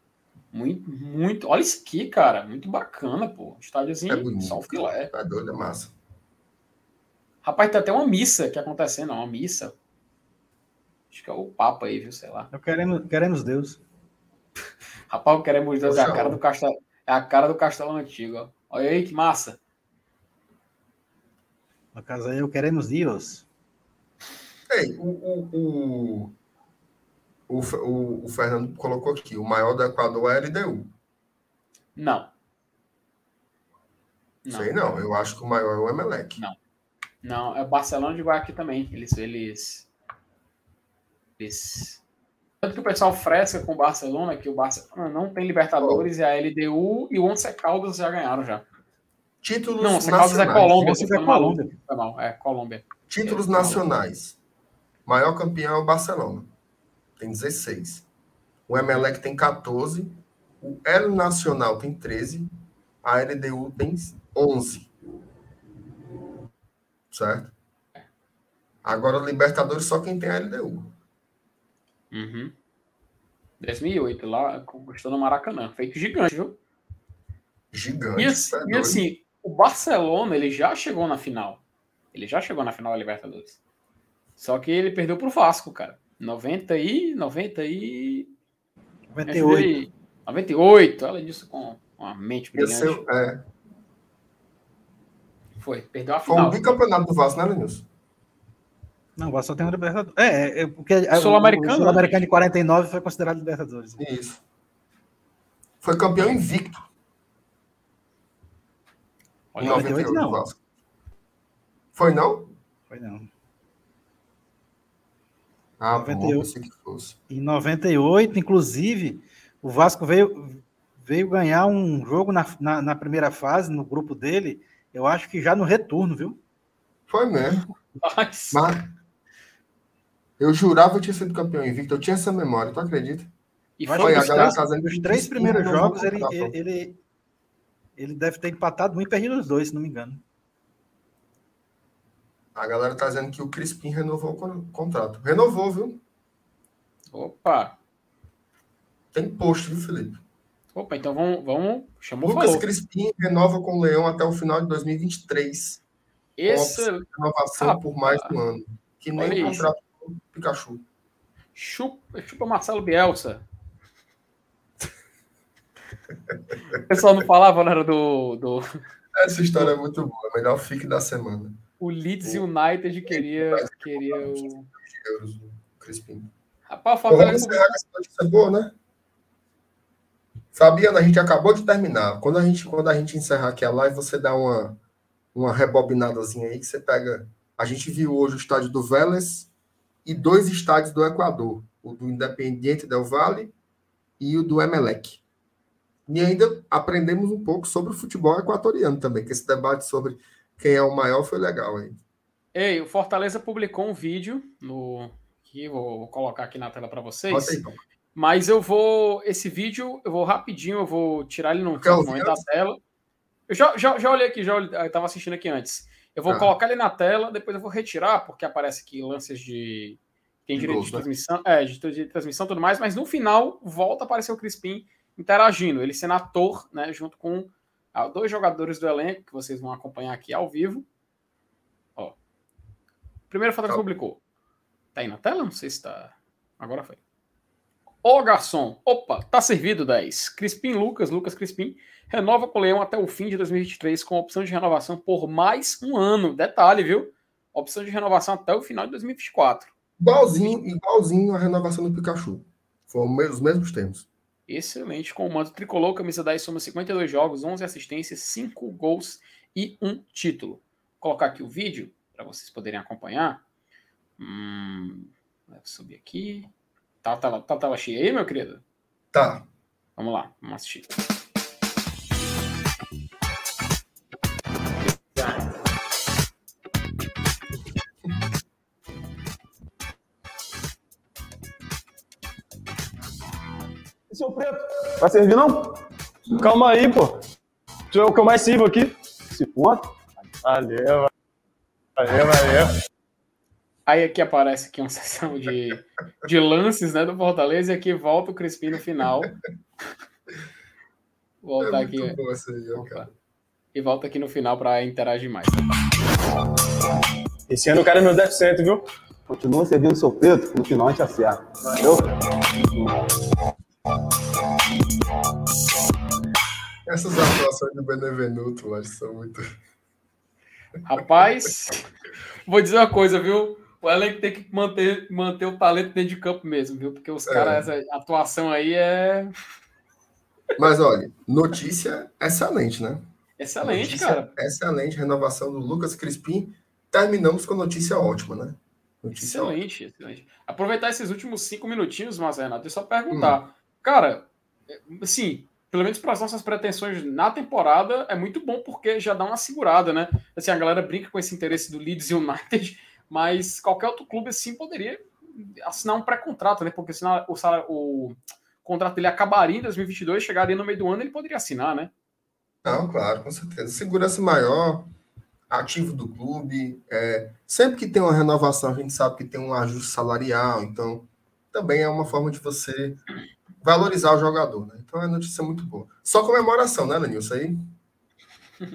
muito, muito. Olha isso aqui, cara. Muito bacana, pô. Estádiozinho, É bonito. só o filé. Tá doido, é massa. Rapaz, tem até uma missa aqui acontecendo, ó, uma missa. Acho que é o Papa aí, viu? Sei lá. Eu queremos, queremos Deus. Rapaz, o queremos Deus é a Poxa, cara do castelo. É a cara do castelo antigo, ó. Olha aí que massa. No caso aí, eu queremos Deus. Ei, o, o, o, o, o, o Fernando colocou aqui, o maior do Equador é a LDU. Não. Não. Sei não, eu acho que o maior é o Emelec. Não. Não, é o Barcelona de Guayaquil também. Eles, eles, eles. Tanto que o pessoal fresca com o Barcelona, que o Barcelona não tem Libertadores e a LDU e o Once Caldas já ganharam já. Títulos Não, Once Caldas é nacionais. Colômbia. Você é. Colômbia. Foi mal, é Colômbia. Títulos É, nacionais. Maior campeão é o Barcelona. Tem 16. O Emelec tem 14. O El Nacional tem 13. A LDU tem 11. Certo? Agora, Libertadores, só quem tem a LDU. Uhum. 2008, lá conquistou no Maracanã. Feito gigante, viu? Gigante. E, assim- tá e assim, o Barcelona, ele já chegou na final. Ele já chegou na final da Libertadores. Só que ele perdeu pro Vasco, cara. 90 e 90 e 98. 98, além disso com uma mente Ia brilhante. ser- é, Foi, perdeu a foi final. um bicampeonato do Vasco, né, Lenilson? Não, o Vasco só tem um Libertadores. É, é, é porque o- Sul-Americano, o Sul-Americano de 49 foi considerado Libertadores. Isso. Foi campeão invicto em Olha, 98 não. Vasco. Foi não? Foi não. Ah, 98. bom, pensei que fosse. Em 98, inclusive, o Vasco veio, veio ganhar um jogo na, na, na primeira fase, no grupo dele, eu acho que já no retorno, viu? Foi mesmo. Mas- Mas eu jurava que tinha sido campeão invicto. Eu tinha essa memória, tu acredita? E foi que a galera três, dizendo os que três primeiros jogos, o ele, ele, ele deve ter empatado um e perdido os dois, se não me engano. A galera tá dizendo que o Crispim renovou o con- contrato. Renovou, viu? Opa, Tem post, viu, Felipe? opa, então vamos, vamos chamou Lucas falou. Crispim renova com o Leão até o final de 2023. Esse Renovação por mais um ano. Que nem o contrato do Pikachu. chupa, chupa Marcelo Bielsa. O pessoal não falava, não era do, do Essa história é muito boa. Melhor fique da semana. o Leeds United queria queria o Euros, o Crispim. Rapaz, o vamos encerrar com essa notícia boa, né? Fabiana, a gente acabou de terminar. Quando a gente, quando a gente encerrar aqui a live, você dá uma, uma rebobinadazinha aí que você pega. A gente viu hoje o estádio do Vélez e dois estádios do Equador, o do Independiente Del Valle e o do Emelec. E ainda aprendemos um pouco sobre o futebol equatoriano também, que esse debate sobre quem é o maior foi legal aí. Ei, o Fortaleza publicou um vídeo no que vou colocar aqui na tela para vocês. Aí, então. Mas eu vou. Esse vídeo, eu vou rapidinho, eu vou tirar ele ouvir momento da tela. Eu já, já, já olhei aqui, já estava assistindo aqui antes. Eu vou Ah. colocar ele na tela, depois eu vou retirar, porque aparece aqui lances de. Tem De direito gols, de né? transmissão, é, de, de transmissão e tudo mais, mas no final volta a aparecer o Crispim interagindo, ele sendo ator, né, junto com ah, dois jogadores do elenco, que vocês vão acompanhar aqui ao vivo. Ó. Primeiro foto que Tá. publicou. Tá aí na tela? Não sei se tá. Agora foi. Ô garçom, opa, tá servido 10. Crispim Lucas, Lucas Crispim, renova com o Leão até o fim de 2023 com opção de renovação por mais um ano. Detalhe, viu? Opção de renovação até o final de 2024. Igualzinho, igualzinho a renovação do Pikachu. Foram os mesmos termos. Excelente. Com o manto tricolor, camisa 10 soma 52 jogos, 11 assistências, 5 gols e um título. Vou colocar aqui o vídeo para vocês poderem acompanhar. Hum, subir aqui. Tá, tá, tá, tela cheia aí, meu querido? Tá. Vamos lá, vamos assistir. Vai servir não? Calma aí, pô. Tu é o que eu mais sirvo aqui. Esse ponto. Valeu, valeu, valeu. Aí aqui aparece aqui uma sessão de, de lances né, do Fortaleza e aqui volta o Crispim no final. Voltar é aqui. aí. E volta aqui no final para interagir mais. Esse ano o cara é meu deficiente, viu? Continua servindo seu preto, no final a gente acerta. Valeu? Essas atuações do Benevenuto, acho que são muito. Rapaz, vou dizer uma coisa, viu? O elenco tem que manter, manter o talento dentro de campo mesmo, viu? Porque os É. caras, essa atuação aí é Mas olha, notícia excelente, né? excelente, Notícia cara. Excelente renovação do Lucas Crispim. Terminamos com notícia ótima, né? Notícia ótima. Excelente, excelente. Aproveitar esses últimos cinco minutinhos, mas Renato, e só perguntar. Cara, assim, pelo menos para as nossas pretensões na temporada, é muito bom porque já dá uma segurada, né? Assim, a galera brinca com esse interesse do Leeds United, mas qualquer outro clube assim poderia assinar um pré-contrato, né? Porque senão o, salário- o contrato dele acabaria em 2022, chegaria no meio do ano, ele poderia assinar, né? Não, claro, com certeza. Segurança maior, ativo do clube. é, sempre que tem uma renovação, a gente sabe que tem um ajuste salarial, então também é uma forma de você valorizar o jogador, né? Então é notícia muito boa. Só comemoração, né, Lenilson? Aí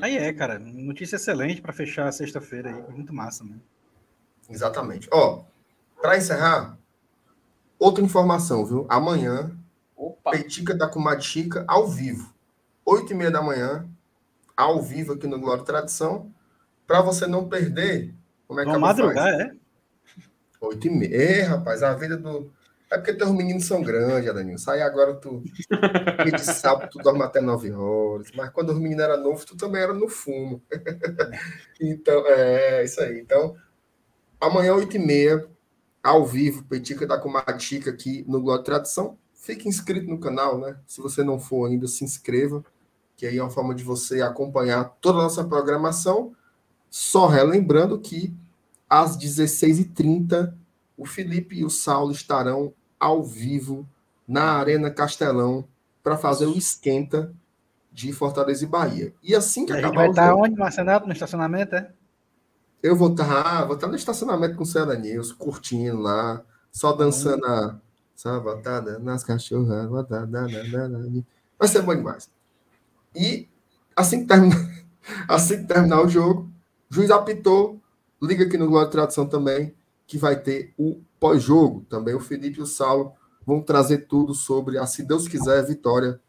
Aí é, cara. Notícia excelente para fechar a sexta-feira aí. Muito massa, né? Exatamente. Ó, para encerrar, outra informação, viu? Amanhã, Opa, Peitica da Comatica ao vivo. Oito e meia da manhã, ao vivo aqui no Glória Tradição. Para você não perder, como é que faz? madrugar, é? Oito e meia. Rapaz, a vida do... É porque teus meninos são grandes, Adaninho. Sai agora, tu... Dia de sábado, tu dorme até nove horas. Mas quando os meninos eram novos, tu também era no fumo. então, é isso aí. Então, amanhã, oito e meia, ao vivo, Petica da Comatica aqui no e Tradição. Fique inscrito no canal, né? Se você não for ainda, se inscreva, que aí é uma forma de você acompanhar toda a nossa programação. Só relembrando que às 16h30, o Felipe e o Saulo estarão ao vivo na Arena Castelão para fazer o esquenta de Fortaleza e Bahia. E assim que A gente acabar vai estar jogo, onde, Marcenato? No estacionamento, é? eu vou estar vou tá no estacionamento com o Céu Nilson, curtindo lá, só dançando a sabatada nas cachorras. Vai ser bom demais. E assim que terminar, assim que terminar o jogo, o juiz apitou, liga aqui no Glória e Tradução também, que vai ter o pós-jogo. Também o Felipe e o Saulo vão trazer tudo sobre a, se Deus quiser, vitória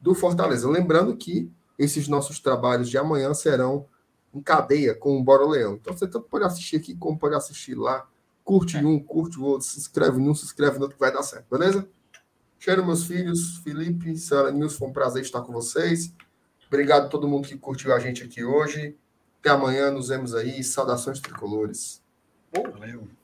do Fortaleza. Lembrando que esses nossos trabalhos de amanhã serão em cadeia com o Bora Leão. Então você tanto pode assistir aqui como pode assistir lá. Curte um, curte o outro, se inscreve num, se inscreve no outro que vai dar certo, beleza? Cheiro, meus filhos, Felipe, senhora Nilson, foi um prazer estar com vocês. Obrigado a todo mundo que curtiu a gente aqui hoje. Até amanhã, nos vemos aí. Saudações tricolores. Valeu.